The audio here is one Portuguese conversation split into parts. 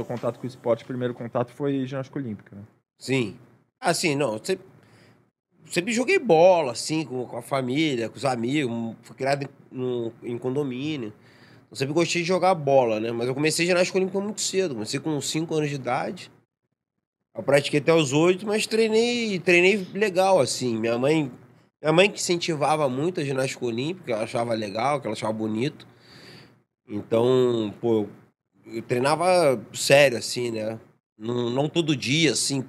Teu contato com o esporte, primeiro contato foi ginástica olímpica, né? Sim. Assim, não, sempre, joguei bola, assim, com, com a família, com os amigos, fui criado no- em condomínio. Eu sempre gostei de jogar bola, né? Mas eu comecei ginástica olímpica muito cedo, comecei com 5 anos de idade. Eu pratiquei até os 8, mas treinei, treinei legal, assim. Minha mãe, minha mãe que incentivava muito a ginástica olímpica, ela achava legal, que ela achava bonito. Então, pô, eu treinava sério, assim, né? Não, não todo dia, assim,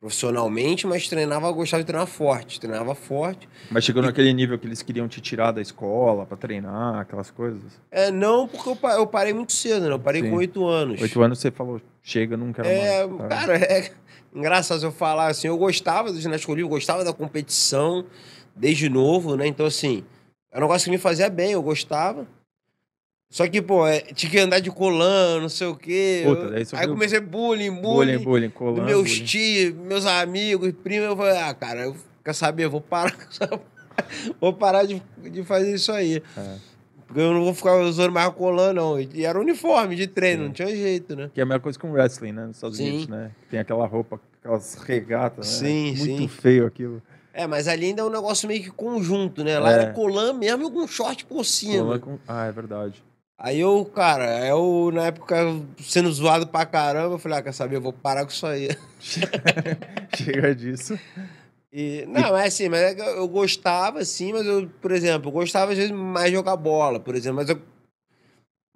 profissionalmente, mas treinava, gostava de treinar forte, treinava forte. Mas chegou naquele nível que eles queriam te tirar da escola pra treinar, aquelas coisas. É, não, porque eu, eu parei muito cedo, né? Eu parei Sim. com oito anos. Oito anos você falou, chega, não quero É, mais. tá? cara, é engraçado eu falar assim, eu gostava do ginástica olímpica, gostava da competição desde novo, né? Então, assim, é um negócio que me fazia bem, eu gostava. Só que, pô, é, tinha que andar de colã, não sei o quê. Puta, aí sofreu comecei bullying, bullying, bullying, bullying, dos meus bullying. tios, meus amigos, primos. Eu falei, ah, cara, eu, quer saber, eu vou parar, com essa- vou parar de, de fazer isso aí. É. Porque eu não vou ficar usando mais colã, não. E era uniforme de treino, Sim. não tinha jeito, né? Que é a mesma coisa com wrestling, né? Nos Estados Sim. Unidos, né? Tem aquela roupa, aquelas regatas, né? Sim, Muito sim. feio aquilo. É, mas ali ainda é um negócio meio que conjunto, né? Lá É. era colã mesmo e com short por cima. Colã com- Ah, é verdade. Aí eu, cara, eu na época sendo zoado pra caramba, eu falei, ah, quer saber, eu vou parar com isso aí. Chega disso. E, não, é assim, mas é eu gostava, assim, mas eu, por exemplo, eu gostava às vezes mais de jogar bola, por exemplo, mas eu.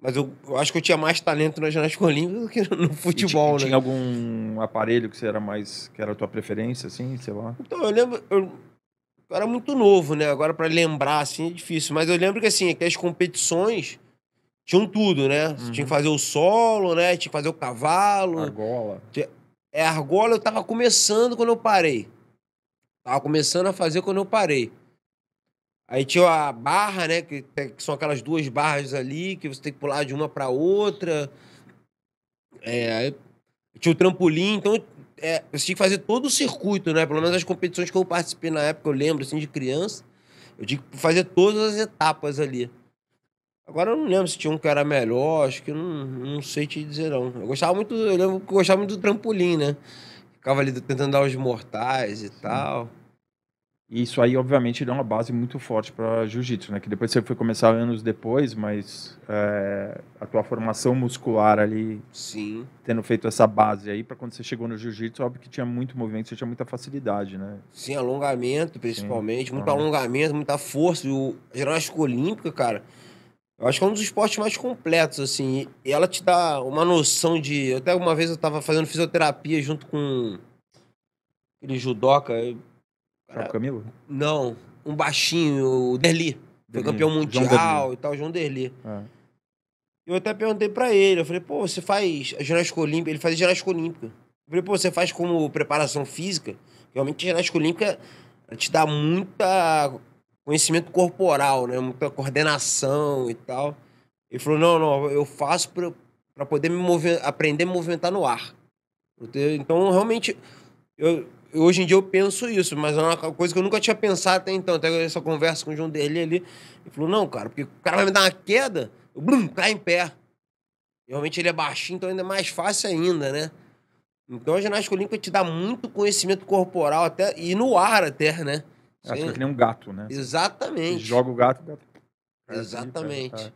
Mas eu, eu acho que eu tinha mais talento na ginástica olímpica do que no futebol, e né? Tinha algum aparelho que você era mais. que era a tua preferência, assim, sei lá? Então, eu lembro. Eu, eu era muito novo, né? Agora, pra lembrar, assim, é difícil. Mas eu lembro que, assim, que as competições tinham tudo, né? Uhum. tinha que fazer o solo, né? Tinha que fazer o cavalo. Argola. É, argola eu tava começando quando eu parei. Tava começando a fazer quando eu parei. Aí tinha a barra, né? Que, que são aquelas duas barras ali, que você tem que pular de uma pra outra. É, tinha o trampolim, então é, você tinha que fazer todo o circuito, né? Pelo menos as competições que eu participei na época, eu lembro, assim, de criança. Eu tinha que fazer todas as etapas ali. Agora eu não lembro se tinha um que era melhor, acho que eu não, não sei te dizer, não. Eu gostava muito, eu lembro que eu gostava muito do trampolim, né? Ficava ali tentando dar os mortais e tal. E isso aí, obviamente, deu uma base muito forte para jiu-jitsu, né? Que depois você foi começar anos depois, mas é, a tua formação muscular ali, Sim. tendo feito essa base aí, para quando você chegou no jiu-jitsu, óbvio que tinha muito movimento, você tinha muita facilidade, né? Sim, alongamento, principalmente. Muito Aham. alongamento, muita força. E o ginástica olímpica, cara, eu acho que é um dos esportes mais completos, assim. E ela te dá uma noção de. Até uma vez eu tava fazendo fisioterapia junto com aquele judoca. eu- Sabe, Camilo? Não, um baixinho, o Derli. Foi campeão mundial e tal, João Derli. É. Eu até perguntei pra ele, eu falei, pô, você faz a ginástica olímpica? Ele faz ginástica olímpica. Eu falei, pô, você faz como preparação física? Realmente a ginástica olímpica te dá muita conhecimento corporal, né? Muita coordenação e tal. Ele falou, não, não, eu faço pra poder me mover, aprender a me movimentar no ar. Então, realmente, eu, hoje em dia eu penso isso, mas é uma coisa que eu nunca tinha pensado até então. Até essa conversa com o João Derli ali, ele falou, não, cara, porque o cara vai me dar uma queda, eu blum, cai em pé. Realmente ele é baixinho, então ainda é mais fácil ainda, né? Então a ginástica olímpica te dá muito conhecimento corporal até, e no ar até, né? Acho Sim. que é que nem um gato, né? Você Exatamente. joga o gato, o gato. Exatamente. cai, cai.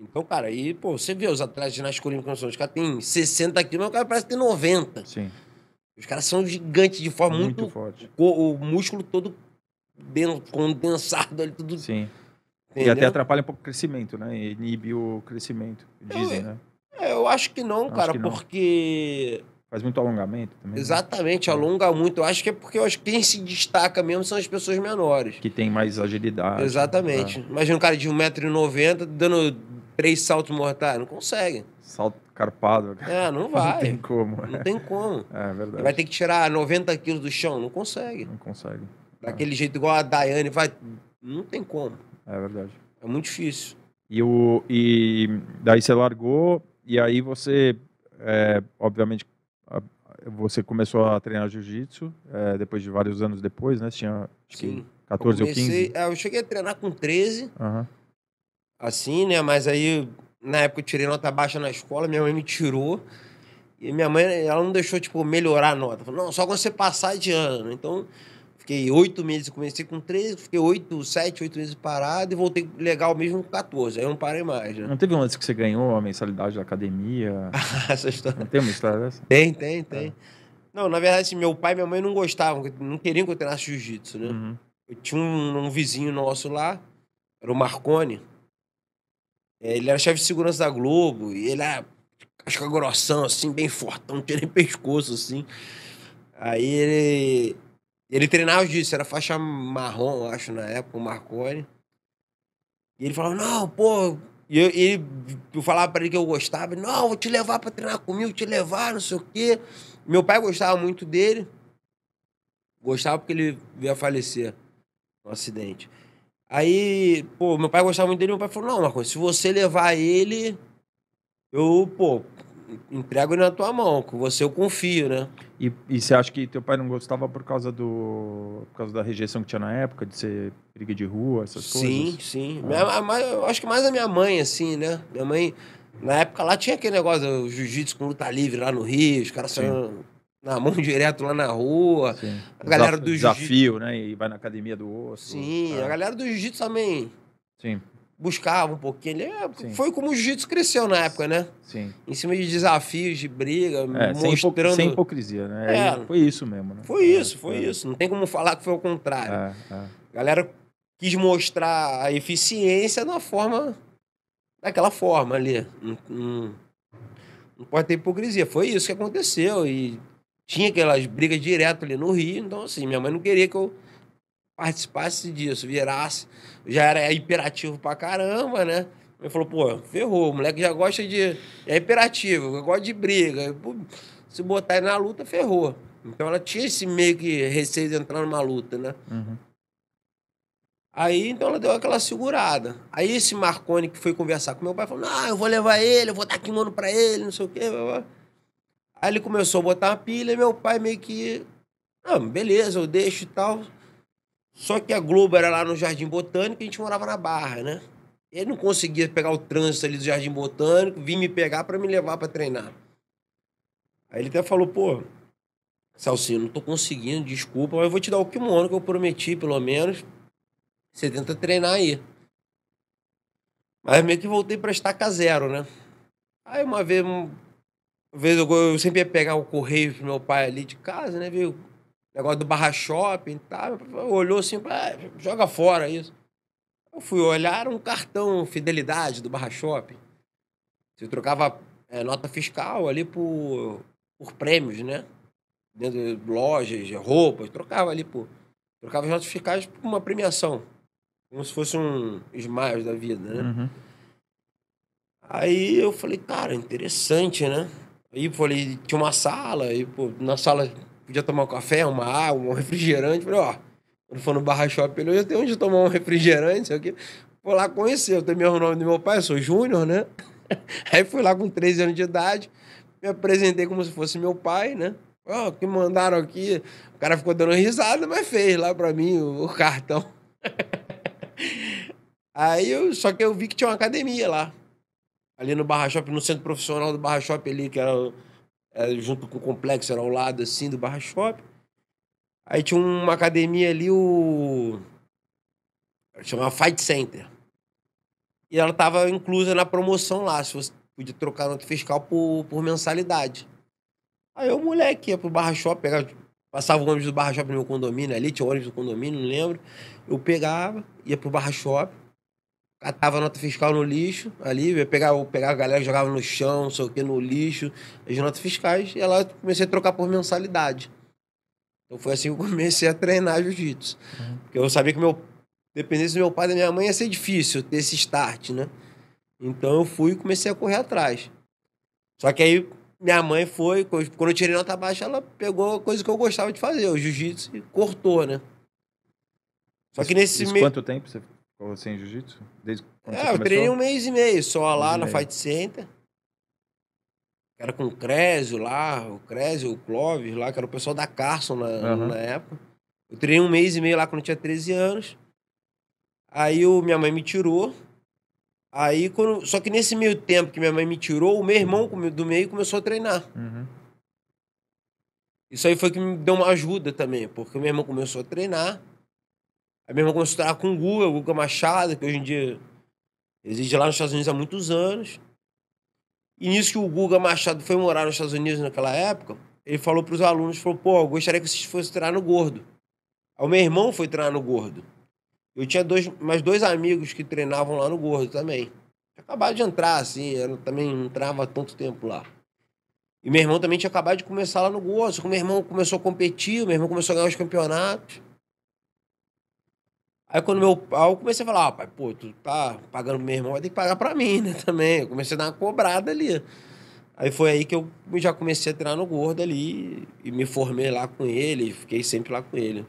Então, cara, aí, pô, você vê os atletas de ginástica olímpica, os caras têm 60 quilos, mas o cara parece ter 90. Sim, Os caras são gigantes de forma muito, muito. forte. o, o músculo todo den- condensado ali, tudo. Sim. E entendeu? até atrapalha um pouco o crescimento, né? Inibe o crescimento, dizem, né? É, eu acho que não, Acho cara, que não. porque. Faz muito alongamento também. né? Exatamente, alonga muito. Eu acho que é porque eu acho que quem se destaca mesmo são as pessoas menores. Que tem mais agilidade. Exatamente. Imagina um cara de 1,90m dando três saltos mortais. Não consegue. né? Salto carpado. É, não Não vai. tem como. Não tem como. É verdade. Vai ter que tirar 90 quilos do chão. Não consegue. Não consegue. Daquele jeito igual a Daiane vai. Não tem como. É verdade. É muito difícil. E, o, e daí você largou, e aí você, é, obviamente, você começou a treinar jiu-jitsu, é, depois de vários anos depois, né? Você tinha, acho Sim. que 14 eu ou comecei- 15. é, eu cheguei a treinar com 13, Aham. assim, né? Mas aí na época eu tirei nota baixa na escola, minha mãe me tirou. E minha mãe, ela não deixou, tipo, melhorar a nota. Falou, não, só quando você passar de ano. Então, fiquei oito meses, comecei com 13, fiquei oito, sete, oito meses parado e voltei legal mesmo com 14. Aí eu não parei mais, né? Não teve um lance que você ganhou a mensalidade da academia? Essa história. Não tem uma história dessa? Tem, tem, tem. Não, na verdade, assim, meu pai e minha mãe não gostavam, não queriam que eu treinasse jiu-jitsu, né? Uhum. Eu tinha um, um vizinho nosso lá, era o Marconi. É, Ele era chefe de segurança da Globo, e ele era casca grossão, assim, bem fortão, não tinha nem pescoço, assim. Aí ele. Ele treinava jiu-jitsu, era faixa marrom, acho, na época, o Marconi. E ele falava, não, pô. E eu, ele, eu falava pra ele que eu gostava, não, vou te levar pra treinar comigo, te levar, não sei o quê. Meu pai gostava muito dele. Gostava porque ele veio a falecer no acidente. Aí, pô, meu pai gostava muito dele, meu pai falou, não, Marcos, se você levar ele, eu, pô, entrego na tua mão, com você eu confio, né? E, e você acha que teu pai não gostava por causa do por causa da rejeição que tinha na época, de ser briga de rua, essas Sim, coisas? sim. Ah. Minha- a- mais- eu acho que mais a minha mãe, assim, né? Minha mãe, na época lá tinha aquele negócio do jiu-jitsu com luta livre lá no Rio, os caras Sim. saíam na mão direto lá na rua. Sim. A galera do desafio, né? E vai na academia do outro. Sim, a galera do jiu-jitsu também Sim, buscava um pouquinho. É, foi como o jiu-jitsu cresceu na época, né? sim. Em cima de desafios, de briga, É, sem, mostrando. sem hipocrisia, né? É. Aí Foi isso mesmo, né? Foi É, isso, foi é. isso. Não tem como falar que foi o contrário. É, é. A galera quis mostrar a eficiência na forma. daquela forma ali. Não- não pode ter hipocrisia. Foi isso que aconteceu. E tinha aquelas brigas direto ali no Rio. Então, assim, minha mãe não queria que eu participasse disso, virasse. Já era hiperativo pra caramba, né? Ele falou, pô, ferrou, o moleque já gosta de. É hiperativo, gosta de briga. Se botar ele na luta, ferrou. Então ela tinha esse meio que receio de entrar numa luta, né? Uhum. Aí, então, ela deu aquela segurada. Aí, esse Marconi que foi conversar com meu pai, falou, não, eu vou levar ele, eu vou dar kimono pra ele, não sei o quê. Aí ele começou a botar uma pilha e meu pai meio que... Ah, beleza, eu deixo e tal. Só que a Globo era lá no Jardim Botânico e a gente morava na Barra, né? Ele não conseguia pegar o trânsito ali do Jardim Botânico, vir me pegar pra me levar pra treinar. Aí ele até falou, pô, Salsinho, não tô conseguindo, desculpa, mas eu vou te dar o kimono que eu prometi, pelo menos. Você tenta treinar aí. Mas meio que voltei pra estaca zero, né? Aí uma vez, um- uma vez eu, eu sempre ia pegar o correio pro meu pai ali de casa, né? Viu? Negócio do barra shopping e pai Olhou assim, ah, joga fora isso. Eu fui olhar, um cartão fidelidade do barra shopping. Você trocava é, nota fiscal ali por, por prêmios, né? Dentro de lojas, roupas, trocava ali por. Trocava as notas fiscais por uma premiação. Como se fosse um Smiles da vida, né? Uhum. Aí eu falei, cara, interessante, né? Aí falei, tinha uma sala, aí, pô, na sala podia tomar um café, uma água, um refrigerante. Falei, ó, quando for no barra shopping, eu já tenho onde tomar um refrigerante, sei o quê. Vou lá conhecer, eu tenho o nome do meu pai, eu sou Júnior, né? Aí fui lá com 13 anos de idade, me apresentei como se fosse meu pai, né? Ó, que mandaram aqui. O cara ficou dando risada, mas fez lá pra mim o, o cartão. Aí eu, só que eu vi que tinha uma academia lá. Ali no Barra Shopping, no centro profissional do Barra Shopping ali, que era junto com o complexo, era ao lado assim do Barra Shopping. Aí tinha uma academia ali, o. chamava Fight Center. E ela tava inclusa na promoção lá, se você podia trocar nota fiscal por, por mensalidade. Aí o moleque ia pro Barra Shopping, pegava, passava o ônibus do Barra Shopping no meu condomínio ali, tinha ônibus do condomínio, não lembro. Eu pegava, ia pro Barra Shopping, catava a nota fiscal no lixo ali, ia pegar, eu pegava a galera, jogava no chão, não sei o que, no lixo, as notas fiscais, e lá eu comecei a trocar por mensalidade. Então foi assim que eu comecei a treinar jiu-jitsu. Porque eu sabia que meu, dependesse do meu pai e da minha mãe ia ser difícil ter esse start, né? Então eu fui e comecei a correr atrás. Só que aí minha mãe foi, quando eu tirei nota baixa, ela pegou a coisa que eu gostava de fazer, o jiu-jitsu, e cortou, né? Só que nesse meio. Quanto tempo você ficou sem jiu-jitsu? Desde quando você É, eu treinei um mês e meio só lá na. Fight Center. Era com o Crésio lá, o Crésio, o Clóvis lá, que era o pessoal da Carson na, Aham. na época. Eu treinei um mês e meio lá quando eu tinha 13 anos. Aí o, minha mãe me tirou. Aí, quando... só que nesse meio tempo que minha mãe me tirou, o meu irmão do meio começou a treinar. Uhum. Isso aí foi que me deu uma ajuda também, porque meu irmão começou a treinar. Aí meu irmão começou a com o Guga, o Guga Machado, que hoje em dia reside lá nos Estados Unidos há muitos anos. E nisso que o Guga Machado foi morar nos Estados Unidos naquela época, ele falou para os alunos, falou, pô, eu gostaria que vocês fossem treinar no Gordo. Aí o meu irmão foi treinar no Gordo. Eu tinha dois, mais dois amigos que treinavam lá no Gordo também. Acabado de entrar, assim, eu também não treinava há tanto tempo lá. E meu irmão também tinha acabado de começar lá no Gordo, só que meu irmão começou a competir, meu irmão começou a ganhar os campeonatos. Aí quando meu aí eu comecei a falar, ah, pai, pô, tu tá pagando pro meu irmão, vai ter que pagar pra mim, né, também. Eu comecei a dar uma cobrada ali. Aí foi aí que eu já comecei a treinar no Gordo ali e me formei lá com ele, fiquei sempre lá com ele.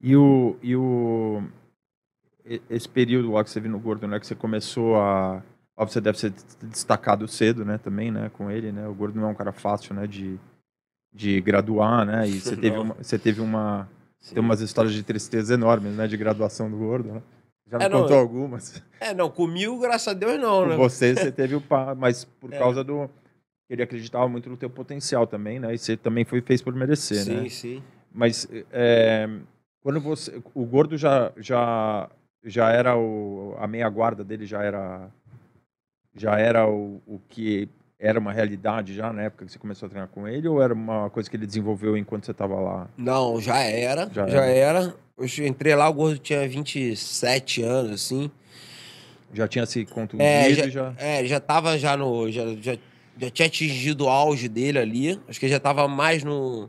E o, e o esse período lá que você viu no Gordo, né, que você começou a óbvio, você deve ser destacado cedo, né, também, né, com ele, né? O Gordo não é um cara fácil, né, de, de graduar, né? E você teve uma, você teve uma Sim. tem umas histórias de tristeza enormes, né, de graduação do Gordo, né? Já me É, não, contou é- algumas. É, não, comigo, graças a Deus, não, Com né? você, você teve o pá, mas por É. causa do ele acreditava muito no teu potencial também, né? E você também foi fez por merecer, sim, né? sim. Mas é, quando você, o gordo já já já era o a meia guarda dele já era já era o, o que era uma realidade já na época que você começou a treinar com ele ou era uma coisa que ele desenvolveu enquanto você estava lá? Não, já era. Já Já, era. Eu entrei lá, o gordo tinha 27 anos, assim. Já tinha se contundido É, já, já, é, ele já tava já no. Já, já, já tinha atingido o auge dele ali. Acho que ele já tava mais no.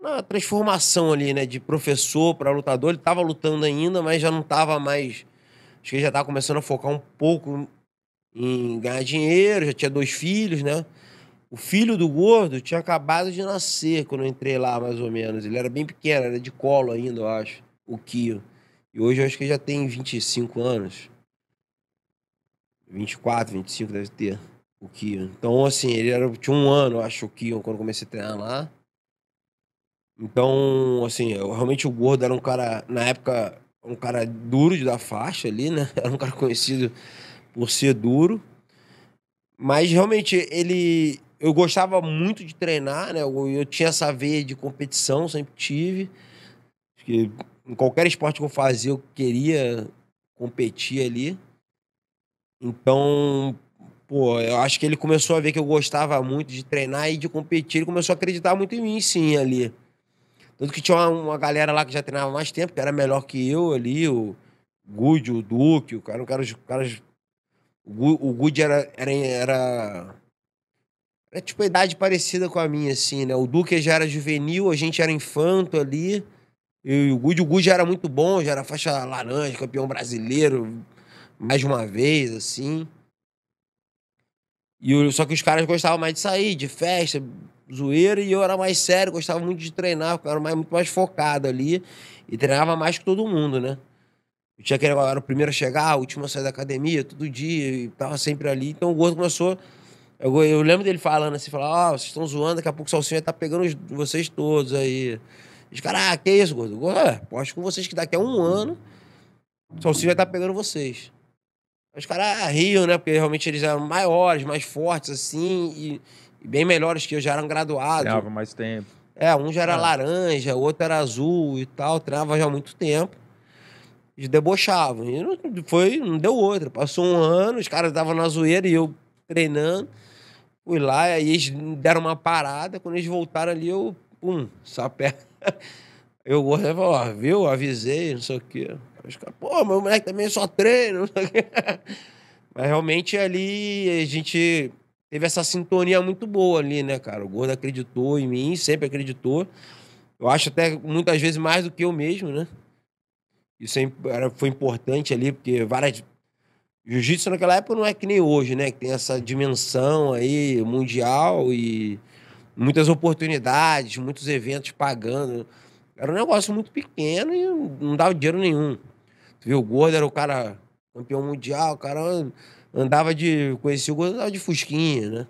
Na transformação ali, né? De professor para lutador. Ele tava lutando ainda, mas já não tava mais. Acho que ele já tava começando a focar um pouco em ganhar dinheiro, já tinha dois filhos, né? O filho do gordo tinha acabado de nascer quando eu entrei lá, mais ou menos. Ele era bem pequeno, era de colo ainda, eu acho. O Kio. E hoje eu acho que já tem 25 anos. 24, 25 deve ter. O Kion. Então, assim, ele era, tinha um ano, eu acho, o Kion, quando comecei a treinar lá. Então, assim, eu- realmente o Gordo era um cara, na época, um cara duro de dar faixa ali, né? Era um cara conhecido por ser duro. Mas, realmente, ele... Eu gostava muito de treinar, né? Eu, eu tinha essa veia de competição, sempre tive. Acho que em qualquer esporte que eu fazia, eu queria competir ali. Então, pô, eu acho que ele começou a ver que eu gostava muito de treinar e de competir. Ele começou a acreditar muito em mim, sim, ali. Tanto que tinha uma, uma galera lá que já treinava mais tempo, que era melhor que eu ali, o Good, o Duque, o cara, o cara, os caras. O Good era, era, era. Era tipo a idade parecida com a minha, assim, né? O Duque já era juvenil, a gente era infanto ali. E o Good, o Good já era muito bom, já era faixa laranja, campeão brasileiro, mais uma vez, assim. E o- só que os caras gostavam mais de sair, de festa, zoeira, e eu era mais sério, gostava muito de treinar, eu era mais, muito mais focado ali. E treinava mais que todo mundo, né? Eu tinha eu era o primeiro a chegar, o último a sair da academia, todo dia, e tava sempre ali. Então o gordo começou. Eu, eu lembro dele falando assim, falando, ó, vocês estão zoando, daqui a pouco o Salsinha vai tá pegando os- vocês todos aí. Os caras, ah, que isso, gordo? Gordo, posto com vocês que daqui a um ano o Salsinha vai estar pegando vocês. Os caras riam, né? Porque realmente eles eram maiores, mais fortes, assim, e, e bem melhores que eu, já eram graduados. Treinava mais tempo. É, um já era É. laranja, o outro era azul e tal, treinava já há muito tempo. Eles debochavam. E não, foi, não deu outra. Passou um ano, os caras estavam na zoeira e eu treinando. Fui lá, aí eles deram uma parada. Quando eles voltaram ali, eu, pum, sapé. Eu gordo falou, ó, viu? Avisei, não sei o quê. Os caras, pô, meu moleque também só treina, não sei o quê. Mas realmente ali a gente teve essa sintonia muito boa ali, né, cara? O Gordo acreditou em mim, sempre acreditou. Eu acho até muitas vezes mais do que eu mesmo, né? Isso é foi importante ali, porque várias. Jiu-jitsu naquela época não é que nem hoje, né? Que tem essa dimensão aí mundial e muitas oportunidades, muitos eventos pagando. Era um negócio muito pequeno e não dava dinheiro nenhum. Tu viu, o Gordo era o cara campeão mundial, o cara andava de. Conhecia o Gordo, andava de Fusquinha, né?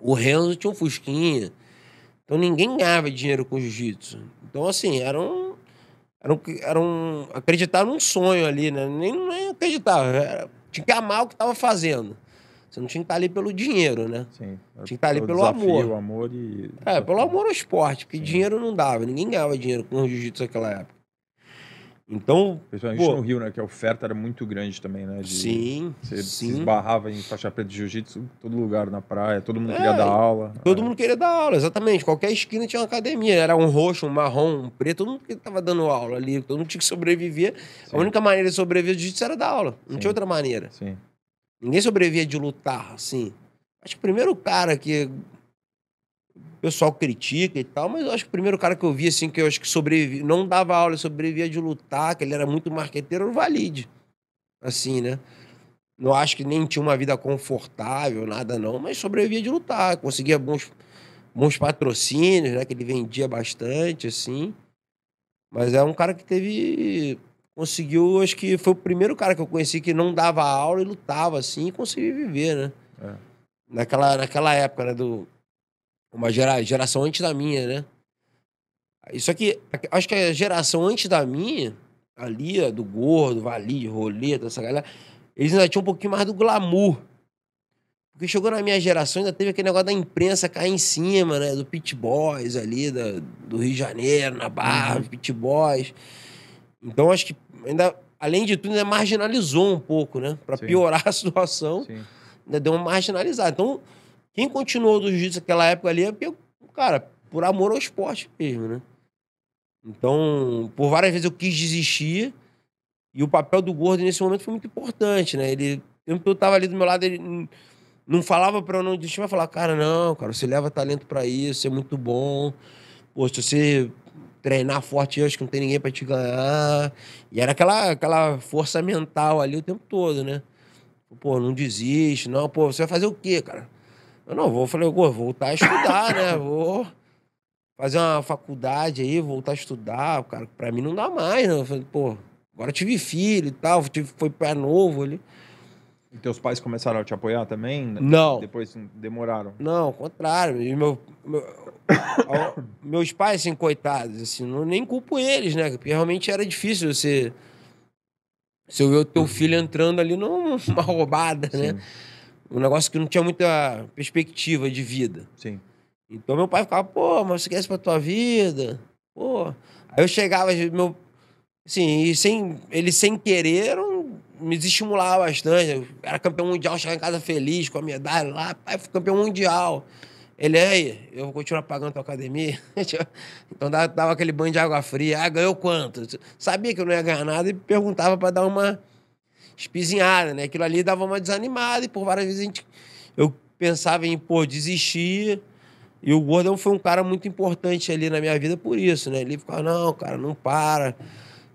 O Renzo tinha um Fusquinha. Então ninguém ganhava dinheiro com jiu-jitsu. Então, assim, era um. Era um, era um acreditar num sonho ali, né? Nem, nem acreditar. Era, tinha que amar o que estava fazendo. Você não tinha que estar ali pelo dinheiro, né? Sim. Tinha que estar ali O pelo desafio, amor. O amor e. É, pelo amor ao esporte, porque Sim. dinheiro não dava. Ninguém ganhava dinheiro com o jiu-jitsu naquela época. Então, Principalmente Pô. no Rio, né? Que a oferta era muito grande também, né? de- sim, Você se sim. esbarrava em faixa preta de jiu-jitsu todo lugar na praia, todo mundo É, queria dar aula. Todo É, mundo queria dar aula, exatamente. Qualquer esquina tinha uma academia. Era um roxo, um marrom, um preto, todo mundo que tava dando aula ali. Todo mundo tinha que sobreviver. sim, A única maneira de sobreviver do jiu-jitsu era dar aula. Não Sim. tinha outra maneira. Sim. Ninguém sobrevivia de lutar, assim. Acho que o primeiro cara que o pessoal critica e tal, mas eu acho que o primeiro cara que eu vi, assim, que eu acho que sobrevivia, não dava aula, sobrevivia de lutar, que ele era muito marqueteiro, era o Valide. Assim, né? Não acho que nem tinha uma vida confortável, nada não, mas sobrevivia de lutar, conseguia bons, bons patrocínios, né? Que ele vendia bastante, assim. Mas é um cara que teve. Conseguiu, acho que foi o primeiro cara que eu conheci que não dava aula e lutava assim e conseguia viver, né? É. Naquela, naquela época, né? Do, uma gera, geração antes da minha, né? Isso aqui, acho que a geração antes da minha, ali, ó, do Gordo, Vali, Roleta, essa galera, eles ainda tinham um pouquinho mais do glamour. Porque chegou na minha geração, ainda teve aquele negócio da imprensa cair em cima, né? Do Pit Boys ali, da, do Rio de Janeiro, na Barra, Uhum. do Pit Boys. Então, acho que ainda, além de tudo, ainda marginalizou um pouco, né? Pra Sim. piorar a situação Sim. ainda deu uma marginalizada. Então, quem continuou do jiu-jitsu naquela época ali é porque, cara, por amor ao esporte mesmo, né? Então, por várias vezes eu quis desistir e o papel do Gordo nesse momento foi muito importante, né? Ele, tempo que eu tava ali do meu lado, ele não falava pra eu não desistir, mas falava, cara, não, cara, você leva talento pra isso, é muito bom. Pô, se você treinar forte, eu acho que não tem ninguém pra te ganhar. E era aquela, aquela força mental ali o tempo todo, né? Pô, não desiste, não. Pô, você vai fazer o quê, cara? Eu não, vou, falei, vou voltar a estudar, né? Vou fazer uma faculdade aí, voltar a estudar. Cara, pra mim não dá mais, né? Eu falei, pô, agora tive filho e tal, tive, foi pé novo ali. E teus pais começaram a te apoiar também? Não. Depois demoraram. Não, ao contrário. E meu, meu- ao- meus pais, assim, coitados, assim, não, nem culpo eles, né? Porque realmente era difícil você. Se eu ver o teu filho entrando ali numa roubada, né? Um negócio que não tinha muita perspectiva de vida. Sim. Então meu pai ficava, pô, mas você quer isso pra tua vida? Pô. Aí eu chegava, meu. Assim, e sem, ele sem querer me desestimulava bastante. Eu era campeão mundial, chegava em casa feliz com a medalha lá, pai, fui campeão mundial. Ele, aí, eu vou continuar pagando tua academia. então dava, dava aquele banho de água fria. Ah, ganhou quanto? Sabia que eu não ia ganhar nada e perguntava pra dar uma espizinhada, né? Aquilo ali dava uma desanimada e por várias vezes a gente, eu pensava em, pô, desistir. E o Gordon foi um cara muito importante ali na minha vida por isso, né? Ele ficava, não, cara, não para.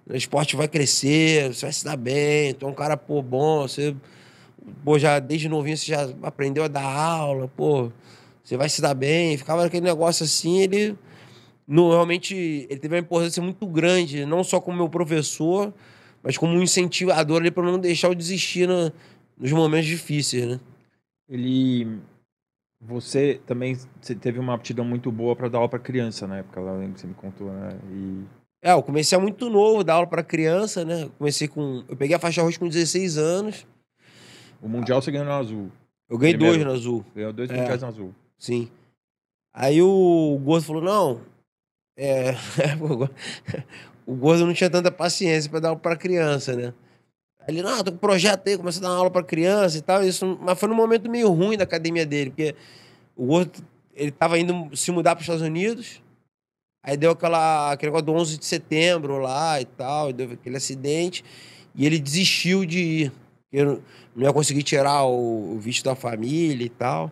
O esporte vai crescer, você vai se dar bem, tu é um cara, pô, bom, você, pô, já desde novinho você já aprendeu a dar aula, pô, você vai se dar bem. Ficava aquele negócio assim, ele no, realmente ele teve uma importância muito grande, não só como meu professor, mas como um incentivador ali para não deixar eu desistir na- nos momentos difíceis, né? Ele. Você também você teve uma aptidão muito boa para dar aula para criança na época, lá eu lembro que você me contou, né? E É, eu comecei muito novo, dar aula para criança, né? Comecei com. Eu peguei a faixa roxa com 16 anos. o Mundial você ganhou no azul. Eu ganhei Primeiro. dois no azul, Ganhou dois É. mundiais no azul. sim. Aí o Gordo falou: não. É. o Gordo não tinha tanta paciência para dar aula para criança, né? Ele, não, tô com um projeto aí, começa a dar aula para criança e tal. Isso, mas foi num momento meio ruim da academia dele, porque o Gordo, ele tava indo se mudar para os Estados Unidos. Aí deu aquela, aquele negócio do 11 de setembro lá e tal, e deu aquele acidente. E ele desistiu de ir. Eu não ia conseguir tirar o, o visto da família e tal.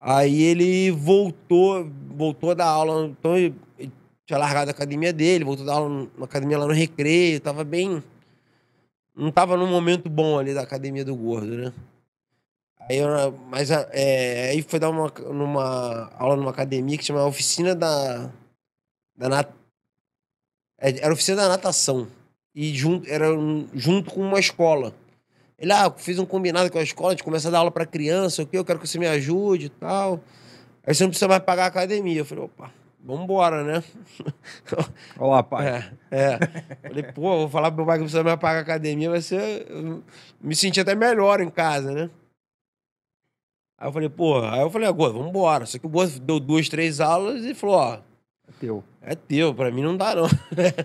Aí ele voltou, voltou a dar aula. Então ele, ele tinha largado a academia dele, voltou a dar aula na academia lá no Recreio. Tava bem. Não tava num momento bom ali da academia do gordo, né? Aí eu, mas a- é, aí foi dar uma, numa aula numa academia que chama Oficina da. da nat, é, era a oficina da natação. E junto, era um- junto com uma escola. Ele, ah, fiz um combinado com a escola, de começar a dar aula pra criança, o que eu quero que você me ajude e tal. Aí você não precisa mais pagar a academia. Eu falei, opa, vambora, né? Olá, pai. É, é. Falei, pô, vou falar pro meu pai que precisa me pagar a academia, vai ser. eu me senti até melhor em casa, né? Aí eu falei, pô, aí eu falei, agora, vambora. Só que o Gordo deu duas, três aulas e falou, ó, É teu. é teu, pra mim não dá, não.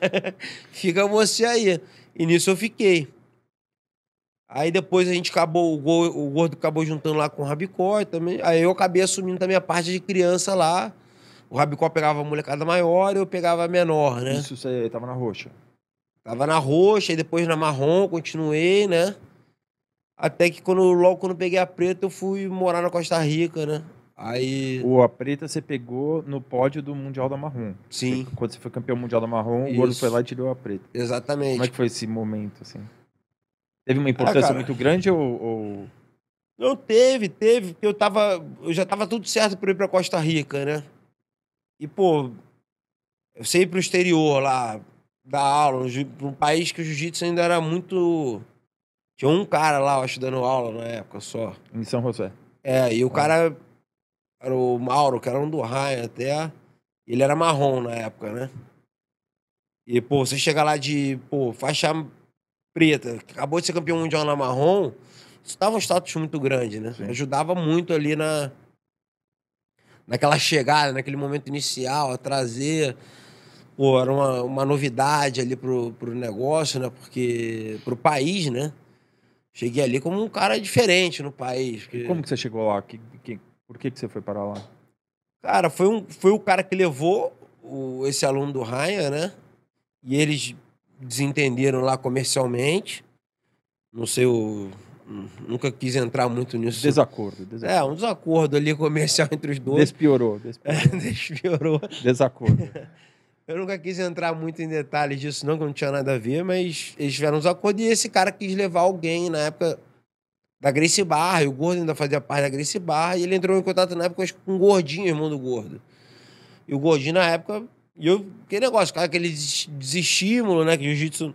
Fica você aí. E nisso eu fiquei. Aí depois a gente acabou, o Go- o Gordo acabou juntando lá com o Rabicó também. Aí eu acabei assumindo também a parte de criança lá. O Rabicó pegava a molecada maior e eu pegava a menor, né? Isso você tava na roxa. Tava na roxa, e depois na marrom, continuei, né? Até que quando, logo quando peguei a preta, eu fui morar na Costa Rica, né? Aí. O A Preta você pegou no pódio do Mundial da Marrom. Sim, Você- Quando você foi campeão mundial da Marrom, o Gordo Isso. foi lá e te deu a preta. exatamente. Como é que foi esse momento, assim? Teve uma importância cara. muito grande ou, ou- Não teve, teve, porque eu tava. Eu já tava tudo certo pra ir pra Costa Rica, né? E, pô, eu sei pro exterior lá, dar aula, no jiu- pra um país que o jiu-jitsu ainda era muito. Tinha um cara lá, eu acho, dando aula na época só. em São José? É, e o cara era o Mauro, que era um do Ryan até. Ele era marrom na época, né? E, pô, você chega lá de, pô, faixa preta, acabou de ser campeão mundial na marrom, isso dava um status muito grande, né? Sim. Ajudava muito ali na. Naquela chegada, naquele momento inicial, a trazer. Pô, era uma, uma novidade ali pro, pro negócio, né? Porque. pro país, né? Cheguei ali como um cara diferente no país. porque- Como que você chegou lá? Que, que- por que, que você foi parar lá? Cara, foi, um, foi o cara que levou o- esse aluno do Ryan, né? E eles desentenderam lá comercialmente. Não sei, eu nunca quis entrar muito nisso. Desacordo. desacordo. É, um desacordo ali comercial entre os dois. Despiorou, despiorou. É, despiorou. Desacordo. Eu nunca quis entrar muito em detalhes disso, não, que não tinha nada a ver, mas eles tiveram uns acordos e esse cara quis levar alguém na época da Gracie Barra, e o Gordo ainda fazia parte da Gracie Barra, e ele entrou em contato na época com o Gordinho, irmão do Gordo. E o Gordinho, na época, e eu, que negócio, cara, aquele des- desestímulo, né, que o Jiu-Jitsu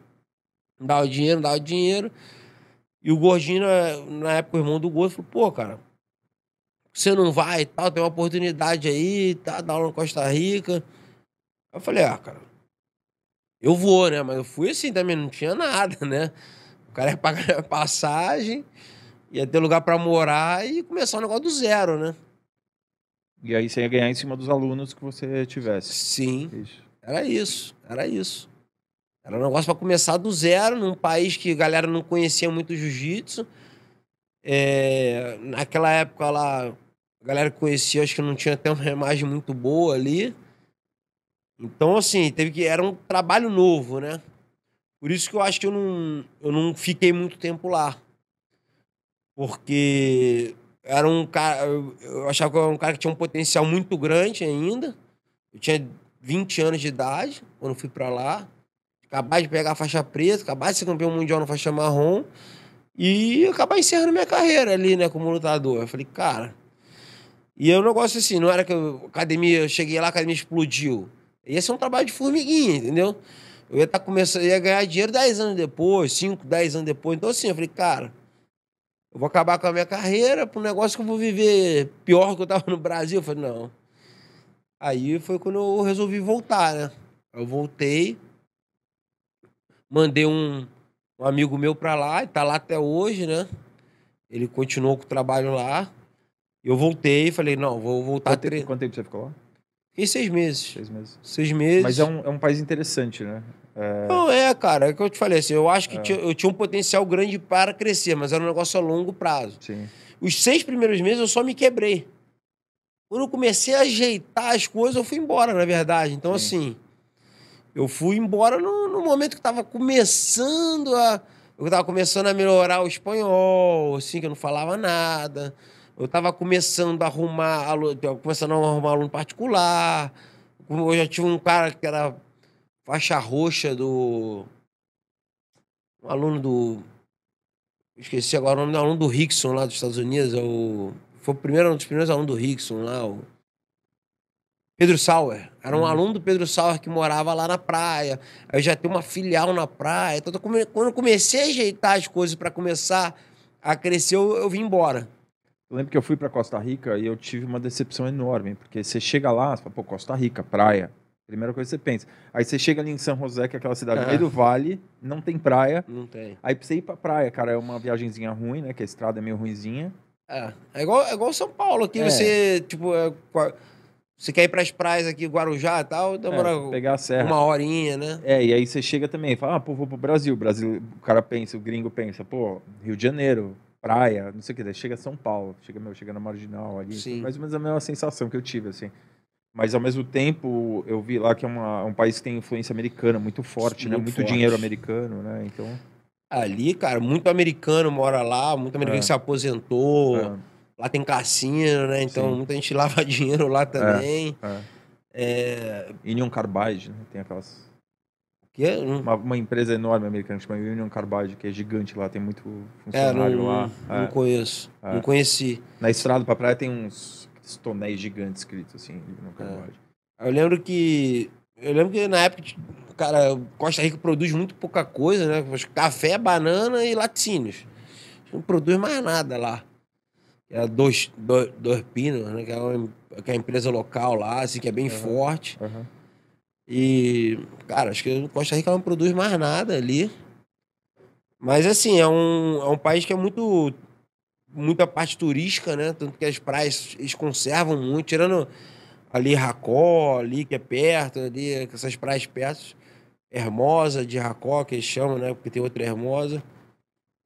dava dinheiro, dava dinheiro. E o Gordinho, na, na época, o irmão do Gordo, falou, pô, cara, você não vai e tal, tem uma oportunidade aí, tá, dá aula na Costa Rica. Aí eu falei, ah, cara, eu vou, né? Mas eu fui assim também, não tinha nada, né? O cara ia pagar a passagem, ia ter lugar pra morar e começar o negócio do zero, né? E aí você ia ganhar em cima dos alunos que você tivesse. Sim, Isso. era isso, era isso. Era um negócio pra começar do zero, num país que a galera não conhecia muito jiu-jitsu. É, naquela época lá, a galera que conhecia, acho que não tinha até uma imagem muito boa ali. Então, assim, teve que. Era um trabalho novo, né? Por isso que eu acho que eu não, eu não fiquei muito tempo lá. Porque era um cara. Eu, achava que era um cara que tinha um potencial muito grande ainda. Eu tinha 20 anos de idade quando fui pra lá. Acabar de pegar a faixa preta, acabar de ser campeão mundial na faixa marrom. E acabar encerrando minha carreira ali, né, como lutador. Eu falei, cara. E é um negócio assim, não era que eu, academia, eu cheguei lá, a academia explodiu. Ia ser um trabalho de formiguinha, entendeu? Eu ia estar começando, ia ganhar dinheiro 10 anos depois, 5, 10 anos depois. Então, assim, eu falei, cara, eu vou acabar com a minha carreira para um negócio que eu vou viver pior que eu tava no Brasil. Eu falei, não. Aí foi quando eu resolvi voltar, né? Eu voltei, mandei um, um amigo meu pra lá, e tá lá até hoje, né? Ele continuou com o trabalho lá. Eu voltei e falei, não, vou voltar. Quanto, Tre... quanto tempo você ficou lá? Fiquei seis meses. Seis meses. Seis meses. Mas é um, é um país interessante, né? Não, é, cara, é o que eu te falei, assim, eu acho que É. tinha- eu tinha um potencial grande para crescer, mas era um negócio a longo prazo. Sim. Os seis primeiros meses eu só me quebrei. Quando eu comecei a ajeitar as coisas, eu fui embora, na verdade. Então, Sim. assim, eu fui embora no, no momento que estava começando a. Eu estava começando a melhorar o espanhol, assim, que eu não falava nada. Eu estava começando a arrumar, alu- tava começando a arrumar aluno particular. Eu já tive um cara que era faixa roxa do. Um aluno do. Esqueci agora o nome do aluno do Rickson lá dos Estados Unidos. É o, foi o primeiro, um dos primeiros alunos do Rickson lá. O Pedro Sauer. Era um Uhum. aluno do Pedro Sauer que morava lá na praia. Aí eu já tenho uma filial na praia. Então, quando eu comecei a ajeitar as coisas para começar a crescer, eu, eu vim embora. Eu lembro que eu fui para Costa Rica e eu tive uma decepção enorme, porque você chega lá, você fala, pô, Costa Rica, praia. Primeira coisa que você pensa. Aí você chega ali em São José, que é aquela cidade no meio do vale, não tem praia. Não tem. Aí pra você ir pra praia, cara, é uma viagenzinha ruim, né? Que a estrada é meio ruinzinha. É, é igual, é igual São Paulo, aqui É. você, tipo, é, você quer ir pras praias aqui, Guarujá e tal, demora É, pegar a serra. uma horinha, né? É, e aí você chega também, fala, ah, pô, vou pro Brasil. Brasil. O cara pensa, o gringo pensa, pô, Rio de Janeiro, praia, não sei o que, daí chega São Paulo, chega, meu, chega na Marginal ali. Sim. Mais ou menos a mesma sensação que eu tive, assim. Mas ao mesmo tempo, eu vi lá que é uma- um país que tem influência americana muito forte, né? Muito Muito forte. dinheiro americano, né? Então. Ali, cara, muito americano mora lá, muito americano É. se aposentou, é, lá tem cassino, né? Então Sim. muita gente lava dinheiro lá também. é. É. Union Carbide, né? Tem aquelas. que é, Uma, uma empresa enorme americana que chama Union Carbide, que é gigante lá, tem muito é, funcionário não, lá. não É. conheço. É. Não conheci. Na estrada pra praia tem uns tonéis gigantes escritos assim, Union Carbide. Eu lembro que. Eu lembro que na época, cara, Costa Rica produz muito pouca coisa, né? Café, banana e laticínios. Não produz mais nada lá. É dois, dois, dois pinos, né? Que é, uma, que é empresa local lá, assim, que é bem Aham. forte. Aham. E, cara, acho que Costa Rica não produz mais nada ali. Mas, assim, é um, é um país que é muito. Muita parte turística, né? Tanto que as praias eles conservam muito, tirando ali Racó, ali que é perto, ali, essas praias perto. Hermosa de Racó, que eles chamam, né? Porque tem outra Hermosa,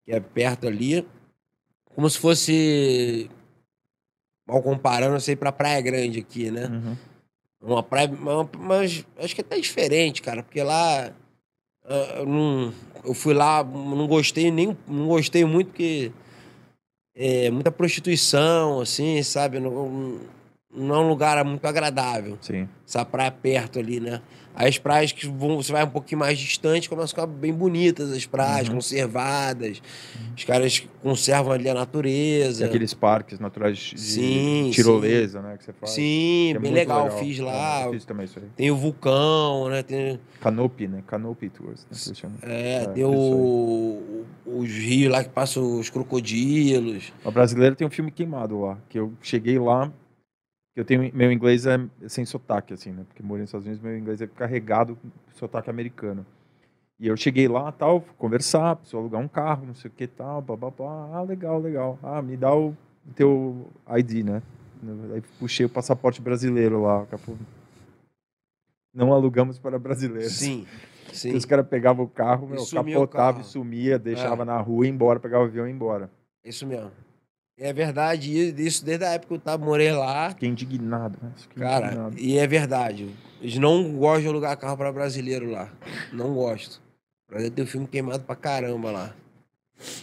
que é perto ali. Como se fosse. Mal comparando, sei, pra Praia Grande aqui, né? Uhum. Uma praia, uma- mas acho que é até diferente, cara, porque lá ah, eu, não, eu fui lá, não gostei nem, não gostei muito porque é muita prostituição, assim, sabe? Não, não é um lugar muito agradável. Sim. Essa praia perto ali, né? As praias que vão, você vai um pouquinho mais distante, começam a ficar bem bonitas as praias, Uhum. conservadas. Os caras conservam ali a natureza. Tem aqueles parques naturais de Sim, tirolesa, né? Que você faz. Sim, é bem muito legal, fiz lá. É, eu fiz também isso aí. Tem o vulcão, né? Tem, Canopy, né? Canopy Tours, né? É, É, tem o, os rios lá que passam os crocodilos. A brasileira tem um filme queimado lá, que eu cheguei lá, eu tenho meu inglês é sem sotaque assim, né? Porque morei nos Estados Unidos, meu inglês é carregado com sotaque americano. E eu cheguei lá, tal, conversar, preciso alugar um carro, não sei o que tal, blá, blá, blá. Ah, legal, legal. Ah, me dá o teu ID, né? Aí puxei o passaporte brasileiro lá, falou, não alugamos para brasileiros. Sim, Porque sim. Os caras pegavam o carro, meu, capotava carro. e sumia, deixava É. na rua, ia embora, pegava o avião e ia embora. Isso mesmo. É verdade, isso desde a época que eu tava, morei lá. Fiquei indignado, né? Fiquei Cara, indignado. e é verdade. Eles não gostam de alugar carro pra brasileiro lá. Não gosto. Brasileiro tem um filme queimado pra caramba lá.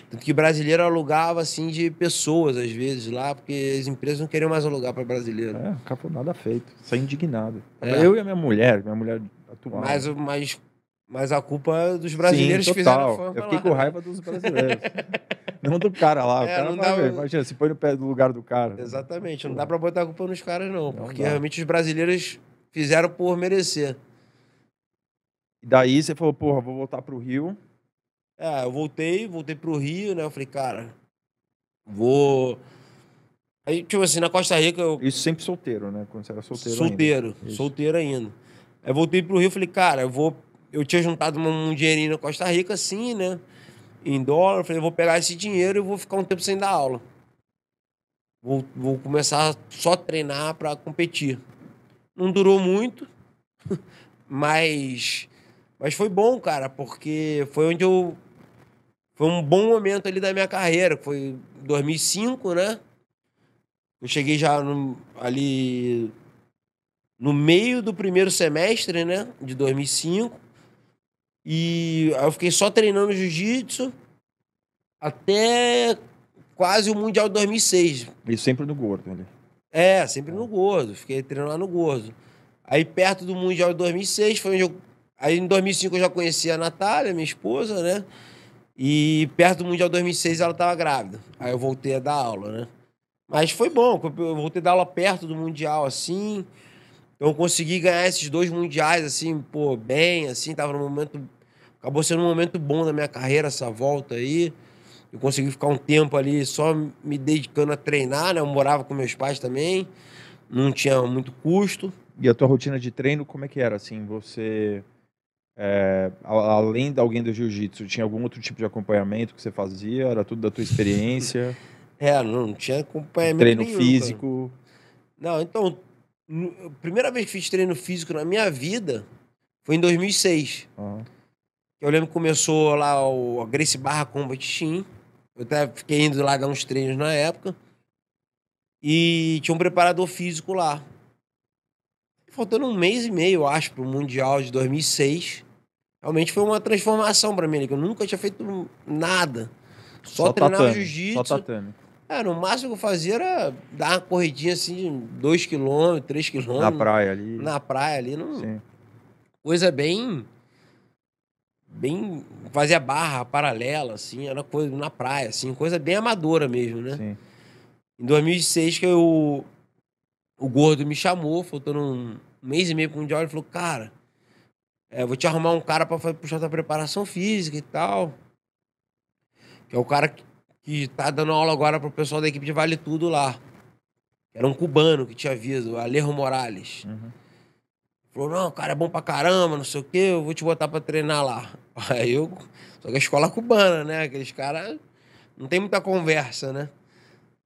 Tanto que brasileiro alugava, assim, de pessoas, às vezes, lá, porque as empresas não queriam mais alugar pra brasileiro. É, falou nada feito. Saí indignado. É. Eu e a minha mulher, minha mulher atual. Mas, mas, mas a culpa é dos brasileiros Sim, que fizeram a total. fama Eu fiquei lá, com né? raiva dos brasileiros. não do cara lá. O É, cara não dá ver, Imagina, se põe no pé do lugar do cara. Exatamente, não dá pra botar a culpa nos caras, não. Não porque dá. realmente os brasileiros fizeram por merecer. E daí você falou, porra, vou voltar pro Rio. É, eu voltei, voltei pro Rio, né? Eu falei, cara, vou. Aí, tipo assim, na Costa Rica, eu. Isso sempre solteiro, né? Quando você era solteiro solteiro, ainda. Solteiro ainda. Aí voltei pro Rio, falei, cara, eu vou. Eu tinha juntado um, dinheirinho na Costa Rica, assim, né? Em dólar, eu falei, vou pegar esse dinheiro e vou ficar um tempo sem dar aula. Vou, vou começar só a treinar pra competir. Não durou muito, mas. Mas foi bom, cara, porque foi onde eu. Foi um bom momento ali da minha carreira. Foi em 2005, né? Eu cheguei já no- ali no meio do primeiro semestre, né? De 2005. E aí eu fiquei só treinando jiu-jitsu até quase o Mundial de 2006. Isso sempre no gordo ali. É, sempre no Gordo. Fiquei treinando lá no Gordo. Aí perto do Mundial de 2006 foi onde eu... Aí em 2005 eu já conhecia a Natália, minha esposa, né? E perto do Mundial de 2006 ela tava grávida. Aí eu voltei a dar aula, né? Mas foi bom, eu voltei a dar aula perto do Mundial, assim. Então eu consegui ganhar esses dois Mundiais, assim, pô, bem, assim. Tava num momento... Acabou sendo um momento bom da minha carreira, essa volta aí. Eu consegui ficar um tempo ali só me dedicando a treinar, né? Eu morava com meus pais também, não tinha muito custo. E a tua rotina de treino, como é que era? Assim, você, é, além de alguém do jiu-jitsu, tinha algum outro tipo de acompanhamento que você fazia? Era tudo da tua experiência? é, não tinha acompanhamento Treino nenhum, físico? Cara. Não, então, a primeira vez que fiz treino físico na minha vida foi em 2006. Uhum. Eu lembro que começou lá o Grace Barra Combat Team. Eu até fiquei indo lá dar uns treinos na época. E tinha um preparador físico lá. Faltando um mês e meio, eu acho, para o Mundial de 2006. Realmente foi uma transformação para mim, que eu nunca tinha feito nada. Só, Só treinava jiu-jitsu. Só tatame. É, no máximo que eu fazia era dar uma corridinha assim, 2 km, 3 km. Na praia ali. Na praia ali. Não... Sim. Coisa bem bem. Fazia barra paralela, assim, era coisa na praia, assim, coisa bem amadora mesmo, né? Sim. Em 2006 que eu, o gordo me chamou, faltando um mês e meio para o Mundial, ele falou, cara, é, vou te arrumar um cara para puxar tua preparação física e tal. Que é o cara que, que tá dando aula agora pro pessoal da equipe de Vale Tudo lá. Era um cubano que tinha visto, Alejo Morales. Uhum. Falou, não, o cara é bom pra caramba, não sei o quê, eu vou te botar pra treinar lá. Aí eu. Só que a escola cubana, né? Aqueles caras. Não tem muita conversa, né?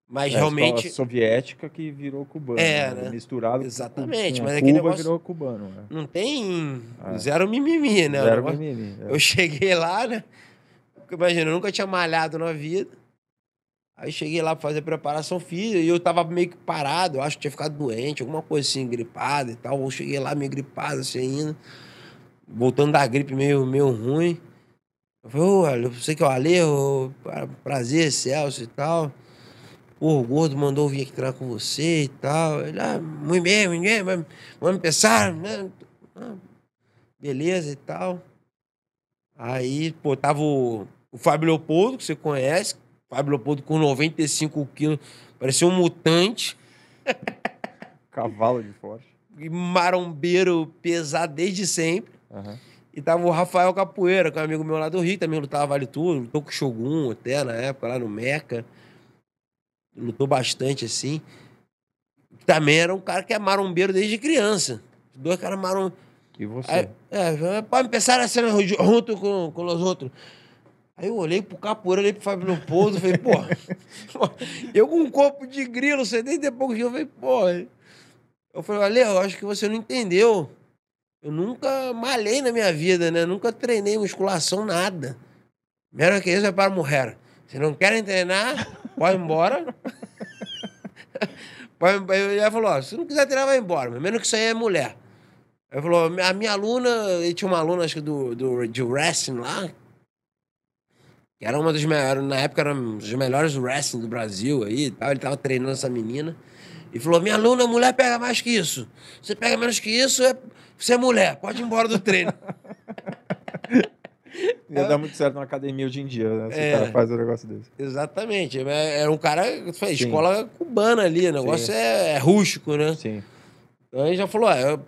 Mas é, realmente. A soviética que virou cubano. É, né? Misturado Exatamente, com, mas Cuba aquele negócio virou cubano. Né? Não tem. É. Zero mimimi, né? Zero mimimi. É. Eu cheguei lá, né? Imagina, eu nunca tinha malhado na vida. Aí cheguei lá pra fazer preparação física e eu tava meio que parado, eu acho que tinha ficado doente, alguma coisa assim, gripado e tal. Eu cheguei lá meio gripado assim ainda, voltando da gripe meio, meio ruim. Eu falei, ô, eu sei que é o Ale, prazer, Celso e tal. Pô, o gordo mandou vir aqui treinar com você e tal. Ele, ah, muito bem, muito bem, vamos começar, né? Ah, beleza e tal. Aí, pô, tava o, o Fábio Leopoldo, que você conhece, Fábio Leopoldo com 95 quilos, parecia um mutante. Cavalo de forte. Marombeiro pesado desde sempre. Uhum. E tava o Rafael Capoeira, que é um amigo meu lá do Rio, também lutava Vale Tudo, lutou com o Shogun até na época, lá no Meca. Lutou bastante assim. Também era um cara que é marombeiro desde criança. Dois caras marom... E você? Aí, é, pode pensar a cena junto com, com os outros. Aí eu olhei pro Capoeira, olhei pro Fábio Leopoldo, falei, pô, eu com um corpo de grilo, você nem depois que eu falei, pô. Eu falei, Ale, eu acho que você não entendeu. Eu nunca malhei na minha vida, né? Nunca treinei musculação, nada. Primeiro que isso é para mulher. Se não querem treinar, pode ir embora. Ele falou, se não quiser treinar, vai embora. Menos que isso aí é mulher. Ele falou, a minha aluna, ele tinha uma aluna, acho que do, do, de wrestling lá, que era uma dos melhores, na época era um dos melhores wrestling do Brasil aí e tal. Ele tava treinando essa menina. E falou: Minha aluna, mulher pega mais que isso. Você pega menos que isso, é... você é mulher, pode ir embora do treino. Ia dar muito certo na academia hoje em dia, né? Se é, o cara faz um negócio desse. Exatamente. Era é, é um cara, escola cubana ali, o negócio é, é, rústico, né? Sim. Então ele já falou: ah,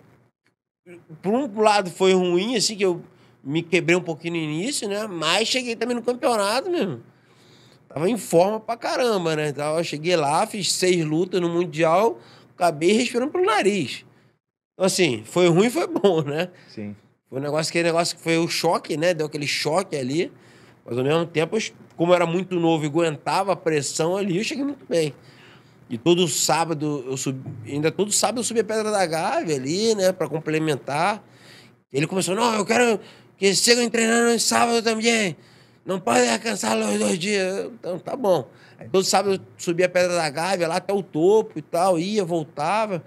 por um lado foi ruim, assim, que eu me quebrei um pouquinho no início, né? Mas cheguei também no campeonato mesmo. Tava em forma pra caramba, né? Então, eu cheguei lá, fiz seis lutas no Mundial, acabei respirando pelo nariz. Então, assim, foi ruim foi bom, né? Sim. Foi um negócio que negócio que foi o choque, né? Deu aquele choque ali. Mas ao mesmo tempo, como eu era muito novo e aguentava a pressão ali, eu cheguei muito bem. E todo sábado eu subi, ainda todo sábado eu subia a Pedra da Gávea ali, né, para complementar. Ele começou: "Não, eu quero que chegam treinando no sábado também. Não pode descansar os dois dias. Então, tá bom. Aí, todo sábado eu subia a Pedra da Gávea lá até o topo e tal, ia, voltava.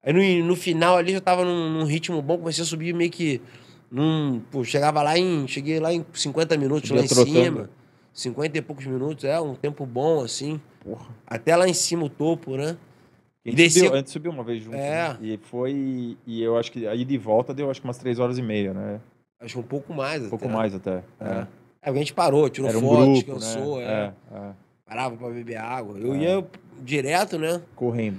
Aí no, no final ali já tava num, num, ritmo bom, comecei a subir meio que. Num, pô, chegava lá em. Cheguei lá em 50 minutos lá em cima. 50 e poucos minutos, é, um tempo bom, assim. Porra. Até lá em cima o topo, né? A gente, descia... subiu, a gente subiu uma vez junto. É. Né? E foi. E eu acho que aí de volta deu acho que umas 3 horas e meia, né? Acho um pouco mais. Um pouco até. mais até. É. é. é. a gente parou, tirou Era um fotos, grupo, cansou, né? é. é. é. Parava pra beber água. Eu ia direto, né? Correndo.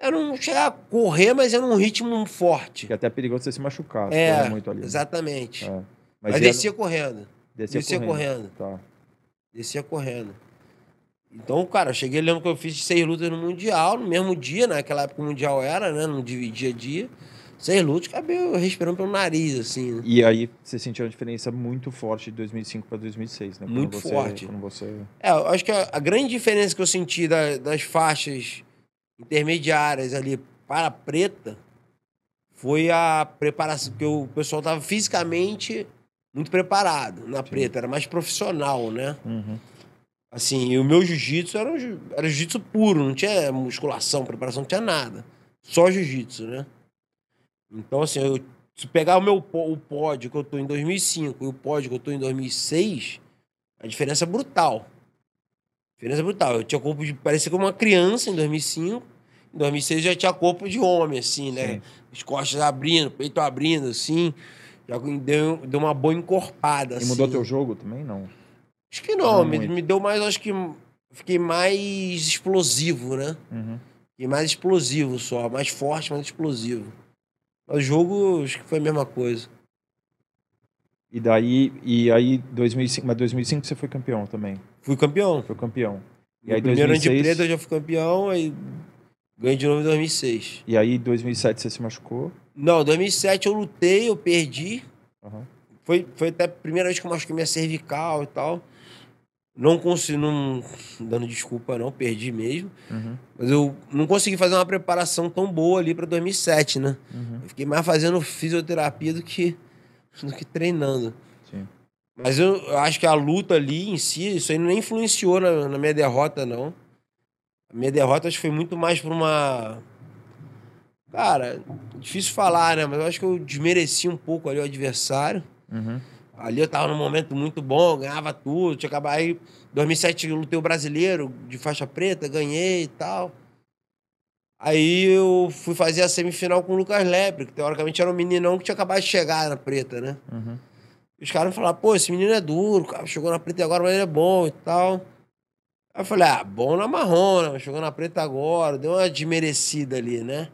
Eu não chegava a correr, mas era num ritmo forte. Que é até perigoso você se machucar. É, muito ali, exatamente. Né? Mas, mas descia correndo. Descia, descia correndo. correndo. Tá. Descia correndo. Então, cara, eu cheguei, lembro que eu fiz seis lutas no Mundial, no mesmo dia, naquela época o Mundial era, né? Não dividia dia. Seis lutas, acabei respirando pelo nariz, assim. Né? E aí você sentiu uma diferença muito forte de 2005 para 2006, né? Quando Muito você- forte. Quando você... É, eu acho que a, a grande diferença que eu senti da- das faixas intermediárias ali para a preta foi a preparação, que o pessoal tava fisicamente muito preparado na preta, era mais profissional, né? Uhum. Assim, e o meu jiu-jitsu era, um era jiu-jitsu puro, não tinha musculação, preparação, não tinha nada. Só jiu-jitsu, né? Então, assim, eu, se pegar o meu o pódio que eu tô em 2005 e o pódio que eu tô em 2006, a diferença é brutal. A diferença é brutal. Eu tinha corpo de. parecia como uma criança em 2005. Em 2006 eu já tinha corpo de homem, assim, né? Sim. As costas abrindo, peito abrindo, assim. Já deu, deu uma boa encorpada, E assim. mudou teu jogo também? Não. Acho que não, Não me, me deu mais, acho que fiquei mais explosivo, né? Uhum. Fiquei mais explosivo só, mais forte, mais explosivo. Mas o jogo, acho que foi a mesma coisa. E daí, e aí 2005, mas 2005 você foi campeão também. Fui campeão. Foi campeão. E No aí primeiro ano de 2006 preta eu já fui campeão, aí ganhei de novo em 2006. E aí 2007 você se machucou. Não, 2007 eu lutei, eu perdi. Aham. Foi, foi até a primeira vez que eu machuquei minha cervical e tal. Não consegui, não dando desculpa não, perdi mesmo. Uhum. Mas eu não consegui fazer uma preparação tão boa ali pra 2007, né? Uhum. Eu fiquei mais fazendo fisioterapia do que, do que treinando. Sim. Mas eu, eu acho que a luta ali em si, isso aí não influenciou na, na minha derrota, não. A minha derrota acho que foi muito mais por uma. Cara, difícil falar, né? Mas eu acho que eu desmereci um pouco ali o adversário. Uhum. Ali eu tava num momento muito bom, ganhava tudo. Tinha acabado aí. Em 2007 eu lutei o brasileiro de faixa preta, ganhei e tal. Aí eu fui fazer a semifinal com o Lucas Lepre, que teoricamente era um meninão que tinha acabado de chegar na preta, né? Uhum. Os caras falaram, pô, esse menino é duro, cara, chegou na preta agora, mas ele é bom e tal. Aí eu falei, ah, bom na marrona, chegou na preta agora, deu uma desmerecida ali, né?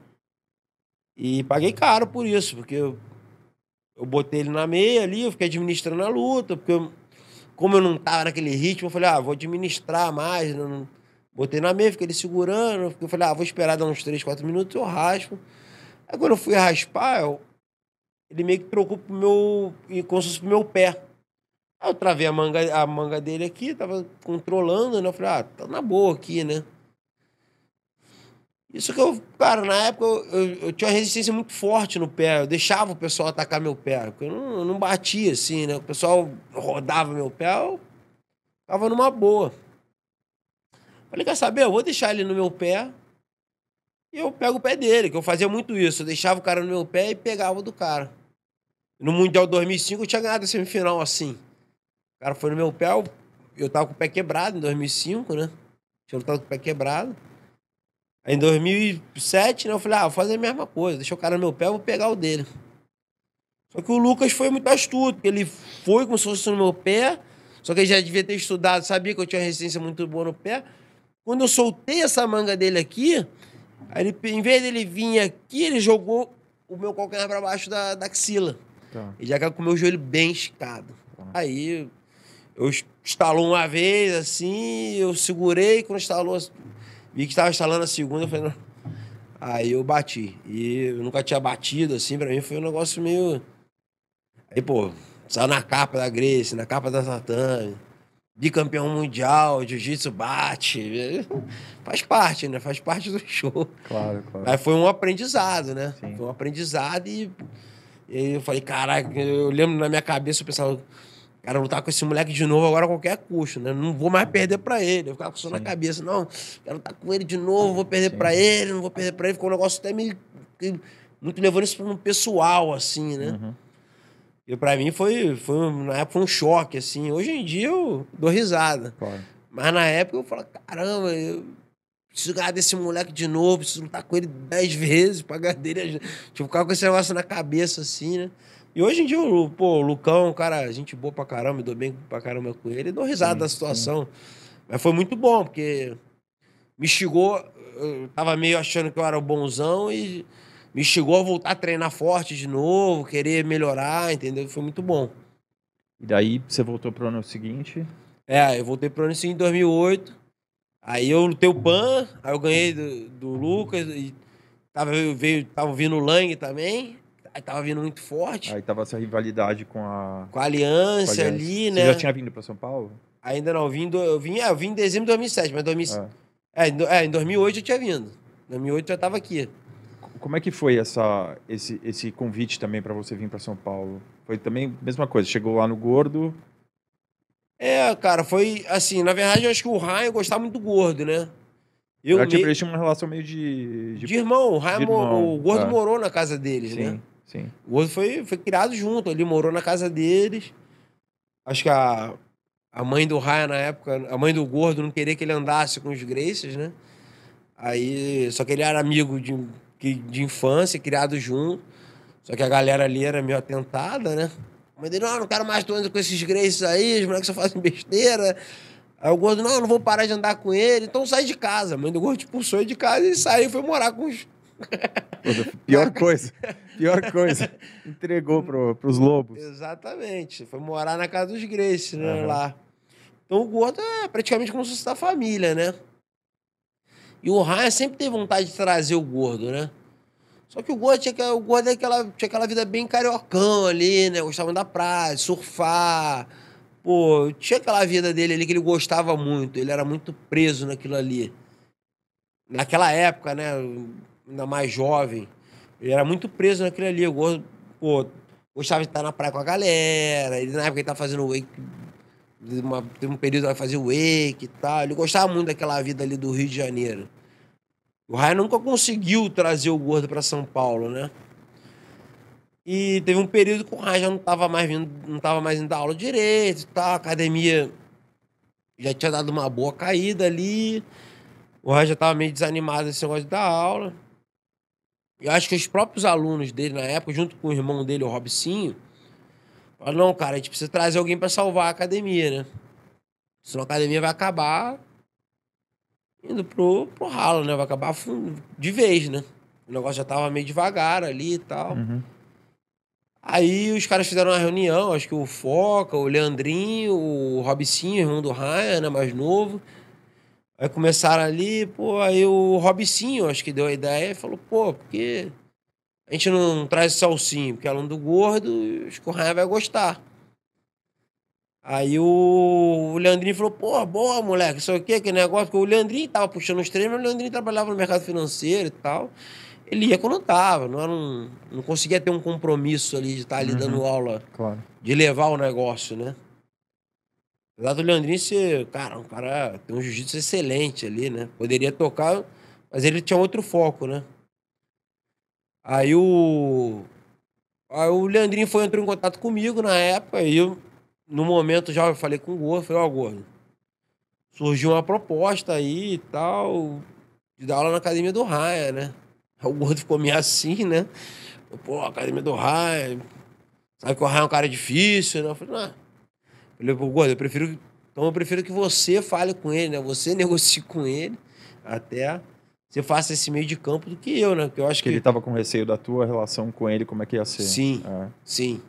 E paguei caro por isso, porque eu, eu botei ele na meia ali, eu fiquei administrando a luta, porque eu- como eu não tava naquele ritmo, eu falei, ah, vou administrar mais, não- não- botei na meia, fiquei ele segurando, eu falei, ah, vou esperar dar uns 3, 4 minutos, eu raspo. Aí quando eu fui raspar, eu, ele meio que trocou pro meu. como se fosse pro meu pé. Aí eu travei a manga, a manga dele aqui, tava controlando, né? Eu falei, ah, tá na boa aqui, né? Isso que eu, cara, na época eu, eu, eu tinha uma resistência muito forte no pé. Eu deixava o pessoal atacar meu pé. Porque eu não, eu não batia assim, né? O pessoal rodava meu pé, eu tava numa boa. Falei, quer saber? Eu vou deixar ele no meu pé e eu pego o pé dele, que eu fazia muito isso. Eu deixava o cara no meu pé e pegava do cara. No Mundial 2005 eu tinha ganhado a semifinal assim. O cara foi no meu pé, eu, eu tava com o pé quebrado em 2005, né? Tinha lutado com o pé quebrado. Aí em 2007, né, eu falei, ah, vou fazer a mesma coisa. Deixa o cara no meu pé, eu vou pegar o dele. Só que o Lucas foi muito astuto, ele foi como se fosse no meu pé, só que ele já devia ter estudado, sabia que eu tinha uma resistência muito boa no pé. Quando eu soltei essa manga dele aqui, aí ele, em vez dele vir aqui, ele jogou o meu calcanhar pra baixo da, da axila. Tá. E já caiu com o meu joelho bem esticado. Tá. Aí eu estalou uma vez, assim, eu segurei, quando estalou, vi que estava estalando a segunda, eu falei, não. Aí eu bati. E eu nunca tinha batido, assim, pra mim foi um negócio meio. Aí, pô, saiu na capa da Grace, na capa da Tatame, bicampeão mundial, jiu-jitsu bate. Faz parte, né? Faz parte do show. Claro, claro. Mas foi um aprendizado, né? Sim. Foi um aprendizado e, e aí eu falei, caraca, eu lembro na minha cabeça, eu pensava, cara, lutar com esse moleque de novo agora a qualquer custo, né? Não vou mais perder pra ele. Eu ficava com isso na cabeça, não, quero lutar com ele de novo, vou perder pra ele, não vou perder pra ele. Ficou um negócio até meio. Muito levando isso pro pessoal, assim, né? Uhum. E pra mim foi, foi, um- na época, foi um choque, assim. Hoje em dia eu dou risada. Claro. Mas na época eu falo, caramba, eu preciso ganhar desse moleque de novo, preciso lutar com ele dez vezes, pagar dele. Tipo, ficar com esse negócio na cabeça, assim, né? E hoje em dia, o- pô, o Lucão, cara, gente boa pra caramba, eu dou bem pra caramba com ele, dou risada Sim, da situação. Mas foi muito bom, porque me instigou, eu tava meio achando que eu era o bonzão e me instigou a voltar a treinar forte de novo, querer melhorar, entendeu? Foi muito bom. E daí você voltou pro ano seguinte. É, eu voltei pro Unicim em 2008. Aí eu lutei o PAN, aí eu ganhei do, do Lucas. E tava, veio, tava vindo o Lang também. Aí tava vindo muito forte. Aí tava essa rivalidade com a. Com a aliança, com a Aliança. ali, Você né? já tinha vindo pra São Paulo? Ainda não, eu vim, do- eu vim, é, eu vim em dezembro de 2007, mas 2000, É. é, é, em 2008 eu tinha vindo. Em 2008 eu já tava aqui. Como é que foi essa, esse, esse convite também pra você vir pra São Paulo? Foi também mesma coisa, chegou lá no Gordo, É, cara, foi assim, na verdade eu acho que o Ryan gostava muito do gordo, né? Eu eu, me- eles tinham uma relação meio de... de- de irmão, o, Ryan de irmão, o gordo tá. morou na casa deles, né? Sim. O gordo foi, foi criado junto, ele morou na casa deles. Acho que a, a mãe do Ryan na época, a mãe do gordo não queria que ele andasse com os Graces, né? Aí, só que ele era amigo de, de infância, criado junto. Só que a galera ali era meio atentada, né? A mãe dele, não, não quero mais tu anda com esses Graces aí, os moleques só fazem besteira. Aí o gordo, não, não vou parar de andar com ele, então sai de casa. A mãe do gordo expulsou de casa e saiu e foi morar com os, Pior coisa, pior coisa. Entregou pro, pros lobos. Exatamente. Foi morar na casa dos Grace, né? Aham. Lá. Então o gordo é praticamente como se fosse da família, né? E o Ryan sempre teve vontade de trazer o gordo, né? Só que o gordo tinha, o gordo é aquela, tinha aquela vida bem cariocão ali, né? Gostava da praia, surfar. Pô, tinha aquela vida dele ali que ele gostava muito. Ele era muito preso naquilo ali. Naquela época, né? Ainda mais jovem. Ele era muito preso naquilo ali. O gordo, pô, gostava de estar na praia com a galera. Ele, na época ele tava fazendo wake. Uma, teve um período que fazia wake e tal. Ele gostava muito daquela vida ali do Rio de Janeiro. O Ryan nunca conseguiu trazer o gordo para São Paulo, né? E teve um período que o Ryan já não tava mais vindo, não tava mais indo dar aula direito e tal. A academia já tinha dado uma boa caída ali. O Ryan já tava meio desanimado desse negócio de dar aula. Eu acho que os próprios alunos dele na época, junto com o irmão dele, o Robicinho, falaram, não, cara, a gente precisa trazer alguém para salvar a academia, né? Senão a academia vai acabar indo pro, pro ralo, né? Vai acabar de vez, né? O negócio já tava meio devagar ali e tal. Uhum. Aí os caras fizeram uma reunião, acho que o Foca, o Leandrinho, o Robicinho, irmão do Ryan, né, mais novo. Aí começaram ali, pô, aí o Robicinho, acho que deu a ideia e falou, pô, porque a gente não traz Salsinho, porque é aluno do gordo, acho que o Ryan vai gostar. Aí o, o Leandrinho falou, pô, boa, moleque, isso aqui, que negócio, porque o Leandrinho tava puxando os treinos, mas o Leandrinho trabalhava no mercado financeiro e tal. Ele ia quando tava, não, era um, não conseguia ter um compromisso ali de estar ali Uhum. dando aula, Claro. de levar o negócio, né? Apesar do Leandrinho cara, um cara tem um jiu-jitsu excelente ali, né? Poderia tocar, mas ele tinha outro foco, né? Aí o. Aí o Leandrinho foi entrou em contato comigo na época, e eu, no momento, já falei com o Gordo, falei, ó, Gordo, surgiu uma proposta aí e tal, de dar aula na academia do Raia, né? Aí o Gordo ficou meio assim, né? Pô, academia do Raia, sabe que o Raia é um cara difícil, né? Eu falei, não. Falei, pô, Gordo, eu prefiro. Então eu prefiro que você fale com ele, né? Você negocie com ele até você faça esse meio de campo do que eu, né? Porque eu acho Que que. ele tava com receio da tua relação com ele, como é que ia ser. Sim. É. Sim.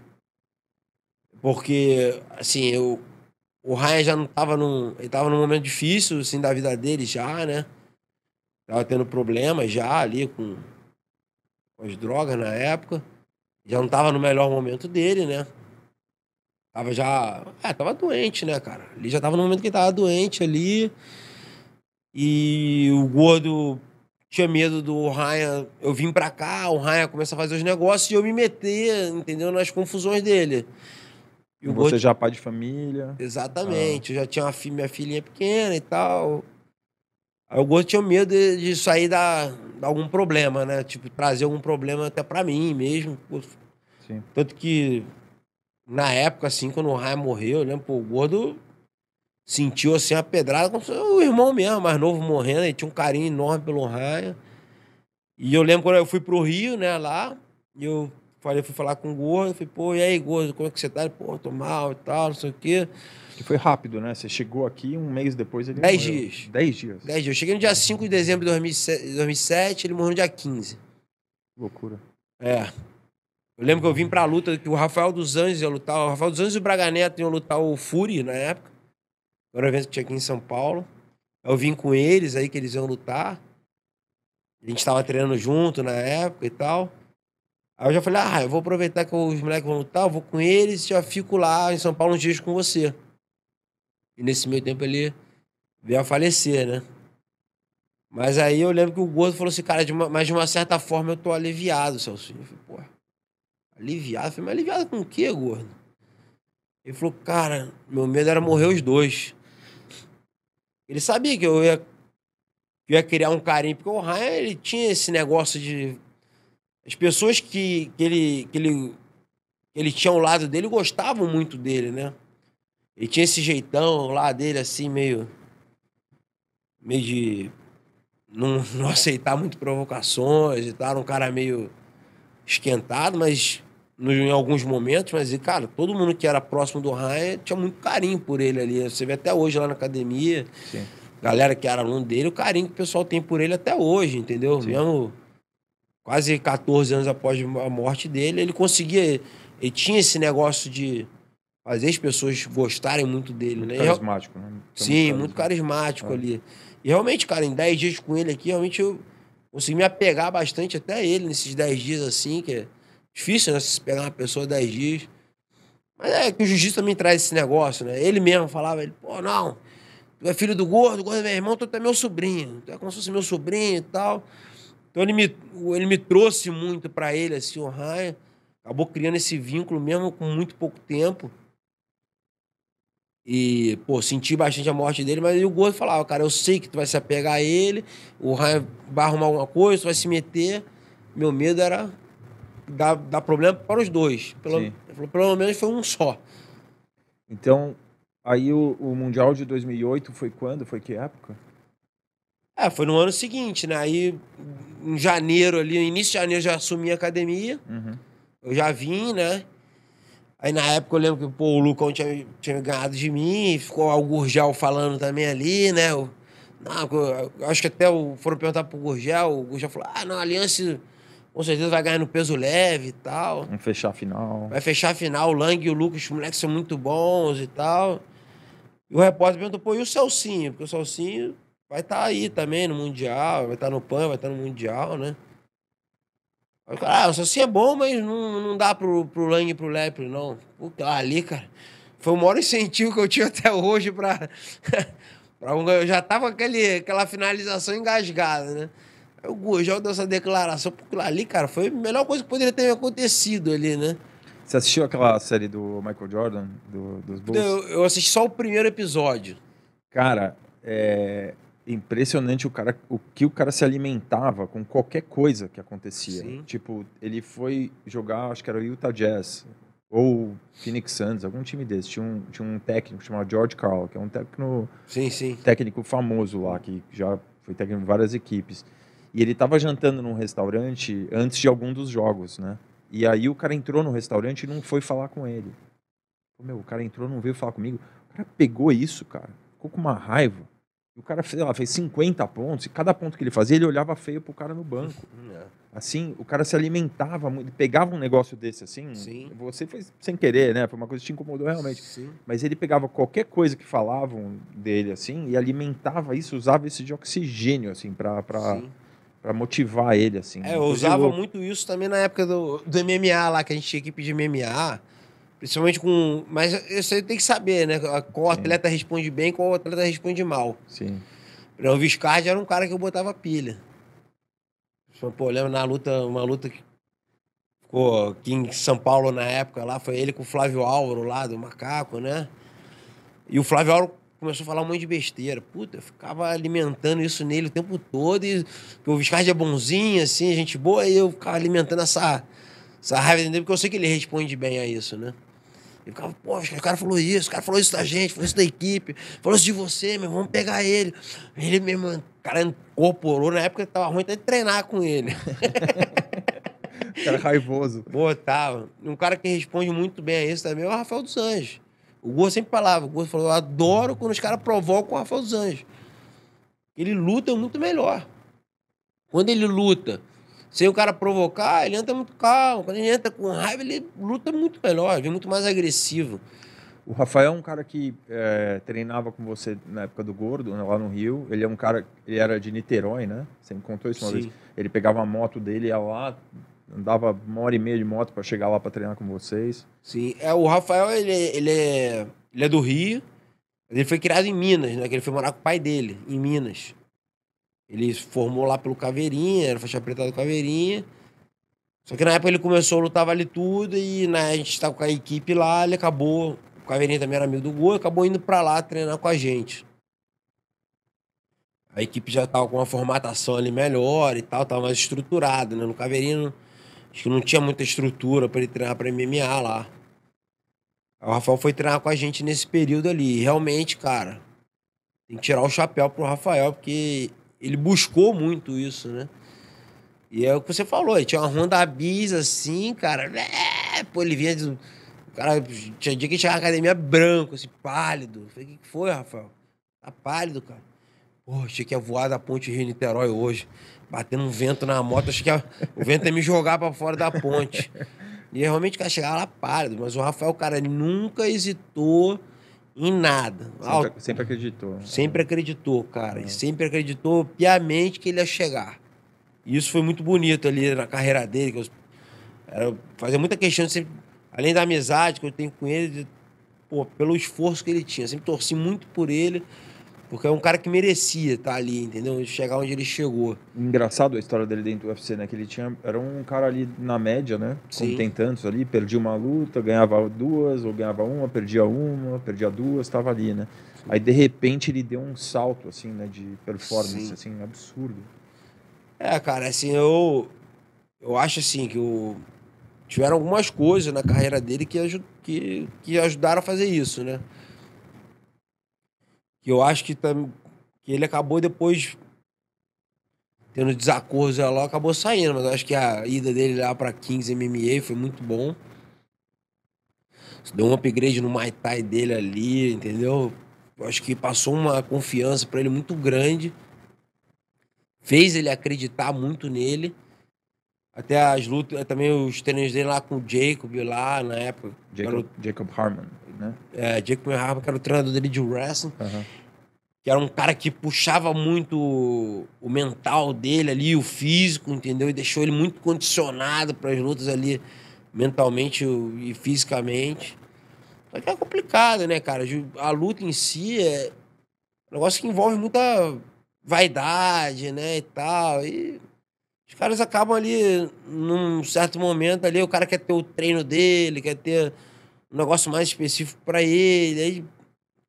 Porque, assim, eu, o Ryan já não tava num. Ele tava num momento difícil, assim, da vida dele já, né? Tava tendo problemas já ali com, com as drogas na época. Já não tava no melhor momento dele, né? Tava já. É, tava doente, né, cara? Ele já tava no momento que ele tava doente ali. E o gordo tinha medo do Ryan. Eu vim pra cá, o Ryan começa a fazer os negócios e eu me meter, entendeu? Nas confusões dele. E E você gordo- já pai de família. Exatamente. Eu já tinha uma fi- minha filhinha pequena e tal. Aí o gordo tinha medo de, de sair da, de algum problema, né? Tipo, trazer algum problema até pra mim mesmo. Sim. Tanto que, na época, assim, quando o Ryan morreu, eu lembro, pô, o gordo sentiu, assim, a pedrada, como se o irmão mesmo, mais novo, morrendo. Ele tinha um carinho enorme pelo Ryan. E eu lembro quando eu fui pro Rio, né, lá, e eu falei, fui falar com o gordo, falei, pô, e aí, gordo, como é que você tá? Ele, pô, tô mal e tal, não sei o quê. Que foi rápido, né? Você chegou aqui, um mês depois ele Dez morreu. dias. Dez dias. 10 dias. Eu cheguei no dia 5 de dezembro de 2007, 2007 ele morreu no dia 15. Loucura. É. Eu lembro que eu vim pra luta, que o Rafael dos Anjos ia lutar. O Rafael dos Anjos e o Braga Neto iam lutar o Fury na época. Era um evento que tinha aqui em São Paulo. Eu vim com eles aí, que eles iam lutar. A gente tava treinando junto na época e tal. Aí eu já falei, ah, eu vou aproveitar que os moleques vão lutar, eu vou com eles e já fico lá em São Paulo uns dias com você. E nesse meio tempo ele veio a falecer, né? Mas aí eu lembro que o Gordo falou assim, cara, de uma, mas de uma certa forma eu tô aliviado, Celcinho. Eu falei, pô, aliviado? Falei, mas aliviado com o quê, Gordo? Ele falou, cara, meu medo era morrer os dois. Ele sabia que eu ia, ia criar um carinho, porque o Ryan, ele tinha esse negócio de... As pessoas que, que, ele, que, ele, que ele tinha ao lado dele gostavam muito dele, né? Ele tinha esse jeitão lá dele, assim, meio... Meio de não, não aceitar muito provocações e tal. Era um cara meio esquentado, mas no, em alguns momentos, mas, cara, todo mundo que era próximo do Ryan tinha muito carinho por ele ali. Você vê até hoje lá na academia, Sim. galera que era aluno dele, o carinho que o pessoal tem por ele até hoje, entendeu? Sim. Mesmo quase 14 anos após a morte dele, ele conseguia. Ele tinha esse negócio de fazer as pessoas gostarem muito dele, Muito né? carismático, né? Sim, muito carismático É. ali. E realmente, cara, em 10 dias com ele aqui, realmente eu consegui me apegar bastante até ele nesses 10 dias assim, que é difícil, né? Se pegar uma pessoa 10 dias. Mas é que o jiu-jitsu também traz esse negócio, né? Ele mesmo falava, ele, pô, não, tu é filho do gordo, o gordo é meu irmão, tu é meu sobrinho, tu é como se fosse meu sobrinho e tal. Então ele me, ele me trouxe muito pra ele, assim, o Ryan. Acabou criando esse vínculo mesmo com muito pouco tempo. E, pô, senti bastante a morte dele, mas o Gordo falava, cara, eu sei que tu vai se apegar a ele, o Ryan vai arrumar alguma coisa, tu vai se meter. Meu medo era dar, dar problema para os dois. Pelo, falou, pelo menos foi um só. Então, aí o, o Mundial de 2008 foi quando? Foi que época? É, foi no ano seguinte, né? Aí, em janeiro ali, no início de janeiro, eu já assumi a academia. Uhum. Eu já vim, né? Aí na época eu lembro que pô, o Lucão tinha, tinha ganhado de mim, ficou o Gurgel falando também ali, né? Eu, não, eu, eu acho que até o, foram perguntar pro Gurgel, o Gurgel falou: ah, não, a Aliança com certeza vai ganhar no peso leve e tal. Vamos fechar a final. Vai fechar a final, o Lang e o Lucas, os moleques são muito bons e tal. E o repórter perguntou, pô, e o Celcinho? Porque o Celcinho vai estar aí também no Mundial, vai estar no PAN, vai estar no Mundial, né? Aí o cara, ah, o Celcinho é bom, mas não, não dá pro, pro Lang e pro Lepre, não. Puta, ali, cara, foi o maior incentivo que eu tinha até hoje pra... pra um, eu já tava aquele, aquela finalização engasgada, né? O Gurgel deu essa declaração, porque ali, cara, foi a melhor coisa que poderia ter acontecido ali, né? Você assistiu aquela série do Michael Jordan, do- dos Bulls? Eu, eu assisti só o primeiro episódio. Cara, é impressionante o cara, o que o cara se alimentava com qualquer coisa que acontecia. Sim. Tipo, ele foi jogar, acho que era o Utah Jazz ou Phoenix Suns, algum time desse. Tinha um, tinha um técnico chamado George Carl, que é um técnico, Sim, sim. técnico famoso lá, que já foi técnico em várias equipes. E ele tava jantando num restaurante antes de algum dos jogos, né? E aí o cara entrou no restaurante e não foi falar com ele. Meu, o cara entrou, não veio falar comigo. O cara pegou isso, cara. Ficou com uma raiva. E o cara fez, lá, fez 50 pontos. E cada ponto que ele fazia, ele olhava feio pro cara no banco. Assim, o cara se alimentava muito. Ele pegava um negócio desse assim. Sim. Você fez sem querer, né? Foi uma coisa que te incomodou realmente. Sim. Mas ele pegava qualquer coisa que falavam dele, assim, e alimentava isso, usava isso de oxigênio, assim, pra, pra, sim. Pra motivar ele, assim. É, eu usava louco. muito isso também na época do, do MMA lá, que a gente tinha equipe de MMA. Principalmente com. Mas aí tem que saber, né? Qual Sim. atleta responde bem, qual atleta responde mal. Sim. O Viscardi era um cara que eu botava pilha. Pô, eu lembro na luta, uma luta que ficou aqui em São Paulo na época lá, foi ele com o Flávio Álvaro lá, do Macaco, né? E o Flávio Álvaro começou a falar um monte de besteira. Puta, eu ficava alimentando isso nele o tempo todo. E o Viscardi é bonzinho, assim, gente boa, e eu ficava alimentando essa, essa raiva dele, porque eu sei que ele responde bem a isso, né? Eu ficava, poxa, o cara falou isso, o cara falou isso da gente, falou isso da equipe, falou isso de você, meu, vamos pegar ele. Ele mesmo, o cara incorporou, na época tava ruim até de treinar com ele. Cara raivoso. Botava. Um cara que responde muito bem a isso também é o Rafael dos Anjos. O Gordo sempre falava, o Gordo falou, eu adoro quando os caras provocam o Rafael dos Anjos. Ele luta muito melhor. Quando ele luta sem o cara provocar, ele entra muito calmo. Quando ele entra com raiva, ele luta muito melhor, vem muito mais agressivo. O Rafael é um cara que é, treinava com você na época do Gordo, né, lá no Rio. Ele é um cara, ele era de Niterói, né? Você me contou isso uma Sim. vez. Ele pegava a moto dele, ia lá, andava uma hora e meia de moto para chegar lá para treinar com vocês. Sim, é, o Rafael, ele, ele, é, ele é do Rio, ele foi criado em Minas, né? Que ele foi morar com o pai dele, em Minas. Ele formou lá pelo Caveirinha, era faixa preta do Caveirinha. Só que na época ele começou a lutar vale tudo e né, a gente estava com a equipe lá, ele acabou. O Caveirinha também era amigo do Gol, acabou indo pra lá treinar com a gente. A equipe já tava com uma formatação ali melhor e tal, tava mais estruturada, né? No Caveirinha, não- acho que não tinha muita estrutura para ele treinar pra MMA lá. O Rafael foi treinar com a gente nesse período ali. E realmente, cara, tem que tirar o chapéu pro Rafael, porque ele buscou muito isso, né? E é o que você falou, ele tinha uma Honda Bis assim, cara. É, pô, ele vinha. de- cara tinha dia que chegava na academia branco, assim, pálido. Eu Falei, o que foi, Rafael? Tá pálido, cara. Pô, achei que ia voar da ponte Rio-Niterói hoje. Batendo um vento na moto, achei que ia- o vento ia me jogar pra fora da ponte. E realmente o cara chegava lá pálido, mas o Rafael, cara, ele nunca hesitou em nada. Ah, Sempre, sempre acreditou. Sempre acreditou, cara. E sempre acreditou piamente que ele ia chegar. E isso foi muito bonito ali na carreira dele. Que eu era, fazia muita questão de sempre, além da amizade que eu tenho com ele, de- pô, pelo esforço que ele tinha. Sempre torci muito por ele, porque é um cara que merecia estar ali, entendeu? Chegar onde ele chegou. Engraçado a história dele dentro do UFC, né? Que ele tinha. Era um cara ali na média, né? Como Sim. tem tantos ali, perdia uma luta, ganhava duas, ou ganhava uma, perdia uma, perdia duas, tava ali, né? Aí de repente ele deu um salto, assim, né? De performance, Sim. assim, absurdo. É, cara, assim, eu. Eu acho assim que o. Tiveram algumas coisas na carreira dele que, que, que ajudaram a fazer isso, né? Que eu acho que, tam, que ele acabou depois tendo desacordos lá, acabou saindo, mas eu acho que a ida dele lá pra Kings MMA foi muito bom. Deu um upgrade no Muay Thai dele ali, entendeu? Eu acho que passou uma confiança pra ele muito grande fez ele acreditar muito nele. Até as lutas, também os treinos dele lá com o Jacob lá na época. Jacob, Jacob Harmon, né? É, Jacob Harper, que era o treinador dele de wrestling, que era um cara que puxava muito o- o mental dele ali, o físico, entendeu? E deixou ele muito condicionado para as lutas ali, mentalmente e fisicamente. Só que é complicado, né, cara? A luta em si é um negócio que envolve muita vaidade, né, e tal. E os caras acabam ali, num certo momento ali, o cara quer ter o treino dele, quer ter um negócio mais específico pra ele, aí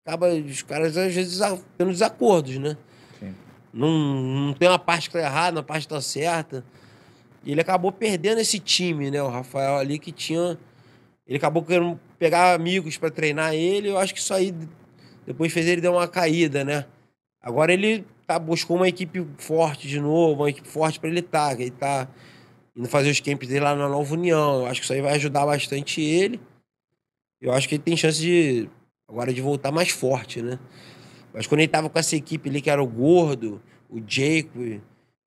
acaba os caras às vezes tendo desacordos, né? Sim. Não, não tem uma parte que tá errada, uma parte que tá certa. E ele acabou perdendo esse time, né? O Rafael ali que tinha. Ele acabou querendo pegar amigos pra treinar ele. Eu acho que isso aí depois fez ele dar uma caída, né? Agora ele tá, buscou uma equipe forte de novo, uma equipe forte pra ele estar. que ele tá indo fazer os camps dele lá na Nova União. Eu acho que isso aí vai ajudar bastante ele. Eu acho que ele tem chance de agora de voltar mais forte, né? Mas quando ele tava com essa equipe ali, que era o Gordo, o Jacob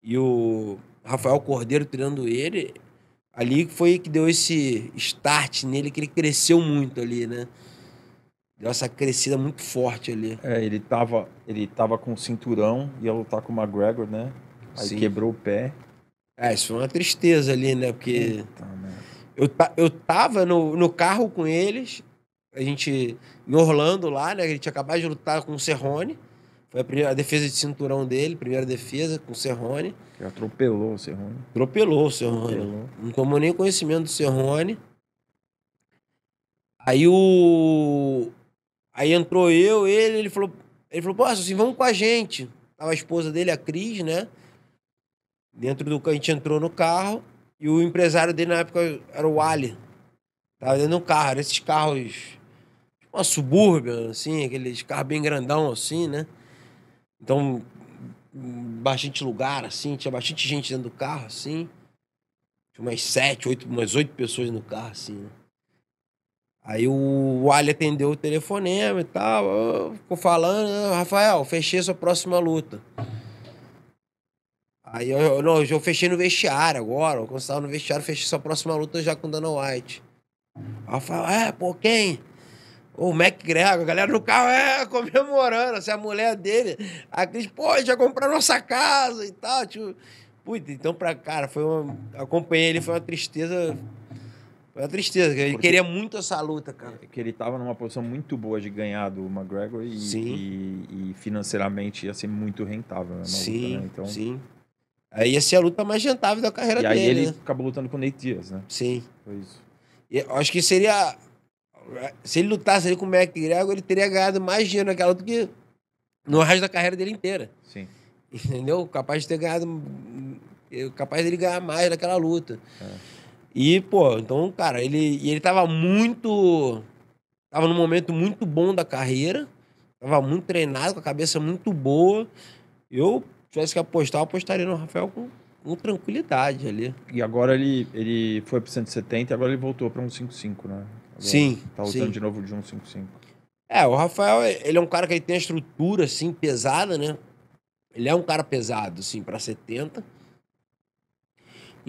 e o Rafael Cordeiro treinando ele, ali foi que deu esse start nele, que ele cresceu muito ali, né? Deu essa crescida muito forte ali. É, ele tava, ele tava com o cinturão, ia lutar com o McGregor, né? Aí Sim. quebrou o pé. É, isso foi uma tristeza ali, né? Porque merda. eu, eu tava no, no carro com eles, a gente em Orlando lá, né? Ele tinha acabado de lutar com o Serrone. Foi a, primeira, a defesa de cinturão dele, primeira defesa com o Serrone. Ele atropelou o Cerrone. Atropelou o Serrone. Atropelou. Não tomou nem conhecimento do Serrone. Aí o. Aí entrou eu, ele, ele falou. Ele falou, pô, assim, vamos com a gente. Tava a esposa dele, a Cris, né? Dentro do a gente entrou no carro. E o empresário dele na época era o Ali. Tava dentro do carro, era esses carros. tipo Uma subúrbia, assim, aqueles carros bem grandão, assim, né? Então, bastante lugar, assim, tinha bastante gente dentro do carro, assim. Tinha umas sete, oito, umas oito pessoas no carro, assim, né? Aí o Ali atendeu o telefonema e tal, ficou falando, "Ah, Rafael, fechei sua próxima luta. Aí eu, não, eu fechei no vestiário agora, quando você tava no vestiário, fechei sua próxima luta já com o Dana White. Rafael, é, pô, quem? O McGregor, a galera no carro, é, comemorando, assim, a mulher dele, a Cris, pô, vai comprar nossa casa e tal, tipo... Puta, então pra cara, foi uma... Acompanhei ele, foi uma tristeza... Foi uma tristeza, ele Porque- queria muito essa luta, cara. Que ele tava numa posição muito boa de ganhar do McGregor e, e, e financeiramente ia ser muito rentável. Né, na sim, luta, né? Então, sim. Aí ia ser a luta mais rentável da carreira E aí dele, ele né? acabou lutando com o Nate Diaz, né? Sim. Foi isso. E eu acho que seria. Se ele lutasse ali com o McGregor, ele teria ganhado mais dinheiro naquela luta do que no resto da carreira dele inteira. Sim. Entendeu? Capaz de ter ganhado. Capaz dele ganhar mais naquela luta. É. E, pô, então, cara, ele, ele tava muito. Tava num momento muito bom da carreira. Tava muito treinado, com a cabeça muito boa. Eu, se tivesse que apostar, eu apostaria no Rafael com, com tranquilidade ali. E agora ele, ele foi pro 170 e agora ele voltou pra um 55, né? Agora Sim, Tá lutando sim. de novo de um 55. É, o Rafael, ele é um cara que ele tem a estrutura, assim, pesada, né? Ele é um cara pesado, assim, pra 70.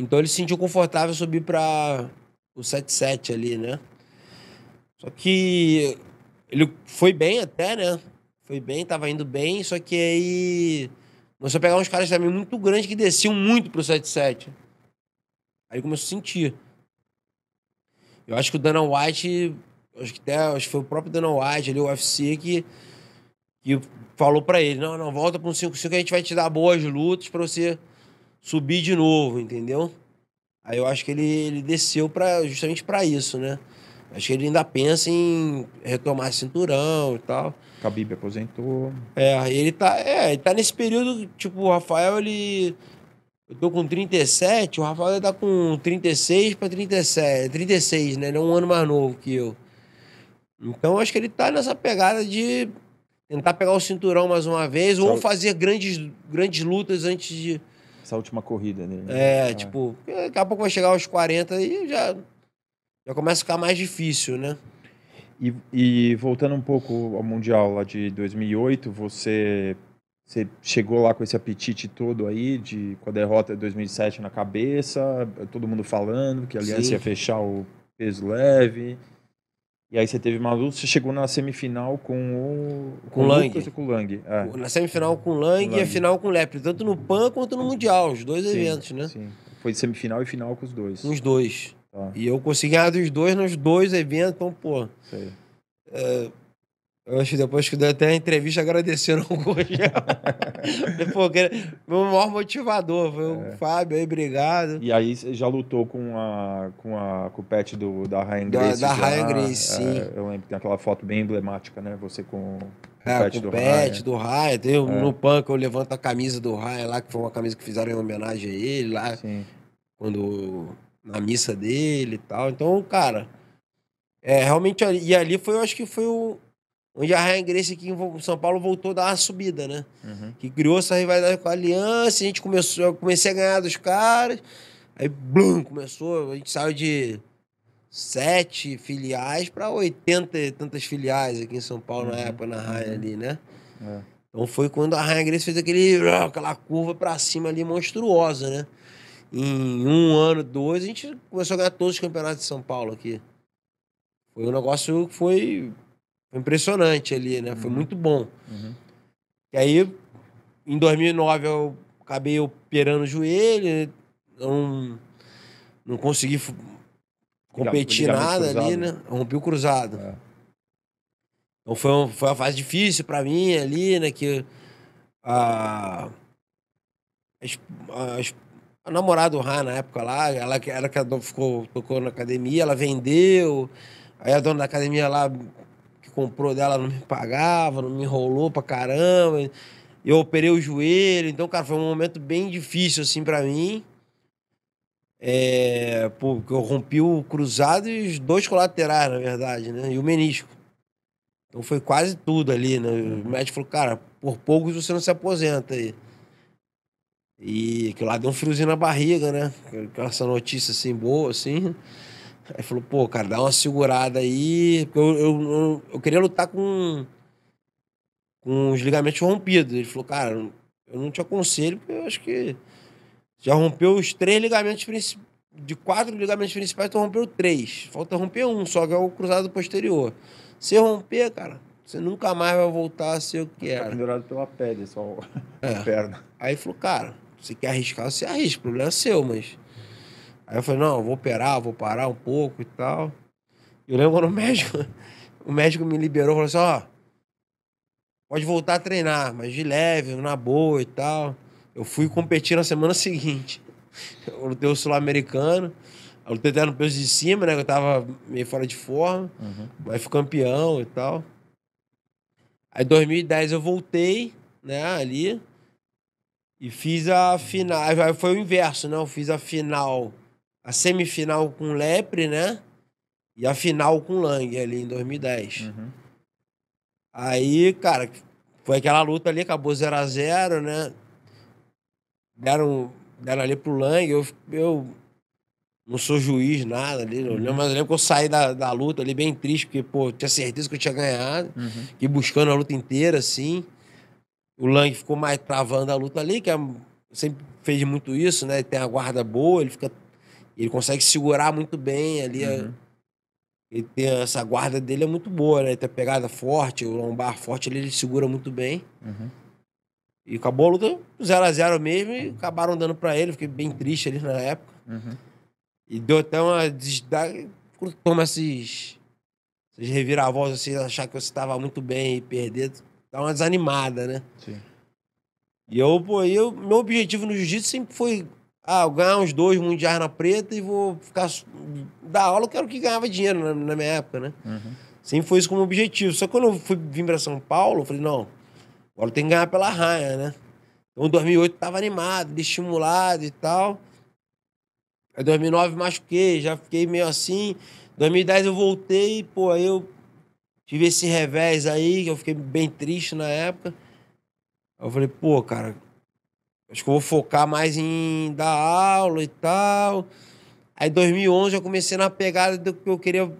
Então ele se sentiu confortável subir pra o 77 ali, né? Só que ele foi bem até, né? Foi bem, tava indo bem, só que aí começou a pegar uns caras também muito grandes que desciam muito pro 77. Aí começou a sentir. Eu acho que o Dana White acho que até acho que foi o próprio Dana White ali, o UFC, que, que falou pra ele: não, não, volta um 5-5 que a gente vai te dar boas lutas pra você subir de novo, entendeu? Aí eu acho que ele, ele desceu pra, justamente pra isso, né? Acho que ele ainda pensa em retomar cinturão e tal. Khabib aposentou. É, ele tá, é, ele tá nesse período, tipo, o Rafael, ele. Eu tô com 37, o Rafael tá com 36 pra 37, 36, né? Ele é um ano mais novo que eu. Então, acho que ele tá nessa pegada de tentar pegar o cinturão mais uma vez ou Sabe- fazer grandes, grandes lutas antes de. Essa última corrida dele. né? É, Ah, tipo, daqui a pouco vai chegar aos 40 e já, já começa a ficar mais difícil, né? E, e voltando um pouco ao Mundial lá de 2008, você, você chegou lá com esse apetite todo aí, de, com a derrota de 2007 na cabeça, todo mundo falando que a Aliança Sim. ia fechar o peso leve. E aí você teve uma luta, você chegou na semifinal com o... Com o Lang. Lucas com o Lang. É. Na semifinal com o Lang, Com e a Lang. final com o Lepre, tanto no PAN quanto no Mundial, os dois Sim, eventos, né? Sim. Foi semifinal e final com os dois. Nos dois. Tá, E eu consegui ganhar dos dois nos dois eventos, então, pô. sei. Eu acho que depois que deu até a entrevista agradecendo o Gurgel. Meu maior motivador foi o É. Fábio aí, obrigado. E aí você já lutou com a com a com o pet do da Ryan Da- Grace da já, Ryan Grace, é, sim. eu lembro que tem aquela foto bem emblemática, né? Você com, É, o pet com do o pet, Ryan. do Ryan. Tem É. no PAN que eu levanto a camisa do Ryan lá, que foi uma camisa que fizeram em homenagem a ele lá, Sim. quando na missa dele e tal. Então, cara, é realmente e ali foi, eu acho que foi o onde a Ryan Grace aqui em São Paulo voltou a dar uma subida, né? Uhum. que criou essa rivalidade com a Aliança, a gente começou, eu comecei a ganhar dos caras, aí blum, começou, a gente saiu de sete filiais para 80 e tantas filiais aqui em São Paulo na Uhum, época, na Raia uhum. ali, né? É. Então foi quando a Raia Grace fez aquele, aquela curva para cima ali monstruosa, né? Em um ano, dois, a gente começou a ganhar todos os campeonatos de São Paulo aqui. Foi um negócio que foi, foi impressionante ali, né? Foi Uhum. muito bom. Uhum. E aí, em 2009, eu acabei operando o joelho, não, não consegui competir nada ali, né? Eu rompi o cruzado. É. Então foi, um- foi uma fase difícil pra mim ali, né? Que a, a, a, namorada do Rá na época lá, ela que ficou, tocou na academia, ela vendeu. Aí a dona da academia lá comprou dela não me pagava, não me enrolou pra caramba. Eu operei o joelho, então, cara, foi um momento bem difícil, assim, pra mim. É, porque eu rompi o cruzado e os dois colaterais, na verdade, né? E o menisco. Então foi quase tudo ali, né? O médico falou, cara, por poucos você não se aposenta aí. E aquilo lá deu um friozinho na barriga, né? Com essa notícia assim, boa, assim. Aí falou, pô, cara, dá uma segurada aí. Eu, eu, eu, eu queria lutar com, com os ligamentos rompidos. Ele falou, cara, eu não te aconselho, porque eu acho que já rompeu os três ligamentos princi- de quatro ligamentos principais, tu rompeu três. Falta romper um, só que é o cruzado posterior. Se romper, cara, você nunca mais vai voltar a ser o que Tá era. pendurado pela pele, só É. a perna. Aí falou, cara, você quer arriscar, você arrisca, o problema é seu, mas. Aí eu falei, não, vou operar, vou parar um pouco e tal. Eu lembro quando o médico, o médico me liberou, falou assim, ó, pode voltar a treinar, mas de leve, na boa e tal. Eu fui competir na semana seguinte. Eu lutei o sul-americano, eu lutei até no peso de cima, né, que eu tava meio fora de forma. Uhum. Mas fui campeão e tal. Aí em 2010 eu voltei, né, ali. E fiz a final. Aí foi o inverso, né? Eu fiz a final, a semifinal com Lepre, né? E a final com Lang ali em 2010. Uhum. Aí, cara, foi aquela luta ali, acabou 0 a 0 né? Deram, deram ali pro Lang. Eu, eu não sou juiz, nada ali. lembro- Mas eu lembro que eu saí da, da luta ali bem triste, porque, pô, tinha certeza que eu tinha ganhado. Uhum. Fiquei buscando a luta inteira, assim. O Lang ficou mais travando a luta ali, que é, sempre fez muito isso, né? Ele tem a guarda boa, ele fica. Ele consegue segurar muito bem ali. a- Uhum. ele tem essa guarda dele é muito boa, né? Ele tem a pegada forte, o lombar forte, ele, ele segura muito bem. Uhum. E acabou a luta 0x0 mesmo e acabaram dando pra ele. Fiquei bem triste ali na época. Uhum. E deu até uma. Quando toma esses. Essas reviravoltas, assim, achar que você tava muito bem e perder, dá uma desanimada, né? Sim. E eu, pô, eu, meu objetivo no jiu-jitsu sempre foi. Ah, eu ganhar uns dois mundiais na preta e vou ficar. Dar aula, eu quero que ganhava dinheiro na, na minha época, né? Uhum. Sempre foi isso como objetivo. Só que quando eu fui, vim pra São Paulo, eu falei, não, agora eu tenho que ganhar pela raia, né? Então, em 2008 eu tava animado, estimulado e tal. Aí, 2009 machuquei, já fiquei meio assim. 2010 eu voltei, pô, aí eu tive esse revés aí, que eu fiquei bem triste na época. Aí eu falei, pô, cara, acho que eu vou focar mais em dar aula e tal. Aí, em 2011, eu comecei na pegada do que eu queria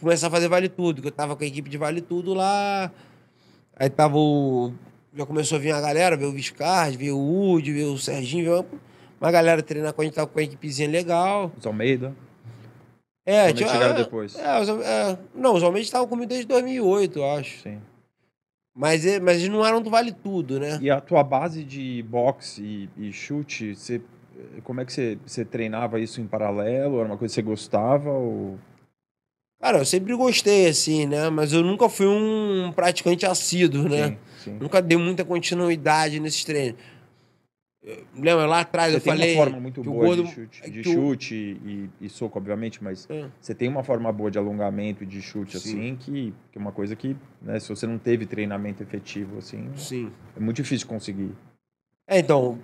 começar a fazer Vale Tudo, que eu tava com a equipe de Vale Tudo lá. Aí tava o. Já começou a vir a galera, veio o Viscard, veio o Udi, veio o Serginho, veio uma galera treinar com a gente, tava com a equipezinha legal. Os Almeida. É, Também chegaram depois. É, os, é, não, os homens estavam comigo desde 2008, eu acho. Sim. Mas, é- mas eles não eram do Vale Tudo, né? E a tua base de boxe e, e chute, você, como é que você, você treinava isso em paralelo? Era uma coisa que você gostava? Ou... Cara, eu sempre gostei, assim, né? Mas eu nunca fui um praticante assíduo, né? Sim, sim. Nunca dei muita continuidade nesses treinos. Eu- Lembra lá atrás Você eu tem falei. uma forma muito boa gordo- de chute, de que o- chute e, e soco, obviamente, mas É. você tem uma forma boa de alongamento e de chute, Sim. assim, que, que é uma coisa que, né, se você não teve treinamento efetivo, assim, Sim. é muito difícil conseguir. É, então,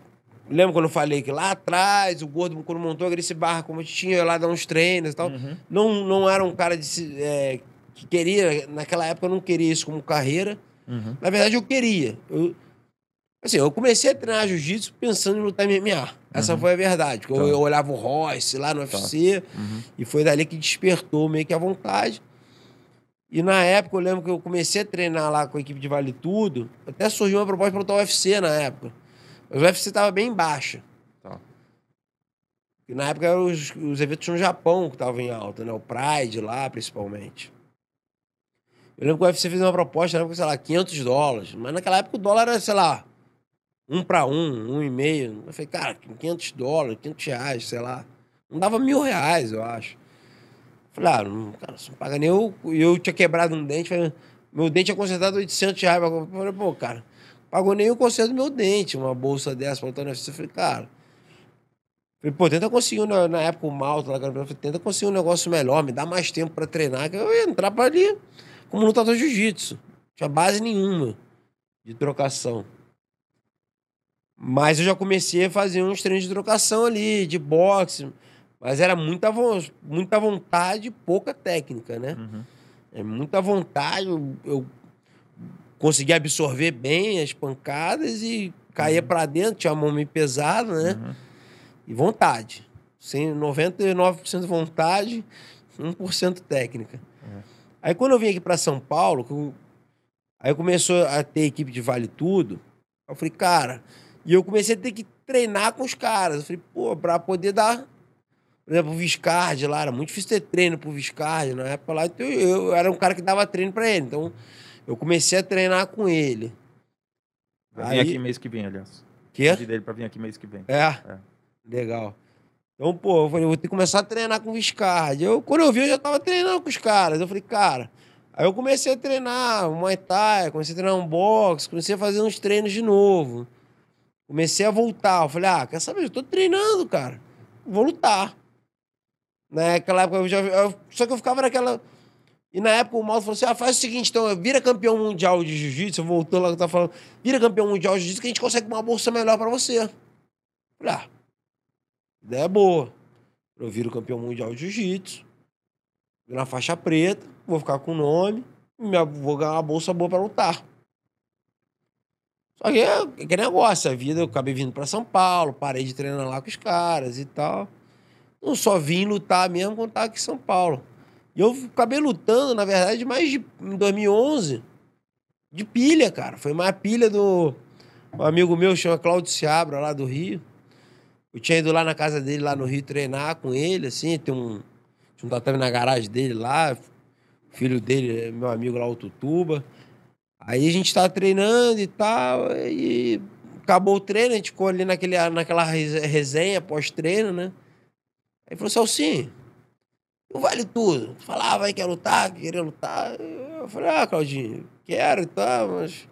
lembra quando eu falei que lá atrás, o gordo, quando montou a Gracie Barra, como tinha lá dar uns treinos e tal, Uhum. não, não era um cara de, é, que queria, naquela época eu não queria isso como carreira. Uhum. Na verdade, eu queria. Eu, assim, eu comecei a treinar jiu-jitsu pensando em lutar MMA. Essa Uhum. foi a verdade. porque Eu, Tá. eu olhava o Royce lá no UFC Uhum. e foi dali que despertou meio que a vontade. E na época, eu lembro que eu comecei a treinar lá com a equipe de Vale Tudo, até surgiu uma proposta para lutar o UFC na época. Mas o UFC estava bem baixa. Tá. E na época eram os, os eventos no Japão que estavam em alta, né? O Pride lá, principalmente. Eu lembro que o UFC fez uma proposta, na época, sei lá, 500 dólares. Mas naquela época o dólar era, sei lá, um para um, um e meio. Eu falei, cara, 500 dólares, 500 reais, sei lá. Não dava mil reais, eu acho. Eu falei, ah, não, cara, você não paga nem eu. Eu tinha quebrado um dente, falei, meu dente tinha consertado 800 reais. Eu falei, pô, cara, pagou nem o conserto do meu dente, uma bolsa dessa pra UFC. Eu falei, cara. Falei, pô, tenta conseguir, na, na época, o Malta, lá, falei, tenta conseguir um negócio melhor, me dá mais tempo pra treinar, que eu ia entrar pra ali como lutador de jiu-jitsu. Não tinha base nenhuma de trocação. Mas eu já comecei a fazer uns treinos de trocação ali, de boxe. Mas era muita, vo- muita vontade e pouca técnica, né? Uhum. É muita vontade. Eu, eu consegui absorver bem as pancadas e caía pra dentro, tinha a mão meio pesada, né? Uhum. E vontade. Sem 99% vontade, 1% técnica. É. Aí quando eu vim aqui para São Paulo, eu- aí começou a ter equipe de Vale Tudo, eu falei, cara, e eu comecei a ter que treinar com os caras. Eu falei, pô, pra poder dar Por exemplo, o Viscardi lá, era muito difícil ter treino pro Viscardi. Na época lá, então eu, eu era um cara que dava treino pra ele. Então, eu comecei a treinar com ele. Vai vir aqui mês que vem, aliás. Quê? Pedi dele pra vir aqui mês que vem. É? Legal. Então, pô, eu falei, vou ter que começar a treinar com o Viscardi. Eu, quando eu vi, eu já tava treinando com os caras. Eu falei, cara. Aí eu comecei a treinar Muay Thai, comecei a treinar um boxe, comecei a fazer uns treinos de novo. Comecei a voltar. Eu falei, ah, quer saber? Eu tô treinando, cara. Vou lutar. Naquela época eu já. eu- só que eu ficava naquela. E na época o Maldo falou assim: ah, faz o seguinte, então, vira campeão mundial de jiu-jitsu. Voltou lá que eu tava falando, vira campeão mundial de jiu-jitsu que a gente consegue uma bolsa melhor pra você. Eu Falei, ah, ideia boa. Eu viro campeão mundial de jiu-jitsu, na faixa preta, vou ficar com o nome, vou ganhar uma bolsa boa pra lutar. Só que é aquele negócio, a vida, eu acabei vindo pra São Paulo, parei de treinar lá com os caras e tal. Não só vim lutar mesmo quando tava aqui em São Paulo. E eu acabei lutando, na verdade, mais de, em 2011, de pilha, cara. Foi mais pilha do um amigo meu, chama Claudio Seabra, lá do Rio. Eu tinha ido lá na casa dele, lá no Rio, treinar com ele, assim, tem um, tinha um tatame na garagem dele lá, o filho dele, é meu amigo lá, o Tutuba. Aí a gente tava treinando e tal, e acabou o treino, a gente ficou ali naquele, naquela rese- resenha pós-treino, né? Aí falou, Salsinho, não vale tudo. Falava aí que ia lutar, que queria lutar. Eu falei, ah, Claudinho, quero e tal, mas.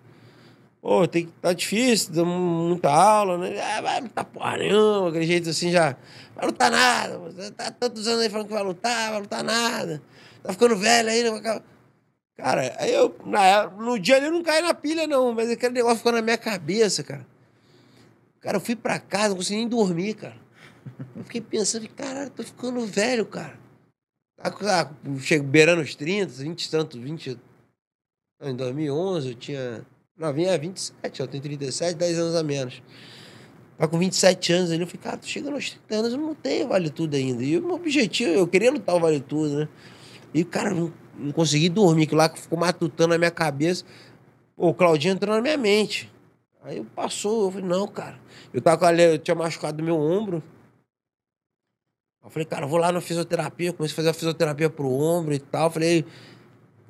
Pô, tem que. Tá difícil, dá muita aula, né? Ah, vai lutar porra nenhuma, aquele jeito assim já. Vai lutar nada. Você tá tantos anos aí falando que vai lutar, vai lutar nada. Tá ficando velho aí, não vai acabar. Cara, aí eu. Na, no dia ali eu não caí na pilha, não, mas aquele negócio ficou na minha cabeça, cara. Cara, eu fui pra casa, não consegui nem dormir, cara. Eu fiquei pensando, caralho, tô ficando velho, cara. Tá, ah, chego beirando os 30, 20 e tanto, 20. Não, em 2011 eu tinha. Não, vinha 27, eu tenho 37, 10 anos a menos. Tá com 27 anos ali, eu falei, cara, tô chegando aos 30 anos, eu não tenho Vale Tudo ainda. E o meu objetivo, eu queria lutar o Vale Tudo, né? E, cara, não, consegui dormir, que lá ficou matutando na minha cabeça. O Claudinho entrou na minha mente. Aí passou, eu falei, não, cara. Eu, tava com a, eu tinha machucado meu ombro. Eu falei, cara, eu vou lá na fisioterapia, comecei a fazer a fisioterapia pro ombro e tal. Falei,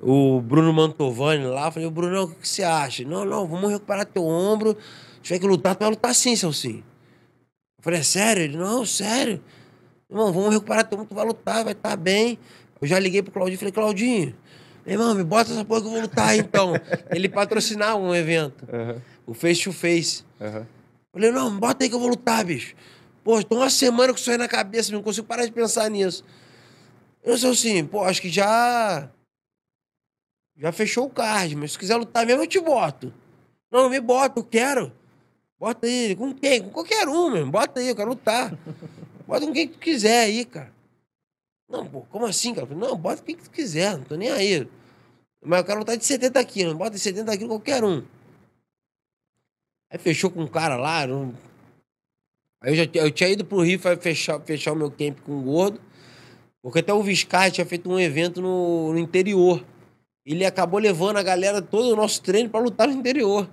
o Bruno Mantovani lá, falei, Bruno, o que, que você acha? Não, não, vamos recuperar teu ombro. Se tiver que lutar, tu vai lutar sim, Celcinho. Eu falei, é sério? Ele, não, sério. Irmão, vamos recuperar teu ombro, tu vai lutar, vai estar bem. Eu já liguei pro Claudinho e falei, Claudinho, meu irmão, me bota essa porra que eu vou lutar então. Ele patrocinar um evento, Aham, o Face to Face. aham. Falei, não, bota aí que eu vou lutar, bicho. Pô, tô uma semana com isso aí na cabeça, não consigo parar de pensar nisso. Eu sou assim, pô, acho que já. Já fechou o card, mas se quiser lutar mesmo, eu te boto. Não, não me bota, eu quero. Bota aí, com quem? Com qualquer um, mesmo. Bota aí, eu quero lutar. Bota com quem tu quiser aí, cara. Não, pô, como assim, cara? Não, bota quem que tu quiser, não tô nem aí. Mas eu quero lutar de 70 quilos, bota de 70 quilos qualquer um. Aí fechou com um cara lá, não... Aí eu, já, eu tinha ido pro Rio fechar, fechar o meu camp com o gordo, porque até o Viscar tinha feito um evento no, no interior. Ele acabou levando a galera, todo o nosso treino, pra lutar no interior.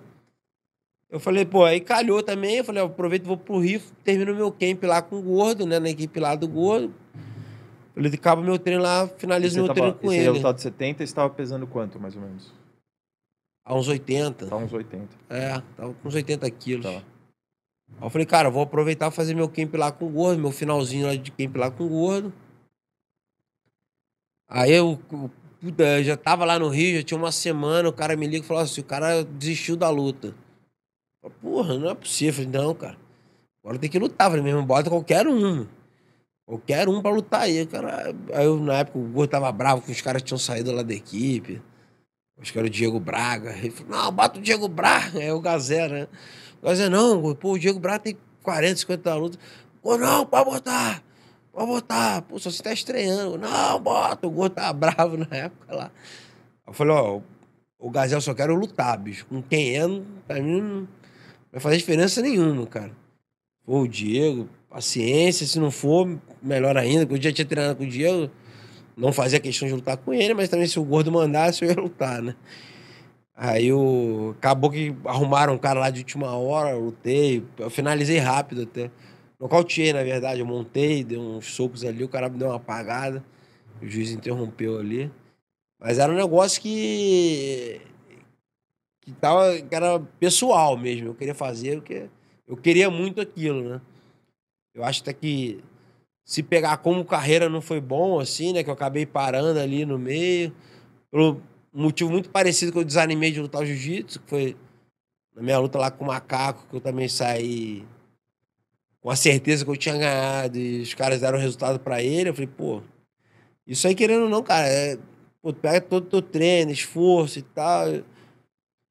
Eu falei, pô, aí calhou também. Eu falei, aproveito vou pro Rio, termino meu camp lá com o gordo, né? Na equipe lá do gordo. Ele acaba meu treino lá, finalizo Você meu tava, treino com esse ele. resultado de 70 estava pesando quanto, mais ou menos? A uns 80. Tá uns 80. É, tava com uns 80 quilos. Tá. Aí eu falei, cara, vou aproveitar e fazer meu camp lá com o gordo, meu finalzinho lá de camp lá com o gordo. Aí eu, puta, já tava lá no Rio, já tinha uma semana, o cara me liga e falou assim, o cara desistiu da luta. Eu falei, Porra, não é possível. Eu falei, não, cara. Agora tem que lutar. Eu falei, mesmo, bota qualquer um. Qualquer um pra lutar aí. Cara, aí eu, na época, o gordo tava bravo que os caras tinham saído lá da equipe. Acho que era o Diego Braga. Ele falou, não, bota o Diego Braga. É o Gazé, né? O Gazé, não, pô, o Diego Braga tem 40, 50 lutas. Pô, não, pode botar. Pode botar. Pô, só você tá estreando. Não, bota. O gordo tava bravo na época lá. Eu falei, ó, o Gazé eu só quero lutar, bicho. Com quem é, pra mim não vai fazer diferença nenhuma, cara. Pô, o Diego, paciência. Se não for, melhor ainda, porque eu já tinha treinado com o Diego. Não fazia questão de lutar com ele, mas também se o gordo mandasse, eu ia lutar, né? Aí o... acabou que arrumaram um cara lá de última hora, eu lutei, eu finalizei rápido até. Nocauteei, na verdade. Eu montei, dei uns socos ali, o cara me deu uma apagada. O juiz interrompeu ali. Mas era um negócio que. que, tava, que era pessoal mesmo. Eu queria fazer porque eu queria muito aquilo, né? Eu acho até que se pegar como carreira não foi bom, assim, né? Que eu acabei parando ali no meio. Um motivo muito parecido que eu desanimei de lutar o jiu-jitsu, que foi na minha luta lá com o macaco, que eu também saí com a certeza que eu tinha ganhado e os caras deram resultado para ele. Eu falei, pô, isso aí querendo ou não, cara, é, pô, pega todo o teu treino, esforço e tal.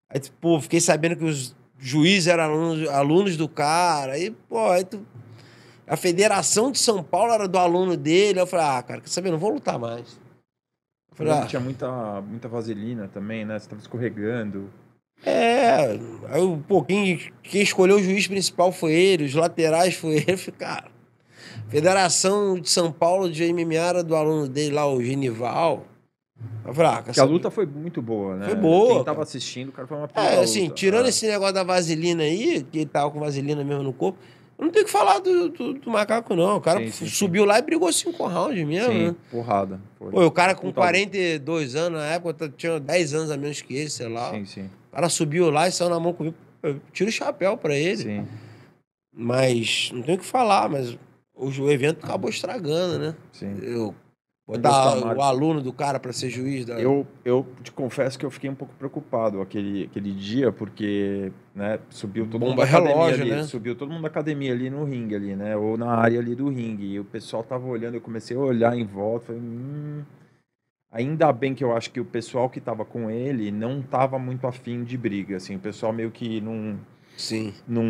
Aí, pô, fiquei sabendo que os juízes eram alunos, alunos do cara. Aí, pô, aí tu, a Federação de São Paulo era do aluno dele. Eu falei, ah, cara, quer saber? Não vou lutar mais. Eu falei, ah, tinha muita, muita vaselina também, né? Você tava escorregando. É, aí, pô, quem, quem escolheu o juiz principal foi ele, os laterais foi ele. Eu falei, cara, Federação de São Paulo de MMA era do aluno dele lá, o Genival. Eu falei, ah, Porque a luta foi muito boa, né? Foi boa. Quem tava assistindo, o cara foi uma É, assim, luta. tirando é. esse negócio da vaselina aí, que ele tava com vaselina mesmo no corpo, eu não tenho que falar do, do, do macaco, não. O cara sim, sim, subiu sim. lá e brigou cinco rounds mesmo, sim, né? porrada. Foi. Pô, o cara com 42 anos, na época, tinha 10 anos a menos que ele, sei lá. Sim, sim. O cara subiu lá e saiu na mão comigo. Eu tiro o chapéu pra ele. Sim. Mas, não tenho o que falar, mas o, o evento acabou estragando, né? Sim. Eu Botar o aluno do cara para ser juiz? Da... Eu, eu te confesso que eu fiquei um pouco preocupado aquele, aquele dia, porque né, subiu todo Bomba mundo da relógio, ali, né? Subiu todo mundo da academia ali no ringue, ali, né? Ou na área ali do ringue. E o pessoal tava olhando, eu comecei a olhar em volta, falei, hum... Ainda bem que eu acho que o pessoal que tava com ele não tava muito afim de briga, assim. O pessoal meio que não... Sim. Não...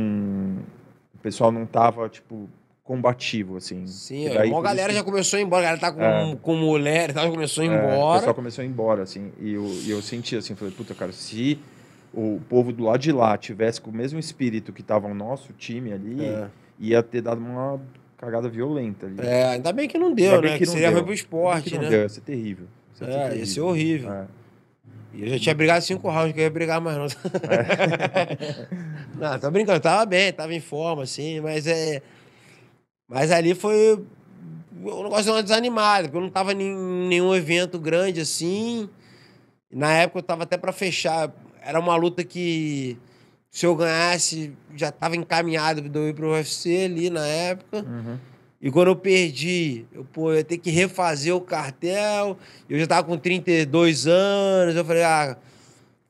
O pessoal não tava, tipo combativo, assim. Sim, daí, uma galera já começou a ir embora, a galera tá com, é, com mulher, tá, começou a ir é, embora. O pessoal começou a ir embora, assim. E eu, e eu senti assim, falei, puta, cara, se o povo do lado de lá tivesse com o mesmo espírito que tava o nosso time ali, é. ia ter dado uma cagada violenta ali. É, ainda bem que não deu, né? Que, que seria ruim pro esporte, que né? Não deu, ia ser terrível. Ser é, terrível. ia ser horrível. É. E eu já tinha brigado cinco rounds, que eu ia brigar mais não. É. não, tô brincando, tava bem, tava em forma, assim, mas é mas ali foi. O negócio deu uma desanimada, porque eu não tava em nenhum evento grande assim. Na época eu tava até para fechar. Era uma luta que, se eu ganhasse, já tava encaminhado de eu ir pro UFC ali na época. Uhum. E quando eu perdi, eu, pô, eu ia ter que refazer o cartel. Eu já tava com 32 anos. Eu falei, ah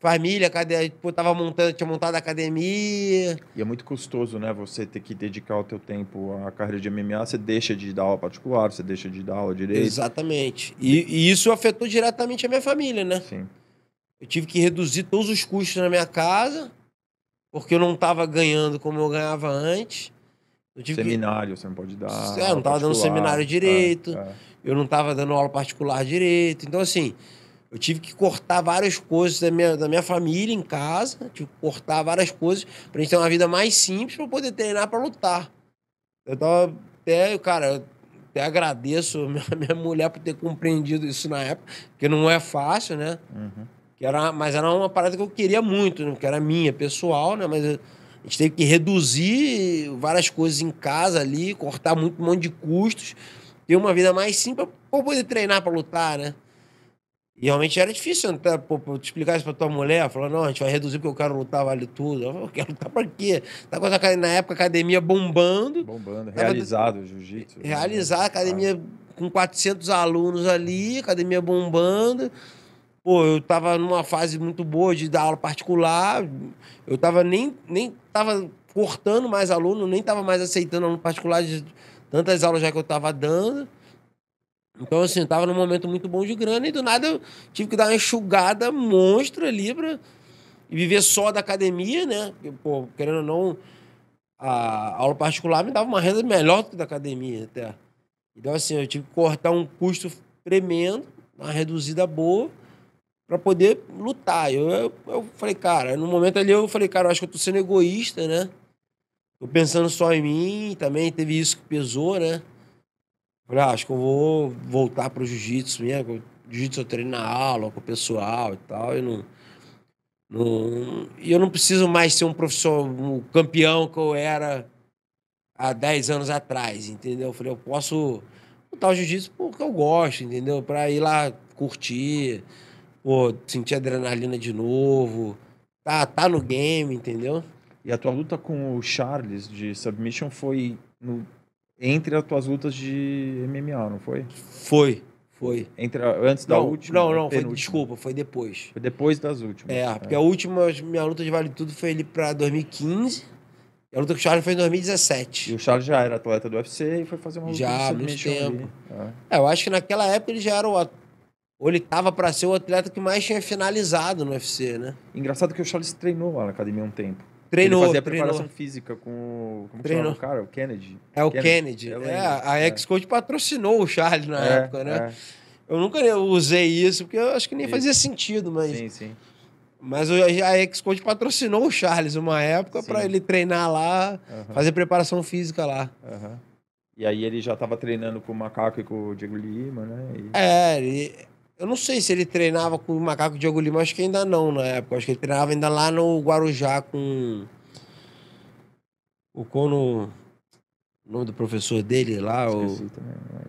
família, cadê? Pô, tava montando, tinha montado a academia. E é muito custoso, né? Você ter que dedicar o teu tempo à carreira de MMA, você deixa de dar aula particular, você deixa de dar aula direito. Exatamente. E, e isso afetou diretamente a minha família, né? Sim. Eu tive que reduzir todos os custos na minha casa, porque eu não estava ganhando como eu ganhava antes. seminário, que... você não pode dar. É, eu não estava dando seminário direito, é, é. eu não estava dando aula particular direito. Então, assim, eu tive que cortar várias coisas da minha, da minha família em casa, tive que cortar várias coisas pra gente ter uma vida mais simples pra poder treinar pra lutar. Eu tava até, cara, até agradeço minha, minha mulher por ter compreendido isso na época, porque não é fácil, né? Uhum. Que era, mas era uma parada que eu queria muito, né? que era minha, pessoal, né? Mas a gente teve que reduzir várias coisas em casa ali, cortar muito um monte de custos, ter uma vida mais simples pra poder treinar pra lutar, né? E realmente era difícil né, pô, te explicar isso pra tua mulher, falar, não, a gente vai reduzir porque eu quero lutar, vale tudo. Eu quero lutar pra quê? Tá com a, na época academia bombando. Bombando, realizado o jiu-jitsu. Né? Realizar, academia com 400 alunos ali, academia bombando. Pô, eu tava numa fase muito boa de dar aula particular. Eu tava nem, nem tava cortando mais aluno, nem tava mais aceitando aluno particular de tantas aulas já que eu tava dando. Então, assim, eu tava num momento muito bom de grana e do nada eu tive que dar uma enxugada monstra ali pra viver só da academia, né? Porque, pô, querendo ou não, a aula particular me dava uma renda melhor do que da academia até. Então, assim, eu tive que cortar um custo tremendo, uma reduzida boa, para poder lutar. Eu, eu, eu, falei, cara, no momento ali eu falei, cara, eu acho que eu tô sendo egoísta, né? Tô pensando só em mim, também teve isso que pesou, né? Falei, ah, acho que eu vou voltar pro jiu-jitsu mesmo. Jiu-jitsu eu treino na aula com o pessoal e tal. E não, não, eu não preciso mais ser um professor, um campeão que eu era há 10 anos atrás, entendeu? Eu falei, eu posso lutar o jiu-jitsu porque eu gosto, entendeu? Pra ir lá curtir, pô, sentir adrenalina de novo, tá, tá no game, entendeu? E a tua luta com o Charles de submission foi no- entre as tuas lutas de MMA, não foi? Foi, foi. Entre antes da não, última? não, não, foi, desculpa, foi depois. Foi depois das últimas. É, porque a última, minha luta de Vale Tudo foi ali pra 2015, e a luta com o Charles foi em E 2017. o Charles já era atleta do UFC e foi fazer uma luta Já, há muito tempo. É. É, eu acho que naquela época ele já era o. Ou ele tava pra ser o atleta que mais tinha finalizado no UFC, né? Engraçado que o Charles treinou lá na academia um tempo. Treinou, Ele fazia treinou. preparação física com. Como Treinou. chama o cara? O Kennedy. É o Kennedy. Kennedy. É, lembro, a é. ex-coach patrocinou o Charles na É, época, né? é. Eu nunca usei isso, porque eu acho que nem fazia sentido, mas. Sim, sim. Mas a ex-coach patrocinou o Charles uma época pra ele treinar lá, Aham, fazer preparação física lá. aham. E aí ele já tava treinando com o Macaco e com o Diego Lima, né? E- É, ele- eu não sei se ele treinava com o Macaco Diogo Lima, acho que ainda não na época. Acho que ele treinava ainda lá no Guarujá com. O Cono. O nome do professor dele lá, o. Esqueci também. né?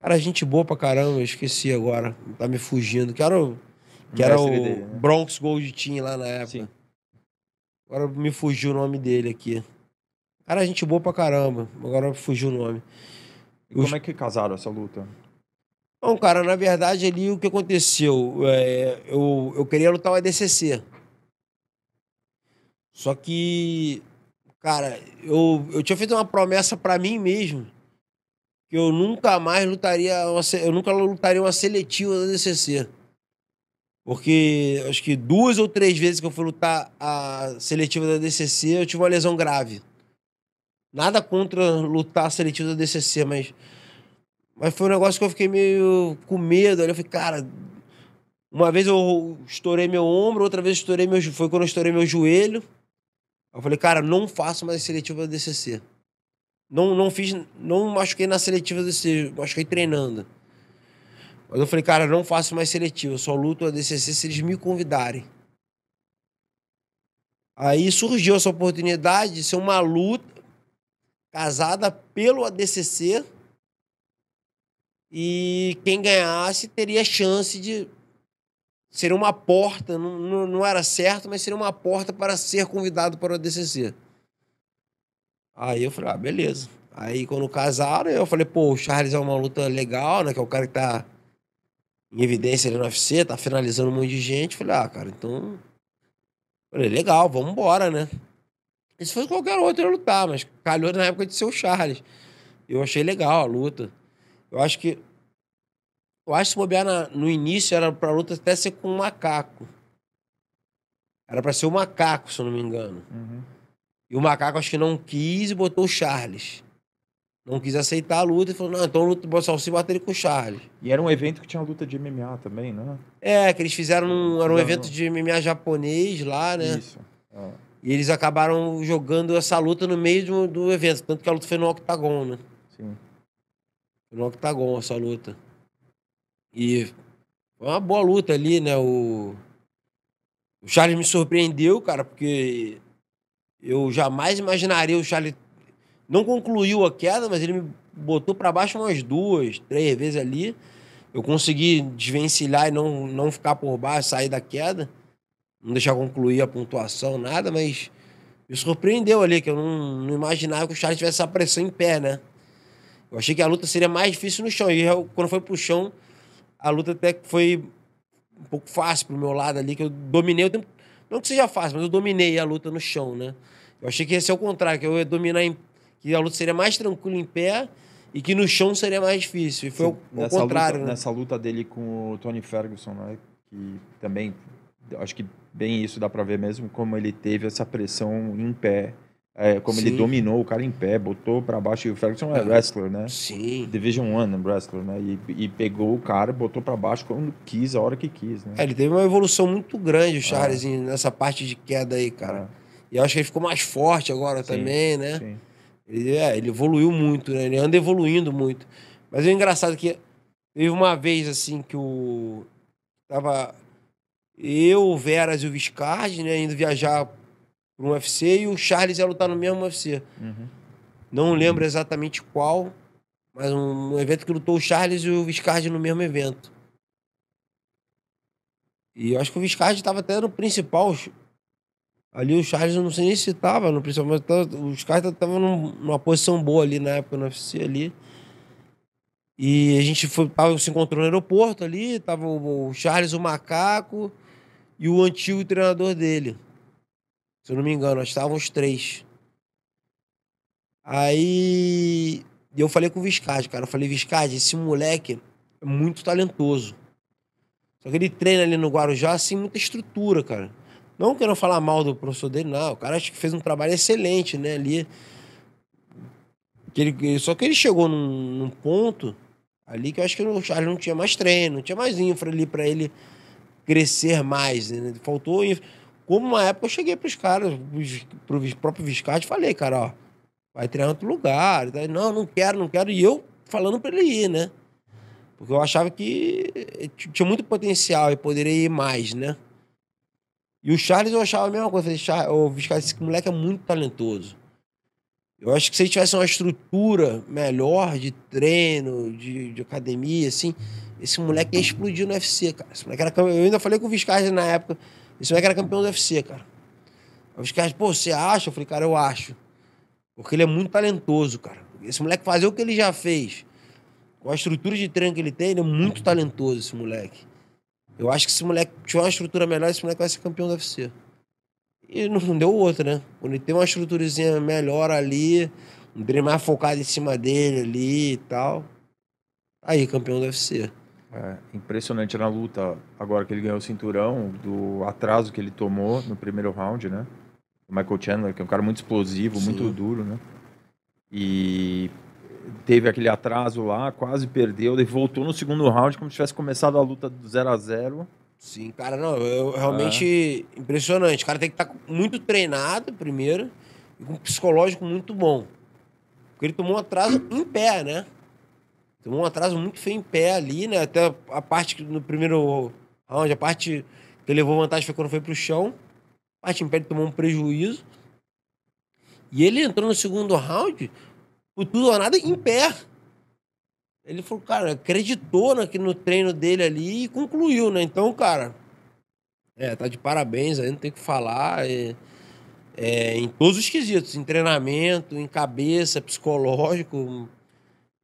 Cara, gente boa pra caramba, eu esqueci agora. Tá me fugindo. Que era o, que O era o dele, né? Bronx Gold Team lá na época. Sim. Agora me fugiu o nome dele aqui. Cara, gente boa pra caramba. Agora fugiu o nome. E como é que casaram essa luta? Bom, cara, na verdade ali o que aconteceu? É, eu, eu queria lutar o ADCC. Só que, cara, eu, eu tinha feito uma promessa pra mim mesmo que eu nunca mais lutaria, uma eu nunca lutaria uma seletiva da ADCC. Porque acho que duas ou três vezes que eu fui lutar a seletiva da DCC, eu tive uma lesão grave. Nada contra lutar a seletiva da DCC, mas mas foi um negócio que eu fiquei meio com medo. Eu falei, cara, uma vez eu estourei meu ombro, outra vez estourei meu, foi quando eu estourei meu joelho. Eu falei, cara, não faço mais seletiva da DCC. Não, não fiz, não machuquei na seletiva da DCC, machuquei treinando. Mas eu falei, cara, não faço mais seletiva, só luto a DCC se eles me convidarem. Aí surgiu essa oportunidade de ser uma luta casada pelo ADCC e quem ganhasse teria chance de ser uma porta, não, não, não era certo, mas seria uma porta para ser convidado para o ADCC. Aí eu falei, ah, beleza. Aí quando casaram, eu falei, pô, o Charles é uma luta legal, né? Que é o cara que tá em evidência ali no UFC, tá finalizando um monte de gente. Falei, ah, cara, então. Falei, legal, vamos embora, né? E se fosse qualquer outro, eu ia lutar, mas calhou na época de ser o Charles. Eu achei legal a luta. Eu acho que. Eu acho que se bobear na- no início era pra luta até ser com um macaco. Era pra ser o macaco, se eu não me engano. Uhum. E o macaco acho que não quis e botou o Charles. Não quis aceitar a luta e falou: não, então luta o Salsi bota ele com o Charles. E era um evento que tinha luta de MMA também, né? É, que eles fizeram um, era um Não, evento não. de MMA japonês lá, né? Isso. Ah, E eles acabaram jogando essa luta no meio do, do evento. Tanto que a luta foi no octagon, né? No octagon essa luta. E foi uma boa luta ali, né? O, o Charles me surpreendeu, cara, porque eu jamais imaginaria o Charles. Não concluiu a queda, mas ele me botou pra baixo umas duas, três vezes ali. Eu consegui desvencilhar e não, não ficar por baixo, sair da queda. Não deixar concluir a pontuação, nada, mas me surpreendeu ali, que eu não, não imaginava que o Charles tivesse essa pressão em pé, né? Eu achei que a luta seria mais difícil no chão. E eu, quando foi pro chão, a luta até foi um pouco fácil pro meu lado ali, que eu dominei o tempo. Não que seja fácil, mas eu dominei a luta no chão, né? Eu achei que ia ser o contrário, que eu ia dominar em. que a luta seria mais tranquila em pé e que no chão seria mais difícil. E foi o, o nessa contrário, luta, né? Nessa luta dele com o Tony Ferguson, né? Que também, acho que bem isso dá pra ver mesmo, como ele teve essa pressão em pé. É, como ele Sim. dominou o cara em pé, botou pra baixo. E o Ferguson é É. wrestler, né? Sim. Division One wrestler, né? E, e pegou o cara, botou pra baixo quando quis, a hora que quis, né? É, ele teve uma evolução muito grande, o Charles, em- nessa parte de queda aí, cara. E eu acho que ele ficou mais forte agora Sim, também, né? Sim. Ele, é, ele evoluiu muito, né? Ele anda evoluindo muito. Mas é engraçado que teve uma vez, assim, que o... Tava eu, o Veras e o Viscardi, né? Indo viajar para um UFC e o Charles ia lutar no mesmo UFC. Uhum. Não lembro exatamente qual, mas um, um evento que lutou o Charles e o Viscardi no mesmo evento. E eu acho que o Viscardi estava até no principal. Ali o Charles, eu não sei nem se estava no principal, mas tava, o Viscardi estava numa posição boa ali na época no UFC ali. E a gente foi, tava, se encontrou no aeroporto ali, tava o, o Charles, o macaco e o antigo treinador dele. Se eu não me engano, nós estávamos três. Aí eu falei com o Viscardi, cara. Eu falei, Viscardi, esse moleque é muito talentoso. Só que ele treina ali no Guarujá, assim, muita estrutura, cara. Não quero falar mal do professor dele, não. O cara acho que fez um trabalho excelente, né, ali. Que ele, só que ele chegou num, num ponto ali que eu acho que o Charles não tinha mais treino, não tinha mais infra ali para ele crescer mais. Né? Faltou infra. Como uma época eu cheguei pros caras, pro próprio Viscardi, falei, cara, ó, vai treinar em outro lugar. Não, não quero, não quero. E eu falando para ele ir, né? Porque eu achava que tinha muito potencial e poderia ir mais, né? E o Charles eu achava a mesma coisa. O Viscardi, esse moleque é muito talentoso. Eu acho que se ele tivesse uma estrutura melhor de treino, de, de academia, assim, esse moleque ia explodir no UFC, cara. Esse moleque era Eu ainda falei com o Viscardi na época. Esse moleque era campeão do UFC, cara. O Viscardi, pô, você acha? Eu falei, cara, eu acho. Porque ele é muito talentoso, cara. Esse moleque fazer o que ele já fez, com a estrutura de treino que ele tem, ele é muito talentoso, esse moleque. Eu acho que se esse moleque tiver uma estrutura melhor, esse moleque vai ser campeão do UFC. E não deu outra, né? Quando ele tem uma estruturazinha melhor ali, um treino mais focado em cima dele ali e tal. Aí, campeão do UFC. É, impressionante na luta, agora que ele ganhou o cinturão, do atraso que ele tomou no primeiro round, né? O Michael Chandler, que é um cara muito explosivo, Sim. muito duro, né? E teve aquele atraso lá, quase perdeu, daí voltou no segundo round como se tivesse começado a luta do 0 a 0 Sim, cara, não, eu realmente é. impressionante. O cara tem que estar tá muito treinado primeiro e com um psicológico muito bom. Porque ele tomou um atraso em pé, né? Tomou um atraso muito feio em pé ali, né? Até a parte no primeiro round, a parte que levou vantagem foi quando foi pro chão. A parte em pé ele tomou um prejuízo. E ele entrou no segundo round, por tudo ou nada, em pé. Ele falou, cara, acreditou no, no treino dele ali e concluiu, né? Então, cara, é, tá de parabéns aí, não tem o que falar. É, é, em todos os quesitos, em treinamento, em cabeça, psicológico,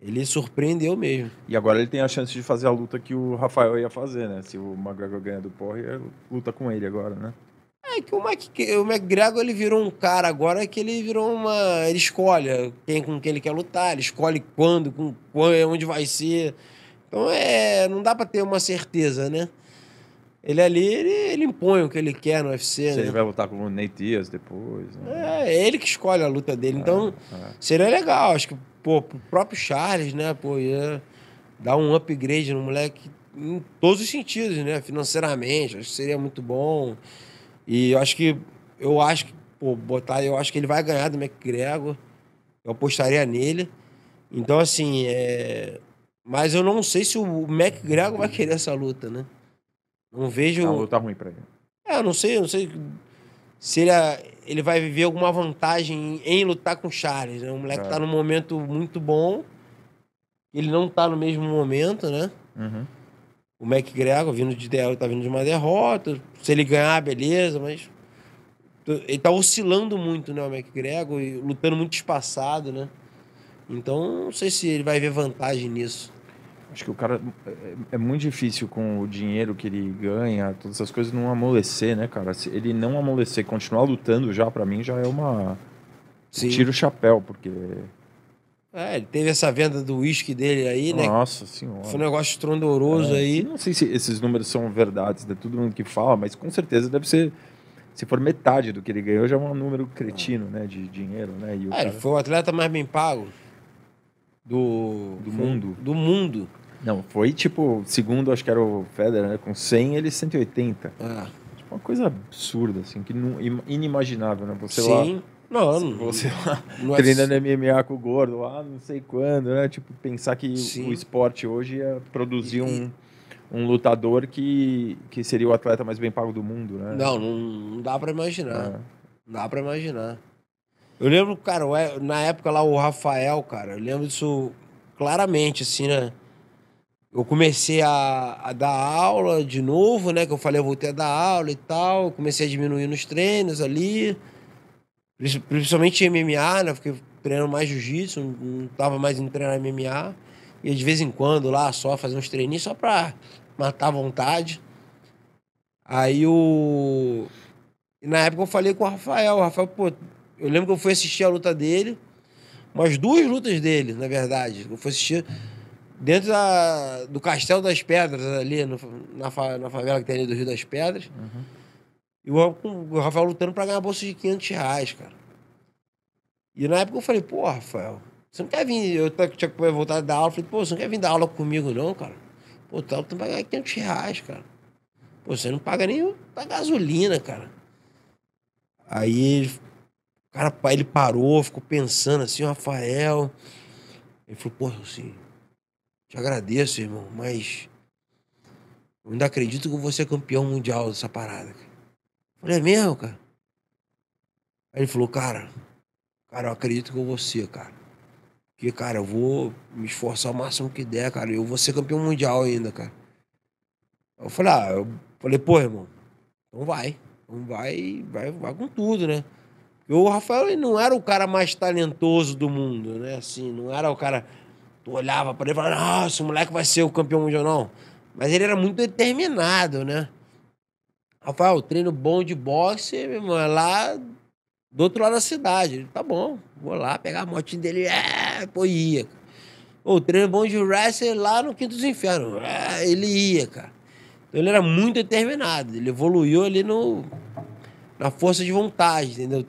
ele surpreendeu mesmo. E agora ele tem a chance de fazer a luta que o Rafael ia fazer, né? Se o McGregor ganha do Poirier, luta com ele agora, né? É que o, Mac, o McGregor ele virou um cara agora que ele virou uma. Ele escolhe quem com quem ele quer lutar, ele escolhe quando, com quando, onde vai ser. Então é. Não dá pra ter uma certeza, né? Ele ali, ele, ele impõe o que ele quer no UFC. Se né? ele vai lutar com o Nate Diaz depois. Né? É, é ele que escolhe a luta dele. É, então, é. seria legal. Acho que, pô, pro próprio Charles, né, pô, ia dar um upgrade no moleque em todos os sentidos, né? Financeiramente, acho que seria muito bom. E eu acho que. Eu acho que. Pô, botar. Eu acho que ele vai ganhar do McGregor. Eu apostaria nele. Então, assim. É... Mas eu não sei se o McGregor vai querer essa luta, né? Não vejo. É uma luta ruim pra ele. É, eu não sei, eu não sei se ele, ele vai viver alguma vantagem em, lutar com o Charles, né? O moleque é. tá num momento muito bom. Ele não tá no mesmo momento, né? Uhum. O McGregor vindo de tá vindo de uma derrota. Se ele ganhar, beleza, mas ele tá oscilando muito, né, o McGregor, e lutando muito espaçado, né? Então, não sei se ele vai ver vantagem nisso. Acho que o cara é, é muito difícil com o dinheiro que ele ganha, todas essas coisas não amolecer, né, cara? Se ele não amolecer, continuar lutando já para mim já é uma Sim. tira o chapéu, porque é, ele teve essa venda do uísque dele aí, né? Nossa senhora. Foi um negócio estrondoroso é, aí. Não sei se esses números são verdades, de todo mundo que fala, mas com certeza deve ser. Se for metade do que ele ganhou, já é um número cretino, né? De dinheiro, né? E o é, cara... ele foi o atleta mais bem pago do, do mundo. Do mundo. Não, foi tipo, segundo acho que era o Federer, né? Com 100, ele 180. Ah. Tipo, uma coisa absurda, assim, que não, inimaginável, né? Você Sim. Lá não, não. Você lá não é treinando é... MMA com o gordo lá, não sei quando, né? Tipo, pensar que Sim. o esporte hoje ia produzir e... um, um lutador que, que seria o atleta mais bem pago do mundo, né? Não, não, dá para imaginar. É. Não dá para imaginar. Eu lembro, cara, na época lá, o Rafael, cara, eu lembro disso claramente, assim, né? Eu comecei a, a dar aula de novo, né? Que eu falei, eu voltei a dar aula e tal. Comecei a diminuir nos treinos ali. Princi- Principalmente MMA, né? Fiquei treinando mais jiu-jitsu, não- tava mais indo treinar MMA. E de vez em quando lá, só fazer uns treininhos só pra matar a vontade. Aí o. Na época eu falei com o Rafael. O Rafael, pô, eu lembro que eu fui assistir a luta dele. Umas duas lutas dele, na verdade. Eu fui assistir dentro da- do Castelo das Pedras, ali, no- na, fa- na favela que tem ali do Rio das Pedras. E o, o Rafael lutando pra ganhar a bolsa de 500 reais, cara. E na época eu falei, pô, Rafael, você não quer vir? Eu tinha que voltar a dar aula. Eu falei, pô, você não quer vir dar aula comigo, não, cara? Pô, tá lutando pra ganhar 500 reais, cara. Pô, você não paga nem a gasolina, cara. Aí, o cara, ele parou, ficou pensando assim, o Rafael. Ele falou, pô, assim, te agradeço, irmão, mas eu ainda acredito que vou ser campeão mundial dessa parada. cara." Eu falei, é mesmo, cara? Aí ele falou, cara, cara, eu acredito que eu vou ser, cara. Porque, cara, eu vou me esforçar o máximo que der, cara. Eu vou ser campeão mundial ainda, cara. Eu falei, ah, eu falei, pô, irmão, então vai. Então vai, vai, vai com tudo, né? O Rafael não era o cara mais talentoso do mundo, né? Assim, não era o cara. Tu olhava pra ele e falava, ah, esse moleque vai ser o campeão mundial, não. Mas ele era muito determinado, né? Rafael, treino bom de boxe, irmão, é lá do outro lado da cidade. Ele, tá bom, vou lá pegar a motinha dele, é, pô, ia. O treino bom de wrestling lá no Quinto dos Infernos, é, ele ia, cara. Então ele era muito determinado, ele evoluiu ali no, na força de vontade, entendeu?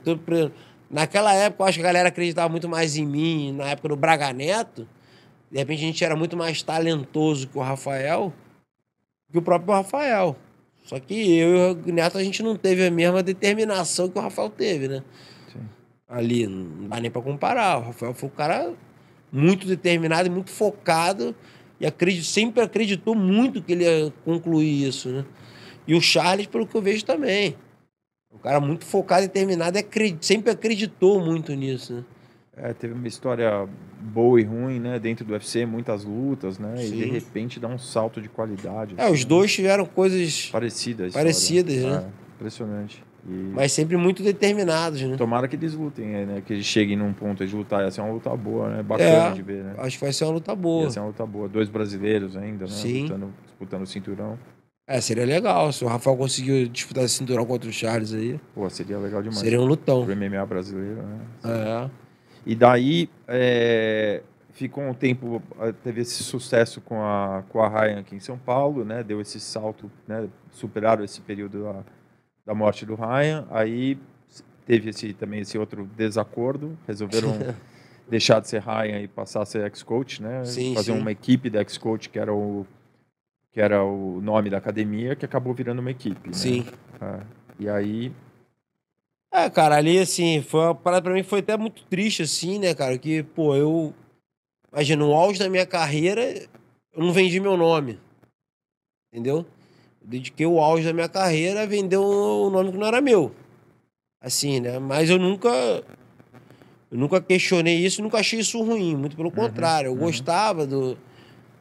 Naquela época, eu acho que a galera acreditava muito mais em mim, na época do Braga Neto. De repente, a gente era muito mais talentoso que o Rafael, que o próprio Rafael. Só que eu e o Neto, a gente não teve a mesma determinação que o Rafael teve, né? Sim. Ali, não dá nem pra comparar. O Rafael foi um cara muito determinado e muito focado e acredito, sempre acreditou muito que ele ia concluir isso, né? E o Charles, pelo que eu vejo também. Um cara muito focado e determinado e acre- sempre acreditou muito nisso, né? É, teve uma história boa e ruim, né? Dentro do UFC, muitas lutas, né? E de Sim. repente dá um salto de qualidade. É, assim, os dois tiveram coisas, Parecidas. Parecidas, né? impressionante. E mas sempre muito determinados, né? tomara que eles lutem, né? Que eles cheguem num ponto de lutar. Ia ser uma luta boa, né? Bacana É. de ver, né? Acho que vai ser uma luta boa. Ia ser uma luta boa. Dois brasileiros ainda, né? Sim. Lutando, disputando o cinturão. É, seria legal. Se o Rafael conseguir disputar esse cinturão contra o Charles aí, Pô, seria legal demais. seria um lutão. Pro MMA brasileiro, né? É. E daí é, ficou um tempo, eh, teve esse sucesso com a, com a Ryan aqui em São Paulo, né? Deu esse salto, né? Superaram esse período da, da morte do Ryan. Aí teve esse, também esse outro desacordo. Resolveram deixar de ser Ryan e passar a ser ex-coach, né? Sim, Fazer sim. uma equipe da ex-coach, que era o que era o nome da academia, que acabou virando uma equipe. né? Sim. É. E aí, É, cara, ali, assim, foi uma parada pra mim foi até muito triste, assim, né, cara? Que, pô, eu. Imagina, no auge da minha carreira, eu não vendi meu nome. Entendeu? Eu dediquei o auge da minha carreira a vender um nome que não era meu. Assim, né? Mas eu nunca. Eu nunca questionei isso, nunca achei isso ruim. Muito pelo contrário. Eu uhum. gostava do.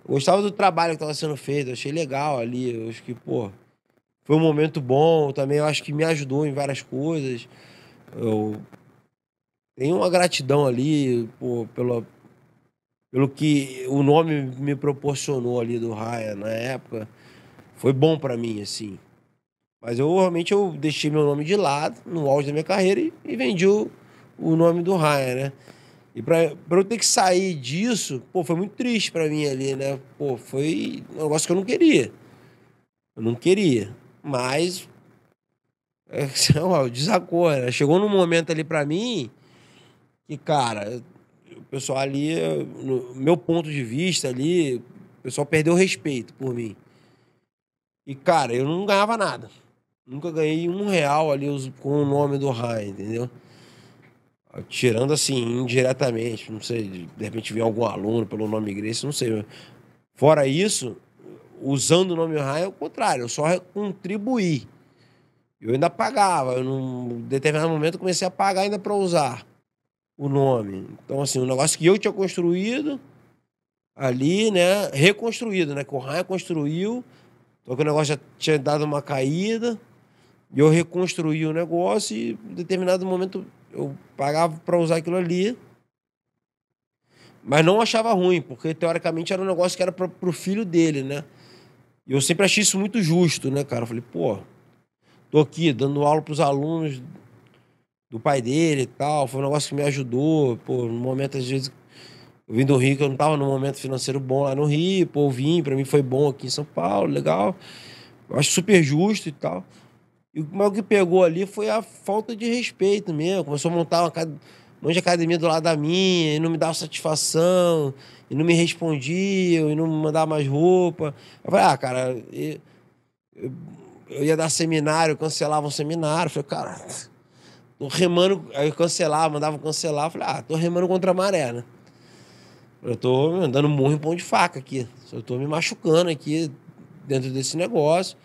Eu gostava do trabalho que estava sendo feito. Eu achei legal ali. Eu acho que, pô. Foi um momento bom também. Eu acho que me ajudou em várias coisas. Eu tenho uma gratidão ali pô, pelo, que o nome me proporcionou ali do Raya na época. Foi bom pra mim, assim. Mas eu realmente eu deixei meu nome de lado no auge da minha carreira e, e vendi o, o nome do Raya, né? E pra, pra eu ter que sair disso, pô, foi muito triste pra mim ali, né? Pô, foi um negócio que eu não queria. Eu não queria. Mas é, desacordo. né? Chegou num momento ali pra mim que, cara, o pessoal ali, no meu ponto de vista ali, o pessoal perdeu respeito por mim. E, cara, eu não ganhava nada. Nunca ganhei um real ali com o nome do Rai, entendeu? Tirando assim, indiretamente, não sei, de repente vinha algum aluno pelo nome Grace, não sei. Fora isso, usando o nome Rai é o contrário, eu só contribuí. Eu ainda pagava, eu num determinado momento comecei a pagar ainda para usar. o nome. Então, assim, um negócio que eu tinha construído ali, né? Reconstruído, né? Que o Raia construiu, só que o negócio já tinha dado uma caída. E eu reconstruí o negócio e em determinado momento eu pagava para usar aquilo ali. Mas não achava ruim, porque teoricamente era um negócio que era para o filho dele, né? E eu sempre achei isso muito justo, né, cara? Eu falei, pô, tô aqui dando aula para os alunos do pai dele e tal. Foi um negócio que me ajudou. Pô, no momento, às vezes, eu vim do Rio, que eu não tava num momento financeiro bom lá no Rio. Pô, eu vim, para mim foi bom aqui em São Paulo, legal. Eu acho super justo e tal. E o que pegou ali foi a falta de respeito mesmo. Começou a montar uma, um monte de academia do lado da minha, e não me dava satisfação, e não me respondiam, e não me mandava mais roupa. Eu falei, ah, cara, eu, eu ia dar seminário, cancelava um seminário. Eu falei, cara, tô remando. Aí eu cancelava, mandava cancelar. Eu falei, ah, tô remando contra a maré, né? Eu tô andando murro em pão de faca aqui. Eu tô me machucando aqui dentro desse negócio.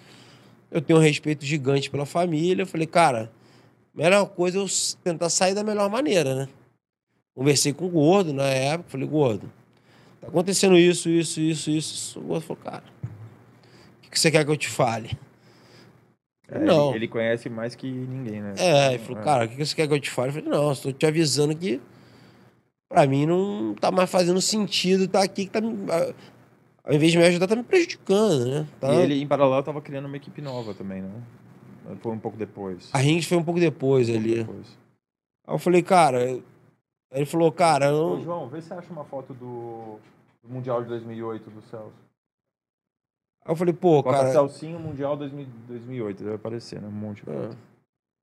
Eu tenho um respeito gigante pela família. Eu falei, cara, melhor coisa é eu tentar sair da melhor maneira, né? Conversei com o Gordo na época. Falei, Gordo, tá acontecendo isso, isso, isso, isso. O Gordo falou, cara, o que você quer que eu te fale? É, não. Ele, ele, conhece mais que ninguém, né? É, ele falou, cara, o que você quer que eu te fale? Eu falei, não, estou te avisando que pra mim não tá mais fazendo sentido estar tá aqui, que tá ao invés de me ajudar, tá me prejudicando, né? Tá... E ele, em paralelo, tava criando uma equipe nova também, né? Foi um pouco depois. A Rings foi um pouco depois um ali. depois. Aí eu falei, cara. Aí ele falou, cara. Eu... Ô, João, vê se você acha uma foto do, do Mundial de 2008 do Celso. Aí eu falei, pô, Bota cara. Celcinho Mundial 2008, deve aparecer, né? Um monte de. É.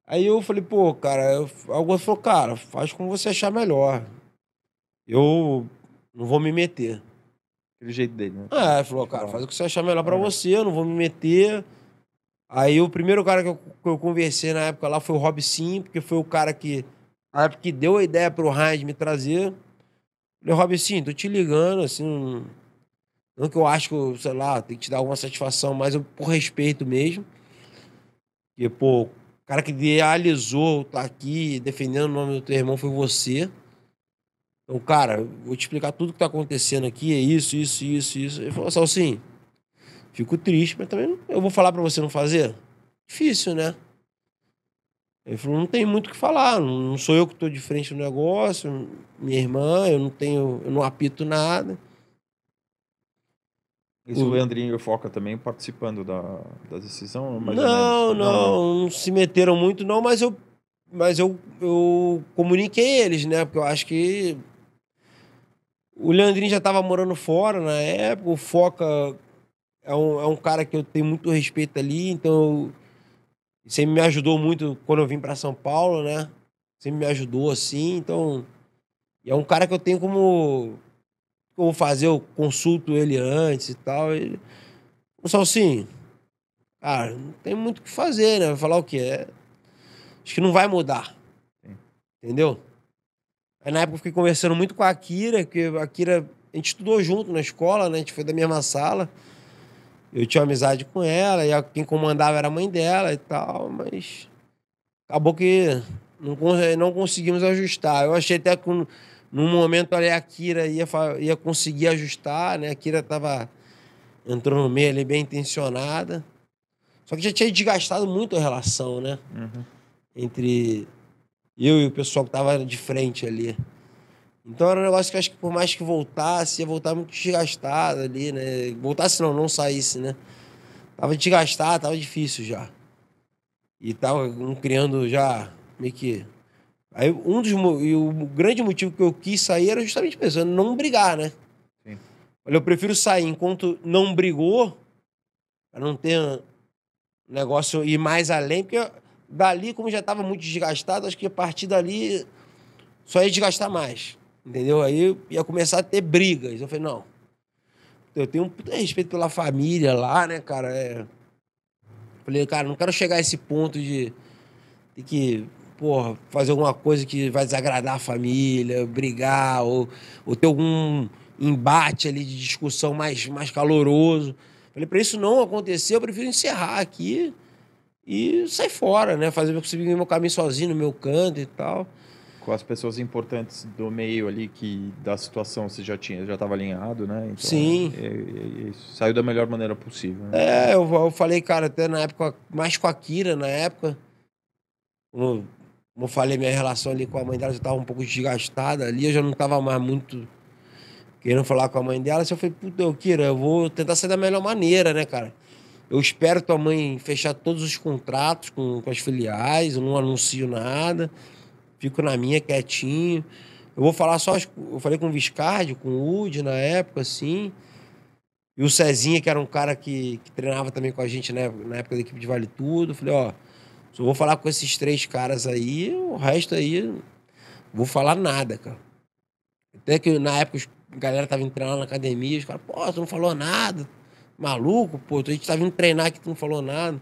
Aí eu falei, pô, cara. Eu... Falou, cara, faz como você achar melhor. Eu não vou me meter. Aquele jeito dele, né? É, falou, cara, faz o que você achar melhor pra é. você, eu não vou me meter. Aí o primeiro cara que eu, que eu conversei na época lá foi o Rob Sim, porque foi o cara que, na época, que deu a ideia pro Heinz me trazer. Falei, Sim, tô te ligando, assim, não que eu acho que, sei lá, tem que te dar alguma satisfação, mas eu, por respeito mesmo. Porque, pô, o cara que idealizou tá aqui defendendo o nome do teu irmão foi você. Então, cara, vou te explicar tudo que tá acontecendo aqui, é isso, isso, isso, isso. Ele falou assim, fico triste, mas também eu vou falar para você não fazer? Difícil, né? Ele falou, não tem muito o que falar, não sou eu que estou de frente no negócio, minha irmã, eu não tenho, eu não apito nada. Isso o Leandrinho e o Foca também participando da, da decisão? não, não, não, não, se meteram muito, não, mas eu, mas eu, eu comuniquei eles, né? Porque eu acho que o Leandrinho já estava morando fora na época, o Foca é um, é um cara que eu tenho muito respeito ali, então sempre me ajudou muito quando eu vim para São Paulo, né? Sempre me ajudou assim, então. E é um cara que eu tenho como. Eu vou fazer, eu consulto ele antes e tal. Ele. Só assim, cara, não tem muito o que fazer, né? Vai falar o quê? É... Acho que não vai mudar. Sim. Entendeu? Aí na época eu fiquei conversando muito com a Akira, que a Akira, a gente estudou junto na escola, né? A gente foi da mesma sala. Eu tinha amizade com ela, e quem comandava era a mãe dela e tal, mas acabou que não, não conseguimos ajustar. Eu achei até que num momento ali a Akira ia, ia conseguir ajustar, né? A Akira tava entrou no meio ali bem intencionada. Só que já tinha desgastado muito a relação, né? Uhum. Entre eu e o pessoal que tava de frente ali. Então era um negócio que acho que por mais que voltasse, ia voltar muito desgastado ali, né? Voltasse não, não saísse, né? Tava desgastado, tava difícil já. E tava um criando já meio que. Aí um dos. E o grande motivo que eu quis sair era justamente pensando, não brigar, né? Sim. Olha, eu prefiro sair enquanto não brigou, pra não ter negócio ir mais além, porque dali, como já estava muito desgastado, acho que a partir dali só ia desgastar mais. Entendeu? Aí ia começar a ter brigas. Eu falei, não. Eu tenho um respeito pela família lá, né, cara? É... Falei, cara, não quero chegar a esse ponto de que, porra, fazer alguma coisa que vai desagradar a família, brigar, ou, ou ter algum embate ali de discussão mais, mais caloroso. Falei, para isso não acontecer, eu prefiro encerrar aqui e sair fora, né? Fazer eu meu caminho sozinho no meu canto e tal. Com as pessoas importantes do meio ali que da situação você já tinha, já estava alinhado, né? Então, Sim. é- é- é saiu da melhor maneira possível. né? É, eu, eu falei, cara, até na época, mais com a Kira, na época. Como, como eu falei, minha relação ali com a mãe dela já estava um pouco desgastada ali, eu já não estava mais muito querendo falar com a mãe dela. Assim, eu falei, puta, Kira, eu vou tentar sair da melhor maneira, né, cara? Eu espero tua mãe fechar todos os contratos com, com as filiais, eu não anuncio nada, fico na minha quietinho. Eu vou falar só, eu falei com o Viscardi, com o Udi na época, assim. E o Cezinha, que era um cara que, que treinava também com a gente né, na época da equipe de Vale Tudo. Falei, ó, só vou falar com esses três caras aí, o resto aí, não vou falar nada, cara. Até que na época a galera tava indo treinar na academia, os caras, pô, tu não falou nada, maluco, pô, a gente tá vindo treinar aqui, tu não falou nada.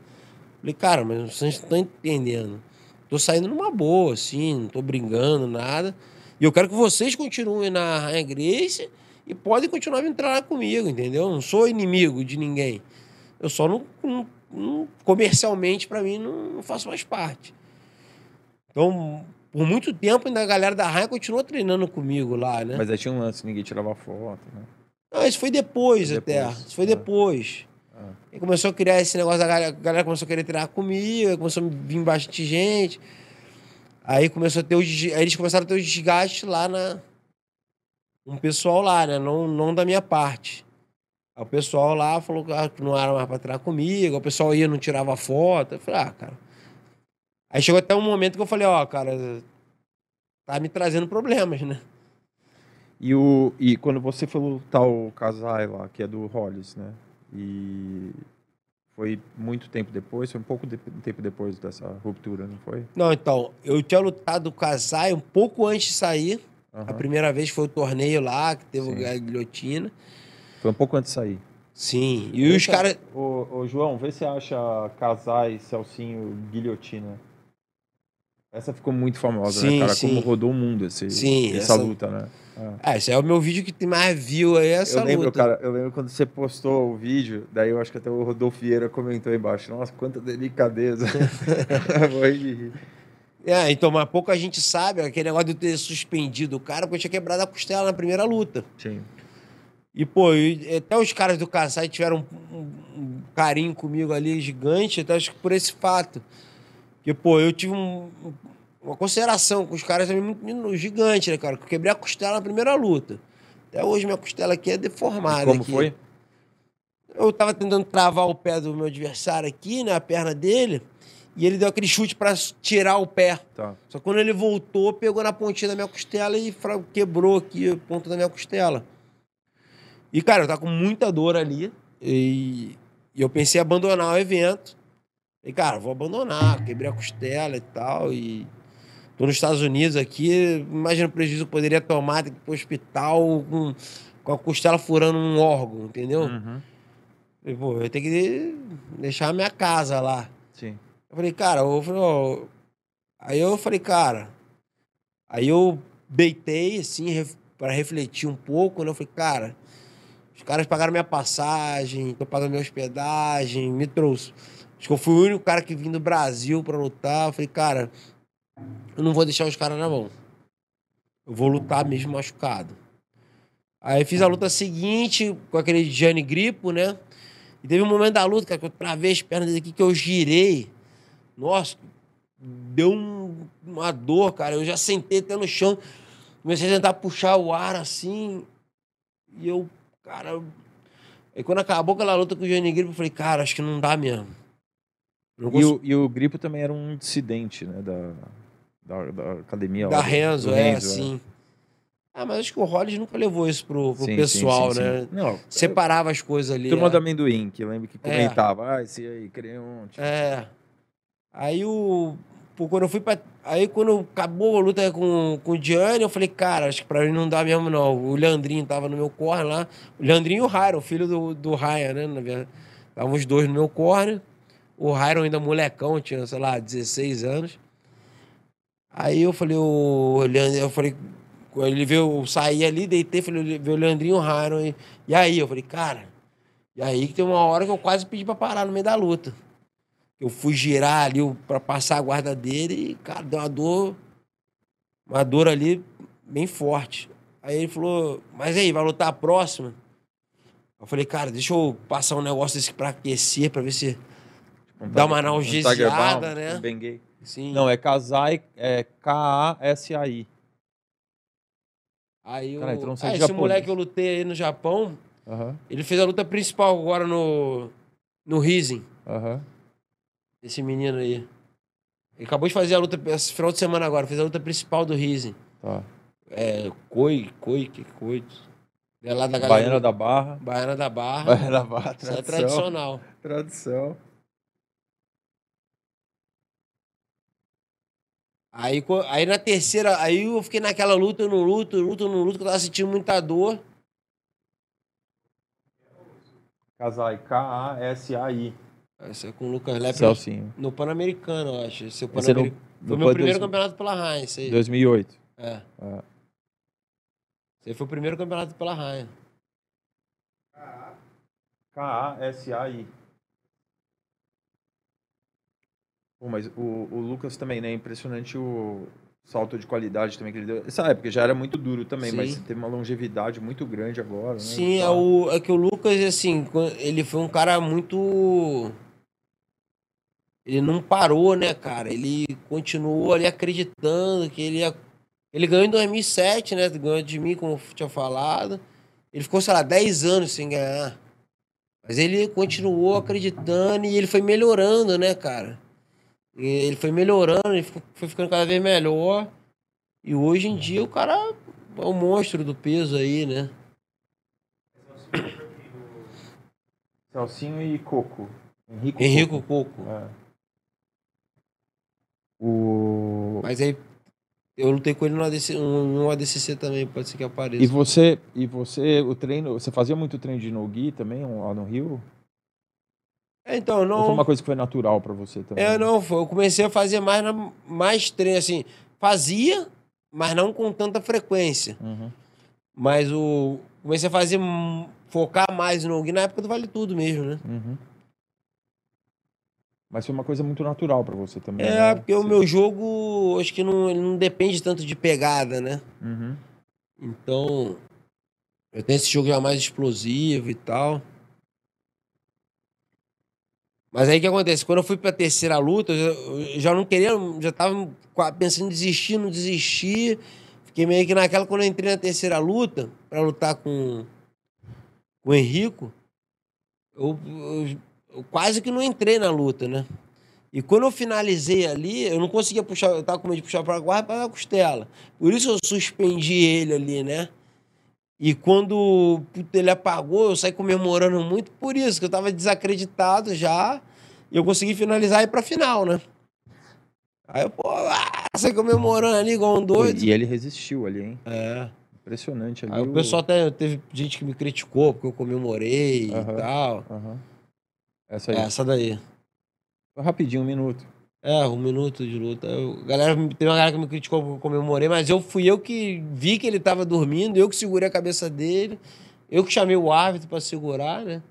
Falei, cara, mas vocês não estão entendendo. Tô saindo numa boa, assim, não tô brigando, nada. E eu quero que vocês continuem na Rainha Grace e podem continuar vindo treinar comigo, entendeu? Não sou inimigo de ninguém. Eu só não, não- não- comercialmente, pra mim, não, não faço mais parte. Então, por muito tempo, ainda a galera da Rainha continuou treinando comigo lá, né? Mas aí tinha um lance, ninguém tirava foto, né? Não, isso foi depois, Foi até. depois, Isso foi depois. E começou a criar esse negócio, da galera, a galera começou a querer treinar comigo, começou a vir bastante gente. Aí começou a ter os, eles começaram a ter os desgastes lá na. Um pessoal lá, né? Não, não da minha parte. O pessoal lá falou que ah, não era mais pra treinar comigo, o pessoal ia, não tirava foto. Eu falei, ah, cara. Aí chegou até um momento que eu falei, ó, cara, tá me trazendo problemas, né? E, o, e quando você foi lutar o Casai lá, que é do Hollis, né? E foi muito tempo depois, foi um pouco de tempo depois dessa ruptura, não foi? Não, então, eu tinha lutado com a Zay um pouco antes de sair. A Aham. primeira vez foi o torneio lá, que teve Sim. a guilhotina. Foi um pouco antes de sair. Sim. E os Essa- caras. Ô, ô, João, vê se acha Casai, Celcinho, Guilhotina. Essa ficou muito famosa, Sim, né, cara? sim. Como rodou o mundo esse, Sim, essa, essa- luta, né? É. Ah, esse é o meu vídeo que tem mais view aí, essa eu lembro, luta. cara, eu lembro quando você postou o vídeo, daí eu acho que até o Rodolfo Vieira comentou aí embaixo. Nossa, quanta delicadeza. Rir. É, então, mas pouca gente sabe aquele negócio de eu ter suspendido o cara, porque eu tinha quebrado a costela na primeira luta. Sim. E, pô, e até os caras do Kassai tiveram um, um- um carinho comigo ali gigante, até acho que por esse fato. Porque, pô, eu tive um- um- uma consideração com os caras também muito, gigante, né, cara? Que eu quebrei a costela na primeira luta. Até hoje minha costela aqui é deformada. Como aqui. foi? Eu tava tentando travar o pé do meu adversário aqui, né? A perna dele. E ele deu aquele chute pra tirar o pé. Tá. Só que quando ele voltou, pegou na pontinha da minha costela e quebrou aqui a ponta da minha costela. E, cara, eu tava com muita dor ali. E, e eu pensei em abandonar o evento. E, cara, vou abandonar. Quebrei a costela e tal. E tô nos Estados Unidos aqui. Imagina o prejuízo que eu poderia tomar, ter que ir pro hospital com, com a costela furando um órgão, entendeu? Uhum. Falei, pô, eu tenho que deixar a minha casa lá. Sim. Eu falei, cara, eu falei, ó, aí eu falei, cara, aí eu deitei assim ref, para refletir um pouco, né? Eu falei, cara, os caras pagaram minha passagem, tô pagando minha hospedagem, me trouxe. Acho que eu fui o único cara que vim do Brasil para lutar. Eu falei, cara, eu não vou deixar os caras na mão. Eu vou lutar mesmo machucado. Aí fiz a luta seguinte com aquele Gianni Gripo, né? E teve um momento da luta, cara, que eu travei as pernas aqui, que eu girei. Nossa, deu um- uma dor, cara. Eu já sentei até no chão. Comecei a tentar puxar o ar assim. E eu, cara. Aí quando acabou aquela luta com o Gianni Gripo, eu falei, cara, acho que não dá mesmo. E o, e o Gripo também era um dissidente, né? Da, da, da academia. lá Da do- Renzo, é, Renzo, sim. Ah, mas acho que o Hollis nunca levou isso pro, pro Sim, pessoal, sim, né? sim. Não, Separava as coisas ali. Turma é. do amendoim, que lembra que É. comentava, ah, esse aí, creonte. É. Aí o. pô, quando eu fui pra. Aí quando acabou a luta com, com o Gianni, eu falei, cara, acho que pra mim não dá mesmo, não. O Leandrinho tava no meu corner lá. O Leandrinho e o Ryan, o filho do, do Ryan, né? Na verdade. Estavam os dois no meu corner. O Ryan ainda molecão, tinha, sei lá, 16 anos. Aí eu falei, o Leandro, eu falei, ele veio, eu saí ali, deitei, falei, veio o Leandrinho Ryan. E, e aí, eu falei, cara, e aí que tem uma hora que eu quase pedi pra parar no meio da luta. Eu fui girar ali pra passar a guarda dele e, cara, deu uma dor uma dor ali bem forte. Aí ele falou, mas aí, vai lutar a próxima? Eu falei, cara, deixa eu passar um negócio desse pra aquecer, pra ver se dá uma analgesiada, né? Um Bengay. Sim. Não, é Kazai, é K-A-S-A-I. Aí. Cara, então não ah, esse moleque que eu lutei aí no Japão, ele fez a luta principal agora no, no Rising. aham. Esse menino aí. Ele acabou de fazer a luta, esse final de semana agora, fez a luta principal do Rising. Tá. É, Coi, Coi, que coito. É lá da galera. Baiana da Barra. Baiana da Barra. Baiana da Barra, Isso é tradição. tradicional. Tradição. Aí, aí na terceira, aí eu fiquei naquela luta, eu não luto, eu luto, eu não luto, que eu tava sentindo muita dor. Kazai, K-A-S-A-I. Esse é com o Lucas Lepre Celcinho. no Pan-Americano, eu acho. Esse é o no- no Foi meu Pan primeiro dois- campeonato pela Raia, esse aí. 2008. É. É. Esse foi o primeiro campeonato pela Raia. K-A-S-A-I. Pô, mas o, o Lucas também, né? Impressionante o salto de qualidade também que ele deu. Essa época já era muito duro também, Sim. mas teve uma longevidade muito grande agora, né? Sim, é, o, é que o Lucas, assim, ele foi um cara muito. Ele não parou, né, cara? Ele continuou ali acreditando que ele ia. Ele ganhou em 2007, né? Ganhou de mim, como eu tinha falado. Ele ficou, sei lá, 10 anos sem ganhar. Mas ele continuou acreditando e ele foi melhorando, né, cara? E Ele foi melhorando, ele ficou- foi ficando cada vez melhor. E hoje em dia o cara é um monstro do peso aí, né? Celcinho e Coco. Henrico, Henrico Coco. Coco. É. O... Mas aí eu lutei com ele no ADC, no ADCC também, pode ser que apareça. E você, e você, o treino, você fazia muito treino de no-gi também, lá no Rio? É, então, Ou não. foi uma coisa que foi natural pra você também? É, não, foi. Eu comecei a fazer mais, na, mais treino, assim. Fazia, mas não com tanta frequência. Uhum. Mas o. Comecei a fazer. hum, Focar mais no Gui na época do Vale Tudo mesmo, né? Uhum. Mas foi uma coisa muito natural pra você também. É, né? porque o meu jogo, acho que não, ele não depende tanto de pegada, né? Uhum. Então, eu tenho esse jogo já mais explosivo e tal. Mas aí o que acontece? Quando eu fui pra terceira luta, eu já, não queria, já tava pensando em desistir, não desistir. Fiquei meio que naquela quando eu entrei na terceira luta, pra lutar com, com o Henrico, eu, eu- eu quase que não entrei na luta, né? E quando eu finalizei ali, eu não conseguia puxar, eu tava com medo de puxar pra guarda para a costela. Por isso eu suspendi ele ali, né? E quando ele apagou, eu saí comemorando muito por isso, que eu tava desacreditado já. E eu consegui finalizar e ir pra final, né? Aí eu, pô, ah, saí comemorando ali igual um doido. E ele resistiu ali, hein? É. Impressionante ali. Aí o pessoal até teve gente que me criticou porque eu comemorei Aham. e tal. Aham. Essa aí. Essa daí. Foi Rapidinho, um minuto. É, um minuto de luta. Eu, galera, teve uma galera que me criticou porque eu comemorei, mas eu fui eu que vi que ele tava dormindo, eu que segurei a cabeça dele, eu que chamei o árbitro pra segurar, né?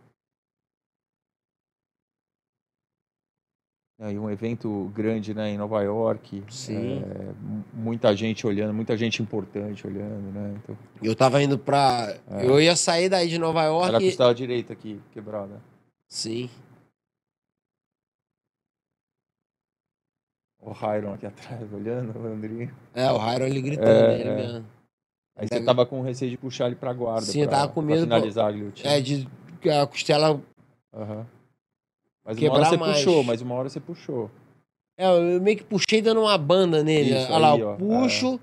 Aí um evento grande, né, em Nova York. Sim. É, mu- muita gente olhando, muita gente importante olhando, né? Então, Eu tava indo pra. É. Eu ia sair daí de Nova era a York. costela direita aqui, quebrada. Sim. O Hyron aqui atrás, olhando, o Andrinho. É, o Hyron ele gritando, É, ele é. mesmo. Aí você É. tava com receio de puxar ele pra guarda. Sim, pra, tava com pra medo, pô. finalizar a guilhotina. É, de a costela. Aham. Mas uma hora você mais. puxou, mas uma hora você puxou. É, eu meio que puxei dando uma banda nele. Isso, Olha lá, aí, eu ó, puxo,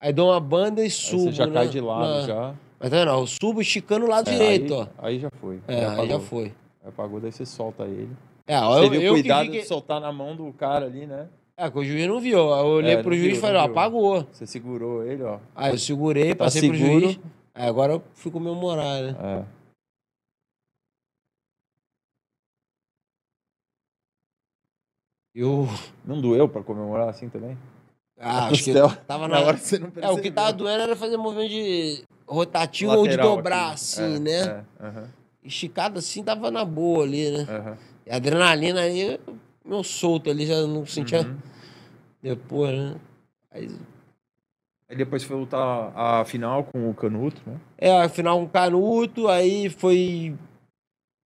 aí dou uma banda e Aí subo. você já né? cai de lado Na- já. Mas tá vendo? Eu subo esticando o lado É, direito, aí, ó. Aí já foi. É, aí já foi. Aí Apagou, daí você solta ele. É, ó, Você eu, viu eu o cuidado que... de soltar na mão do cara ali, né? É, que o juiz não viu. Eu olhei É, pro juiz e falei, ó, apagou. Você segurou ele, ó. Aí eu segurei, Tá passei pro seguro. juiz. Aí agora eu fui comemorar, né? É. Eu. Não doeu pra comemorar assim também? Ah, acho que tava Na na. hora você não É, percebeu. o que tava doendo era fazer movimento de rotativo ou de Lateral dobrar, aqui. assim, É, né? É, aham, Esticado assim tava na boa ali, né? aham. E a adrenalina aí, meu solto ali, já não sentia Uhum. depois, né? Aí, Aí depois foi lutar a final com o Canuto, né? É, a final com o Canuto, aí foi.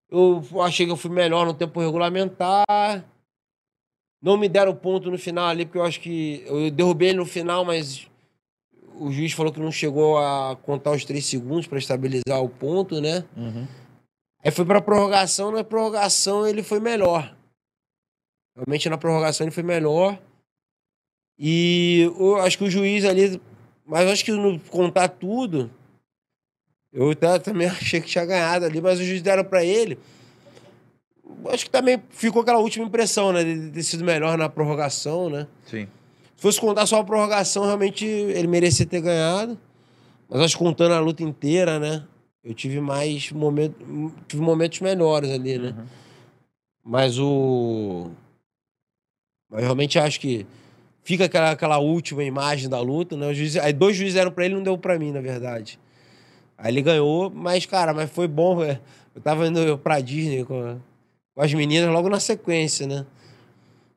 Eu achei que eu fui melhor no tempo regulamentar. Não me deram ponto no final ali, porque eu acho que. Eu derrubei ele no final, mas o juiz falou que não chegou a contar os três segundos para estabilizar o ponto, né? Uhum. Aí foi pra prorrogação, na prorrogação ele foi melhor. Realmente na prorrogação ele foi melhor. E eu acho que o juiz ali. Mas acho que no contar tudo. Eu também achei que tinha ganhado ali, mas o juiz deram pra ele. Acho que também ficou aquela última impressão, né? De ter sido melhor na prorrogação, né? Sim. Se fosse contar só a prorrogação, realmente ele merecia ter ganhado. Mas acho que contando a luta inteira, né? Eu tive mais momentos. Tive momentos melhores ali, né? Uhum. Mas o. Mas realmente acho que fica aquela, aquela última imagem da luta, né? Juízes- Aí dois juízes deram pra ele não deu pra mim, na verdade. Aí ele ganhou, mas, cara, mas foi bom. é. Eu tava indo pra Disney com, com as meninas logo na sequência, né?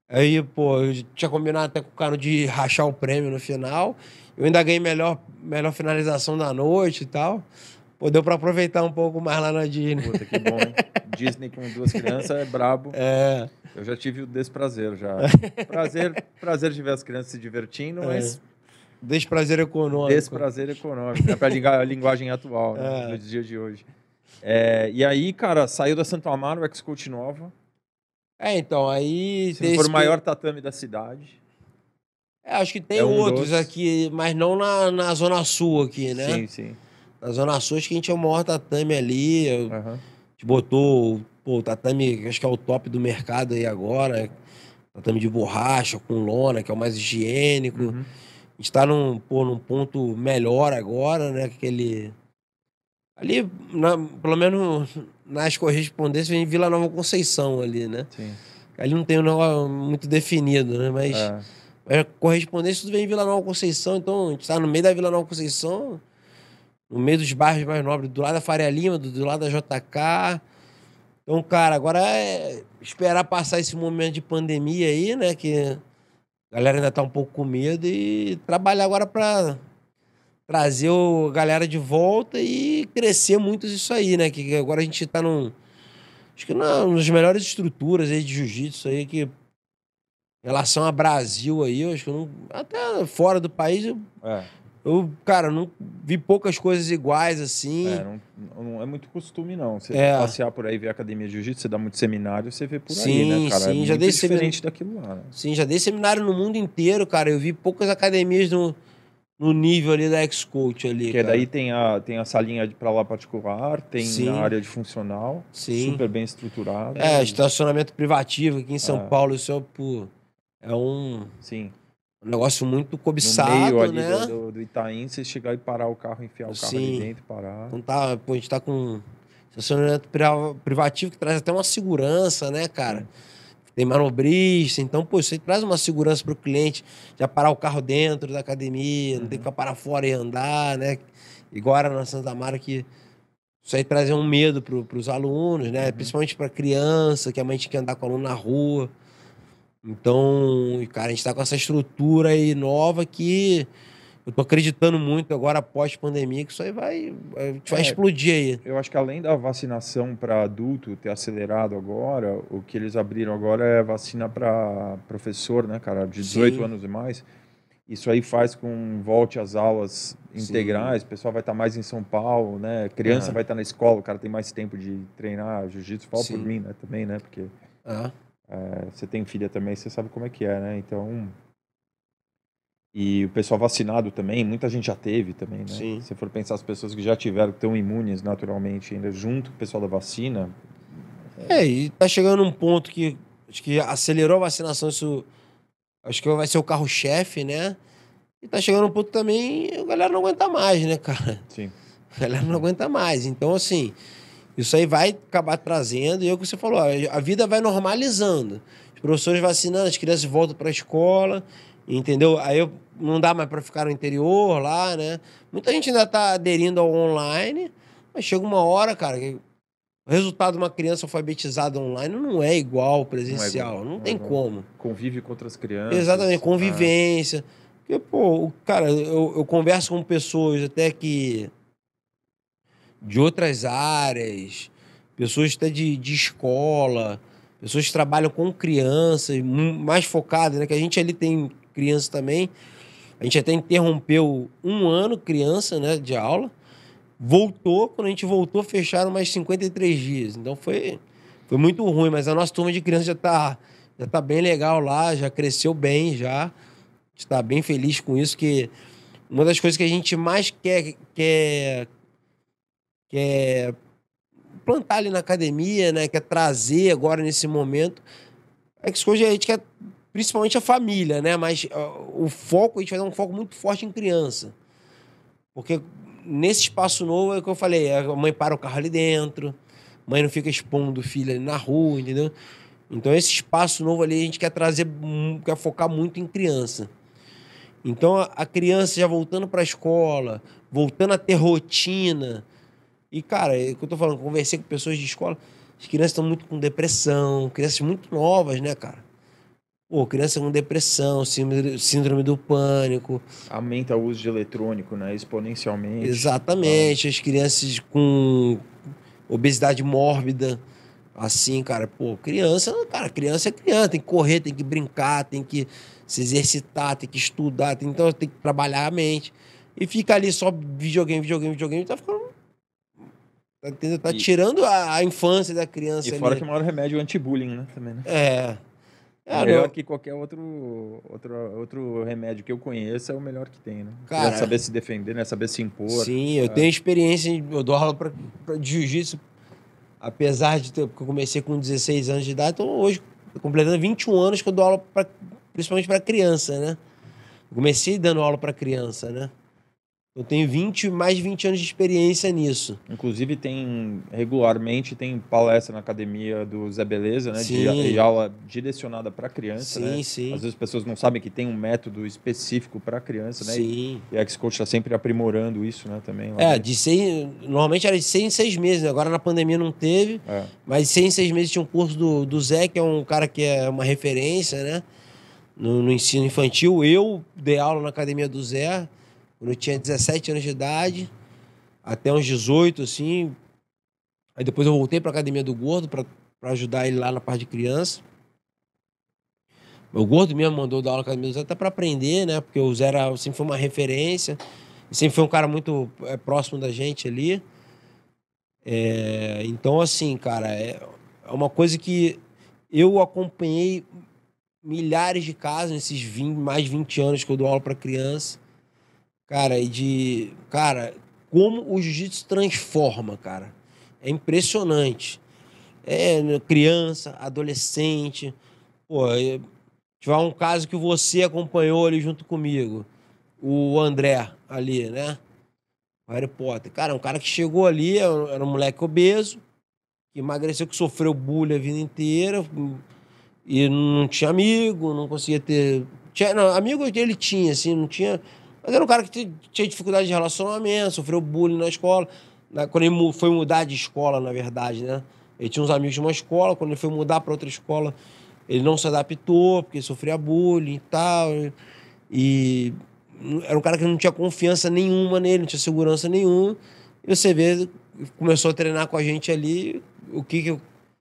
Aí, pô, eu tinha combinado até com o cara de rachar o prêmio no final. Eu ainda ganhei melhor, melhor finalização da noite e tal. Pô, deu pra aproveitar um pouco mais lá na Disney. Puta, que bom, hein? Disney com duas crianças é brabo. É. Eu já tive o desprazer já. Prazer, prazer de ver as crianças se divertindo, É. mas Desprazer econômico. desprazer econômico, né? Pra ligar a linguagem atual, né? É. No dia de hoje. É, e aí, cara, saiu da Santo Amaro, o ex-coach nova. É, então, aí. Se for o maior tatame da cidade. É, acho que tem É um outros aqui, mas não na, na Zona Sul aqui, né? Sim, sim. Na Zona Sul, acho que a gente é o maior tatame ali. eu- A Aham. gente botou pô, o tatame, acho que é o top do mercado aí agora. Tatame de borracha, com lona, que é o mais higiênico. Uhum. A gente tá num, pô, num ponto melhor agora, né? Aquele. Ali, na- pelo menos nas correspondências, vem Vila Nova Conceição ali, né? Sim. Ali não tem um negócio muito definido, né? Mas. É. É, correspondência tudo vem em Vila Nova Conceição, então a gente tá no meio da Vila Nova Conceição, no meio dos bairros mais nobres, do lado da Faria Lima, do, do lado da JK. Então, cara, agora é esperar passar esse momento de pandemia aí, né? Que a galera ainda tá um pouco com medo e trabalhar agora pra trazer a galera de volta e crescer muito isso aí, né? Que agora a gente tá num. Acho que na- uma das melhores estruturas aí de jiu-jitsu aí que em relação a Brasil aí, eu acho que não. Até fora do país, É. eu, cara, não vi poucas coisas iguais assim. É, não, não é muito costume, não. Você É. passear por aí, ver a academia de jiu-jitsu, você dá muito seminário, você vê por aí, Sim, né, cara? sim, é já muito dei diferente daquilo lá, né? Sim, já dei seminário no mundo inteiro, cara. Eu vi poucas academias no, no nível ali da ex-coach ali. Porque cara. daí tem a, tem a salinha de pra lá particular, tem Sim. a área de funcional, Sim. super bem estruturada. É, estacionamento privativo aqui em São É. Paulo, isso é, pô, é um Sim. Negócio muito No cobiçado, meio ali né? do, do, Itaim, você chegar e parar o carro, enfiar o carro ali dentro parar. Então tá, pô, a gente tá com estacionamento pri- privativo que traz até uma segurança, né, cara? Tem manobrista, então, pô, isso aí traz uma segurança pro cliente, já parar o carro dentro da academia, não tem que ficar parar fora e andar, né? Igual era na Santa Mara que isso aí trazia um medo pro, pros alunos, né? Principalmente pra criança, que a mãe tinha que andar com o aluno na rua. Então, cara, a gente tá com essa estrutura aí nova que eu tô acreditando muito agora, após-pandemia, que isso aí vai, vai É. explodir aí. Eu acho que além da vacinação para adulto ter acelerado agora, o que eles abriram agora é vacina para professor, né, cara, de 18 Sim. anos e mais. Isso aí faz com volte às aulas Sim. integrais, o pessoal vai estar mais em São Paulo, né? Criança vai estar na escola, o cara tem mais tempo de treinar jiu-jitsu, fala por Sim. mim, né, também, né? Porque Ah, é, você tem filha também, você sabe como é que é, né? Então. E o pessoal vacinado também, muita gente já teve também, né? Sim. Se for pensar as pessoas que já tiveram, que estão imunes naturalmente ainda, junto com o pessoal da vacina, É, e tá chegando um ponto que acho que acelerou a vacinação, isso acho que vai ser o carro-chefe, né? E tá chegando um ponto também, a galera não aguenta mais, né, cara? sim. A galera não aguenta mais. Então, assim, isso aí vai acabar trazendo, e é o que você falou, a vida vai normalizando. Os professores vacinando, as crianças voltam para a escola, entendeu? Aí eu- não dá mais para ficar no interior lá, né? Muita gente ainda tá aderindo ao online, mas chega uma hora, cara, que o resultado de uma criança alfabetizada online não é igual ao presencial, não, não é tem igual. como. Convive com outras crianças. Exatamente, ah, convivência. Porque, pô, cara, eu, eu converso com pessoas até que. De outras áreas, pessoas até de, de escola, pessoas que trabalham com crianças, mais focadas, né? Que a gente ali tem criança também. A gente até interrompeu um ano criança, né, de aula. Voltou, quando a gente voltou, fecharam mais 53 dias. Então foi, foi muito ruim, mas a nossa turma de criança já está já tá bem legal lá, já cresceu bem, já. está bem feliz com isso, que uma das coisas que a gente mais quer, quer, quer plantar ali na academia, né? Quer trazer agora nesse momento. É que hoje a gente quer principalmente a família, né? Mas uh, o foco, a gente vai dar um foco muito forte em criança. Porque nesse espaço novo é o que eu falei, a mãe para o carro ali dentro, a mãe não fica expondo o filho ali na rua, entendeu? Então esse espaço novo ali a gente quer trazer, quer focar muito em criança. Então a criança já voltando para a escola, voltando a ter rotina. E cara, é o que eu tô falando, conversei com pessoas de escola, as crianças estão muito com depressão, crianças muito novas, né, cara? Pô, criança com depressão, síndrome do pânico. Aumenta o uso de eletrônico, né? Exponencialmente. Exatamente. Ah. As crianças com obesidade mórbida. Assim, cara, pô, criança, cara, criança é criança, tem que correr, tem que brincar, tem que se exercitar, tem que estudar, tem, então tem que trabalhar a mente. E fica ali só videogame, videogame, videogame, tá ficando. Tá, tá e... tirando a, a, infância da criança. E fora ali. que o maior remédio é o anti-bullying, né? Também, né? É. É, melhor que qualquer outro, outro, outro remédio que eu conheça é o melhor que tem, né? Cara, saber se defender, né? Saber se impor. Sim, eu é. tenho experiência, eu dou aula pra, pra, de jiu-jitsu, apesar de ter, porque eu comecei com 16 anos de idade, então hoje, completando 21 anos que eu dou aula pra, principalmente para criança, né? Eu comecei dando aula para criança, né? Eu tenho 20, mais de 20 anos de experiência nisso. Inclusive, tem regularmente tem palestra na academia do Zé Beleza, né? De, de, aula direcionada para criança. Sim, né? sim. Às vezes as pessoas não sabem que tem um método específico para criança, né? Sim. E, e a X-Coach está sempre aprimorando isso, né? Também. É, de seis, normalmente era de seis em seis meses, né? agora na pandemia não teve, é. mas de seis em seis meses tinha um curso do, do Zé, que é um cara que é uma referência, né? No, no ensino infantil. Eu dei aula na academia do Zé quando eu tinha 17 anos de idade, até uns 18, assim. Aí depois eu voltei para a academia do Gordo para ajudar ele lá na parte de criança. O Gordo mesmo mandou dar aula na academia do Zé até para aprender, né? Porque o Zé era, sempre foi uma referência. Sempre foi um cara muito é, próximo da gente ali. É, então, assim, cara, é, é uma coisa que eu acompanhei milhares de casos nesses 20, mais de 20 anos que eu dou aula para criança. Cara, e de. Cara, como o jiu-jitsu transforma, cara. É impressionante. É né, criança, adolescente. Pô, tiver um caso que você acompanhou ali junto comigo. O André ali, né? O Harry Potter. Cara, um cara que chegou ali, era um moleque obeso, que emagreceu, que sofreu bullying a vida inteira. E não tinha amigo, não conseguia ter. Tinha, não, amigo ele tinha, assim, não tinha mas era um cara que tinha dificuldade de relacionamento, sofreu bullying na escola. Quando ele foi mudar de escola, na verdade, né? Ele tinha uns amigos de uma escola, quando ele foi mudar para outra escola, ele não se adaptou, porque sofria bullying e tal. E era um cara que não tinha confiança nenhuma nele, não tinha segurança nenhuma. E você vê, começou a treinar com a gente ali, o que que...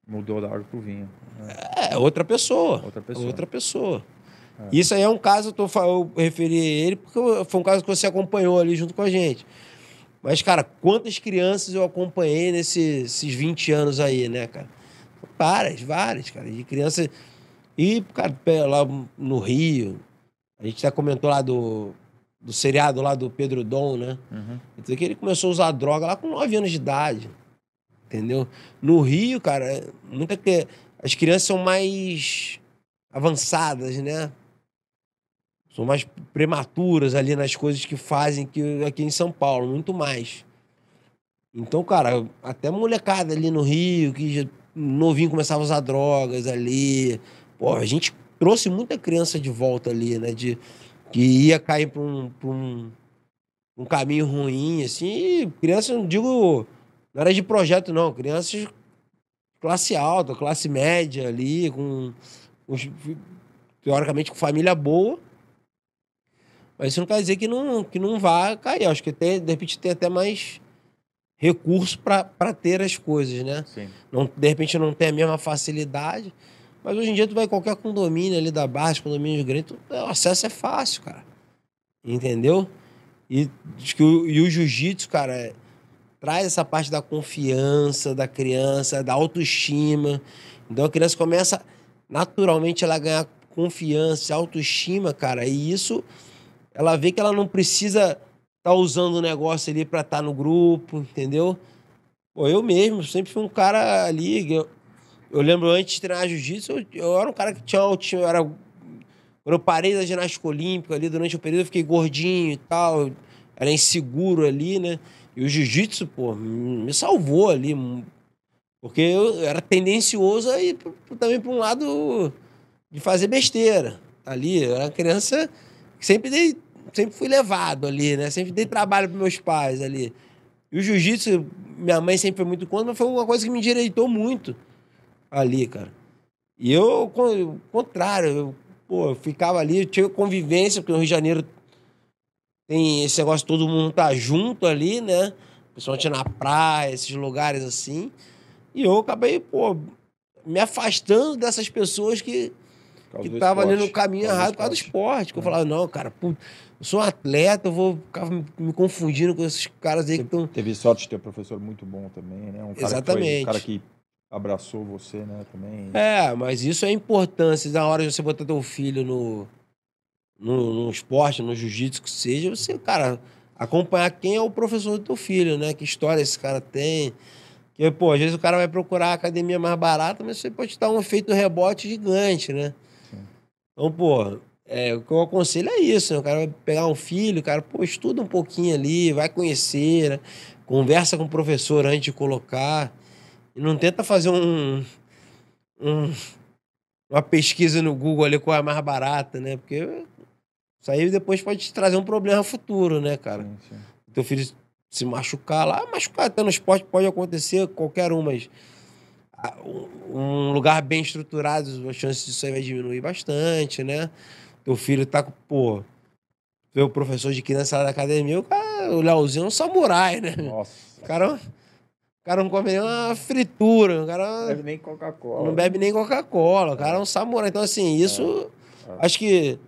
Mudou da água pro vinho. Né? É, outra pessoa. Outra pessoa. Outra pessoa. É. Isso aí é um caso, eu, tô, eu referi ele porque foi um caso que você acompanhou ali junto com a gente. Mas, cara, quantas crianças eu acompanhei nesses 20 anos aí, né, cara? Várias, várias, cara. De crianças. E, cara, lá no Rio, a gente até comentou lá do, do seriado lá do Pedro Dom, né? Uhum. Então, que ele começou a usar droga lá com 9 anos de idade. Entendeu? No Rio, cara, muita que as crianças são mais avançadas, né? São mais prematuras ali nas coisas que fazem que aqui em São Paulo, muito mais. Então, cara, até molecada ali no Rio, que novinho começava a usar drogas ali. Pô, a gente trouxe muita criança de volta ali, né? De, que ia cair para um, um, um caminho ruim, assim. E criança, não digo, não era de projeto, não. Crianças classe alta, classe média ali, com, com teoricamente com família boa Mas isso não quer dizer que não, que não vá cair. Acho que tem, de repente tem até mais recurso para ter as coisas, né? Sim. Não, de repente não tem a mesma facilidade. Mas hoje em dia tu vai em qualquer condomínio ali da base, condomínio grande, tu, o acesso é fácil, cara. Entendeu? E, que o, e o jiu-jitsu, cara, é- traz essa parte da confiança da criança, da autoestima. Então a criança começa naturalmente ela ganhar confiança, autoestima, cara. E isso ela vê que ela não precisa estar tá usando o negócio ali para estar no grupo, entendeu? Pô, eu mesmo sempre fui um cara ali. Eu, eu lembro antes de treinar jiu-jitsu, eu, eu era um cara que tinha autoestima. Eu era, quando eu parei da ginástica olímpica ali, durante o período, eu fiquei gordinho e tal. Era inseguro ali, né? E o jiu-jitsu, pô, me salvou ali. Porque eu era tendencioso a ir também para um lado de fazer besteira. Ali, eu era criança que sempre dei, sempre fui levado ali, né? Sempre dei trabalho para meus pais ali. E o jiu-jitsu, minha mãe sempre foi muito contra, mas foi uma coisa que me endireitou muito ali, cara. E eu, ao contrário, eu, pô, eu ficava ali, eu tinha convivência, porque no Rio de Janeiro tem esse negócio, todo mundo tá junto ali, né? Principalmente na praia, esses lugares assim. E eu acabei, pô, me afastando dessas pessoas que que tava ali no caminho errado por causa do esporte. Que é. eu falava, não, cara, pô, eu sou um atleta, eu vou ficar me confundindo com esses caras aí que estão. Teve sorte de ter um professor muito bom também, né? Um cara Exatamente. Que foi, um cara que abraçou você, né, também. É, mas isso é importância. Na hora de você botar teu filho no, no, no esporte, no jiu-jitsu, que seja, você, cara, acompanhar quem é o professor do teu filho, né? Que história esse cara tem. Que, pô, às vezes o cara vai procurar a academia mais barata, mas você pode dar um efeito rebote gigante, né? Então, pô, é, o que eu aconselho é isso, né? O cara vai pegar um filho, o cara, pô, estuda um pouquinho ali, vai conhecer, né? conversa com o professor antes de colocar. E não tenta fazer um, um, uma pesquisa no Google ali qual é a mais barata, né? Porque isso aí depois pode te trazer um problema futuro, né, cara? Sim, sim. Teu filho se machucar lá, machucar até no esporte pode acontecer, qualquer um, mas um lugar bem estruturado, a chance disso aí vai diminuir bastante, né? Teu filho tá com, pô, vê o professor de criança lá da academia, o, cara, o Leozinho é um samurai, né? Nossa. O cara, o cara não come nem uma fritura, o cara não bebe nem Coca-Cola. Não bebe nem Coca-Cola, o cara é um samurai. Então, assim, isso, é. É. acho que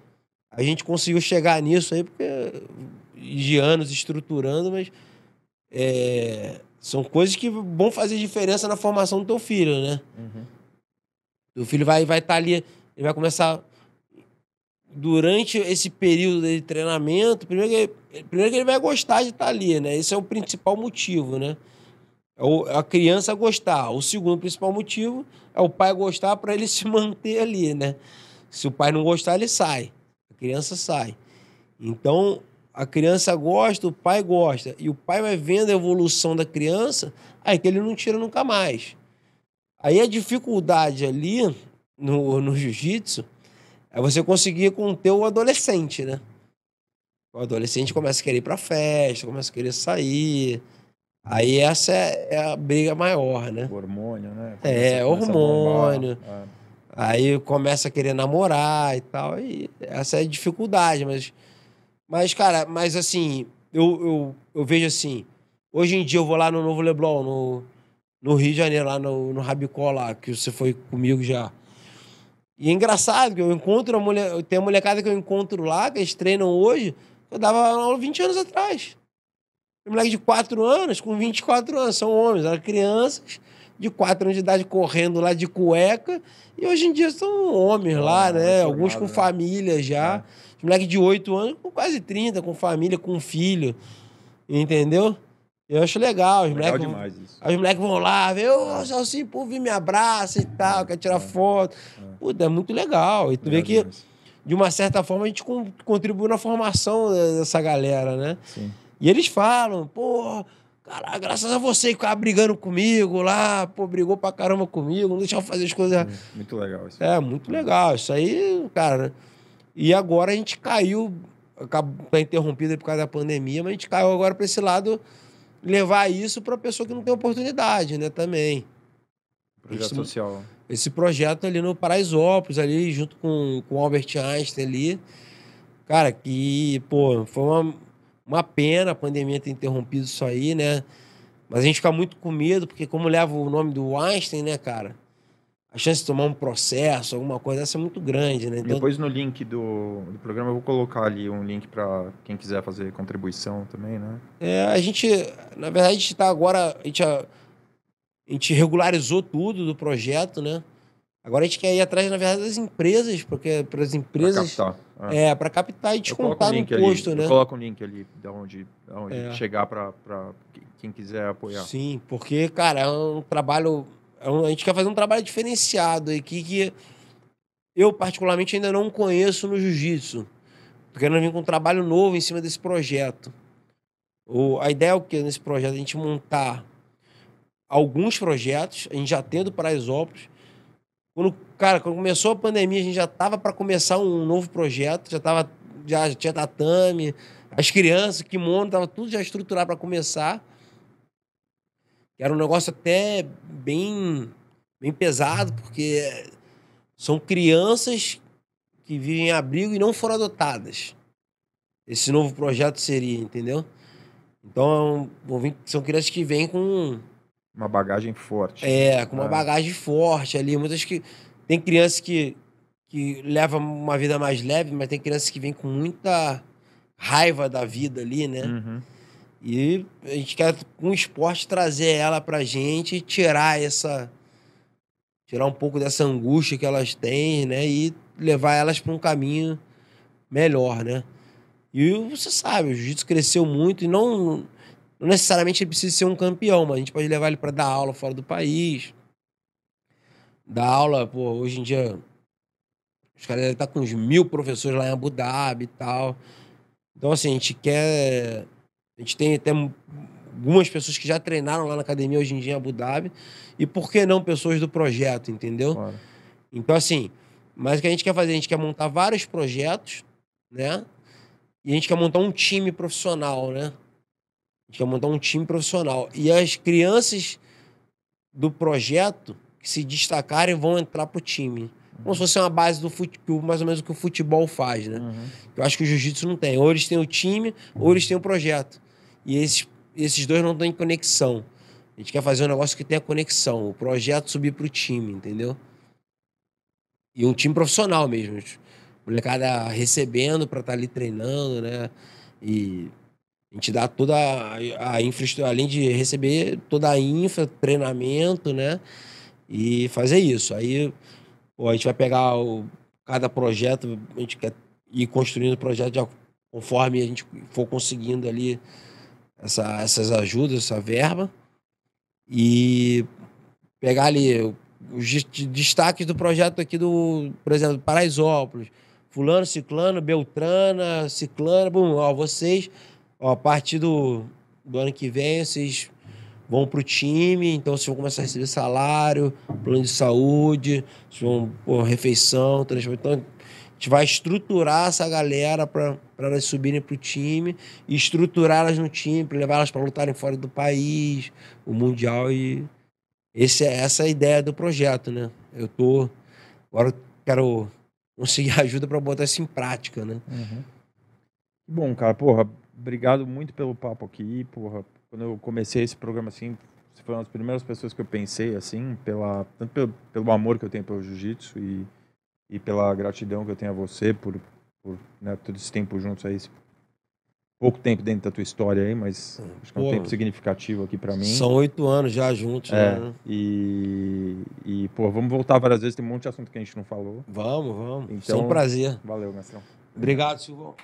a gente conseguiu chegar nisso aí, porque de anos estruturando, mas é, são coisas que vão fazer diferença na formação do teu filho, né? Uhum. O filho vai estar vai tá ali, ele vai começar. Durante esse período de treinamento, primeiro que, primeiro que ele vai gostar de estar ali, né? Esse é o principal motivo, né? É a criança gostar. O segundo principal motivo é o pai gostar para ele se manter ali, né? Se o pai não gostar, ele sai. A criança sai. Então, a criança gosta, o pai gosta, e o pai vai vendo a evolução da criança, aí que ele não tira nunca mais. Aí a dificuldade ali no, no jiu-jitsu é você conseguir conter o adolescente, né? O adolescente começa a querer ir pra festa, começa a querer sair. Aí essa é, é a briga maior, né? O hormônio, né? Começa, é, hormônio. É. Aí começa a querer namorar e tal. E essa é a dificuldade, mas mas, cara, mas assim, eu, eu, eu vejo assim. Hoje em dia eu vou lá no Novo Leblon, no, no Rio de Janeiro, lá no, no Rabicó, lá, que você foi comigo já. E é engraçado que eu encontro a mulher. Tem a molecada que eu encontro lá, que eles treinam hoje, eu dava aula 20 anos atrás. Tem moleque de 4 anos, com 24 anos, são homens, eram crianças de 4 anos de idade correndo lá de cueca. E hoje em dia são homens lá, né? Alguns com né? família já. É. Moleque de 8 anos com quase 30, com família, com filho. Entendeu? Eu acho legal. Os legal moleques, demais isso. Os moleques vão lá, vê, ô, oh, Salsinho, pô, vem me abraça e tal, quer tirar é. foto. É. Puta, é muito legal. E tu legal vê que, demais. de uma certa forma, a gente contribui na formação dessa galera, né? Sim. E eles falam, pô, cara, graças a você que ficava brigando comigo lá, pô, brigou pra caramba comigo, não deixava fazer as coisas. Muito legal isso. É, muito legal. Isso aí, cara. E agora a gente caiu, está interrompido por causa da pandemia, mas a gente caiu agora para esse lado, levar isso para a pessoa que não tem oportunidade, né, também. Projeto esse, social. Esse projeto ali no Paraisópolis, ali junto com, com o Albert Einstein ali. Cara, que, pô, foi uma, uma pena a pandemia ter interrompido isso aí, né? Mas a gente fica muito com medo, porque como leva o nome do Einstein, né, cara? A chance de tomar um processo, alguma coisa, essa é muito grande, né? Então... Depois no link do, do programa eu vou colocar ali um link para quem quiser fazer contribuição também, né? É, a gente, na verdade, a gente está agora, a gente, a, a gente regularizou tudo do projeto, né? Agora a gente quer ir atrás, na verdade, das empresas, porque para as empresas. Pra captar. É, é para captar e descontar no custo, ali, né? Coloco o link ali de onde, de onde é. chegar para quem quiser apoiar. Sim, porque, cara, é um trabalho. É a gente quer fazer um trabalho diferenciado aqui que eu, particularmente, ainda não conheço no jiu-jitsu. Tô querendo vir com um trabalho novo em cima desse projeto. O, a ideia é o que nesse projeto? A gente montar alguns projetos, a gente já tendo para Paraisópolis, quando, cara, quando começou a pandemia, a gente já tava para começar um novo projeto, já tava já, tinha tatame, as crianças, kimono, tava tudo já estruturado para começar. Era um negócio até bem bem pesado, porque são crianças que vivem em abrigo e não foram adotadas. Esse novo projeto seria, entendeu? Então, são crianças que vêm com uma bagagem forte. É, com uma ah. bagagem forte ali. Muitas que. Tem crianças que, que levam uma vida mais leve, mas tem crianças que vêm com muita raiva da vida ali, né? Uhum. E a gente quer, com o esporte, trazer ela pra gente e tirar essa. Tirar um pouco dessa angústia que elas têm, né? E levar elas para um caminho melhor, né? E você sabe, o jiu-jitsu cresceu muito e não não necessariamente ele precisa ser um campeão, mas a gente pode levar ele para dar aula fora do país. Dar aula, pô, hoje em dia. Os caras devem estar com uns mil professores lá em Abu Dhabi e tal. Então, assim, a gente quer. A gente tem até algumas pessoas que já treinaram lá na academia hoje em dia em Abu Dhabi. E por que não pessoas do projeto, entendeu? Claro. Então, assim, mas o que a gente quer fazer? A gente quer montar vários projetos, né? E a gente quer montar um time profissional, né? A gente quer montar um time profissional. E as crianças do projeto que se destacarem vão entrar pro time. Como se fosse uma base do futebol, mais ou menos o que o futebol faz, né? Uhum. Eu acho que o jiu-jitsu não tem. Ou eles têm o time, ou eles têm o projeto. E esses, esses dois não têm conexão. A gente quer fazer um negócio que tenha conexão. O projeto subir pro time, entendeu? E um time profissional mesmo. Molecada recebendo para estar tá ali treinando, né? E a gente dá toda a infraestrutura, além de receber toda a infra, treinamento, né? E fazer isso. Aí pô, a gente vai pegar o, cada projeto, a gente quer ir construindo o projeto de, conforme a gente for conseguindo ali essa, essas ajudas, essa verba. E pegar ali os destaques do projeto aqui do, por exemplo, Paraisópolis. Fulano, Ciclano, Beltrana, Ciclano, bom, ó, vocês Ó, a partir do, do ano que vem, vocês vão pro time, então vocês vão começar a receber salário, plano de saúde, vocês vão pôr refeição, transporte. Então, a gente vai estruturar essa galera para elas subirem pro time e estruturar elas no time, para levar elas para lutarem fora do país, o Mundial e. Esse, é, essa é a ideia do projeto, né? Eu tô. Agora quero conseguir ajuda para botar isso em prática, né? Uhum. Bom, cara, porra, obrigado muito pelo papo aqui, porra. Quando eu comecei esse programa assim, você foi uma das primeiras pessoas que eu pensei assim, pela tanto pelo, pelo amor que eu tenho pelo jiu-jitsu e, e pela gratidão que eu tenho a você por, por né, todo esse tempo juntos aí, pouco tempo dentro da tua história aí, mas acho que é um tempo significativo aqui para mim. São oito anos já juntos, é, né? E, e, pô, vamos voltar várias vezes, tem um monte de assunto que a gente não falou. Vamos, vamos. Então, Foi um prazer. Valeu, Mestrão. Obrigado, Silvão.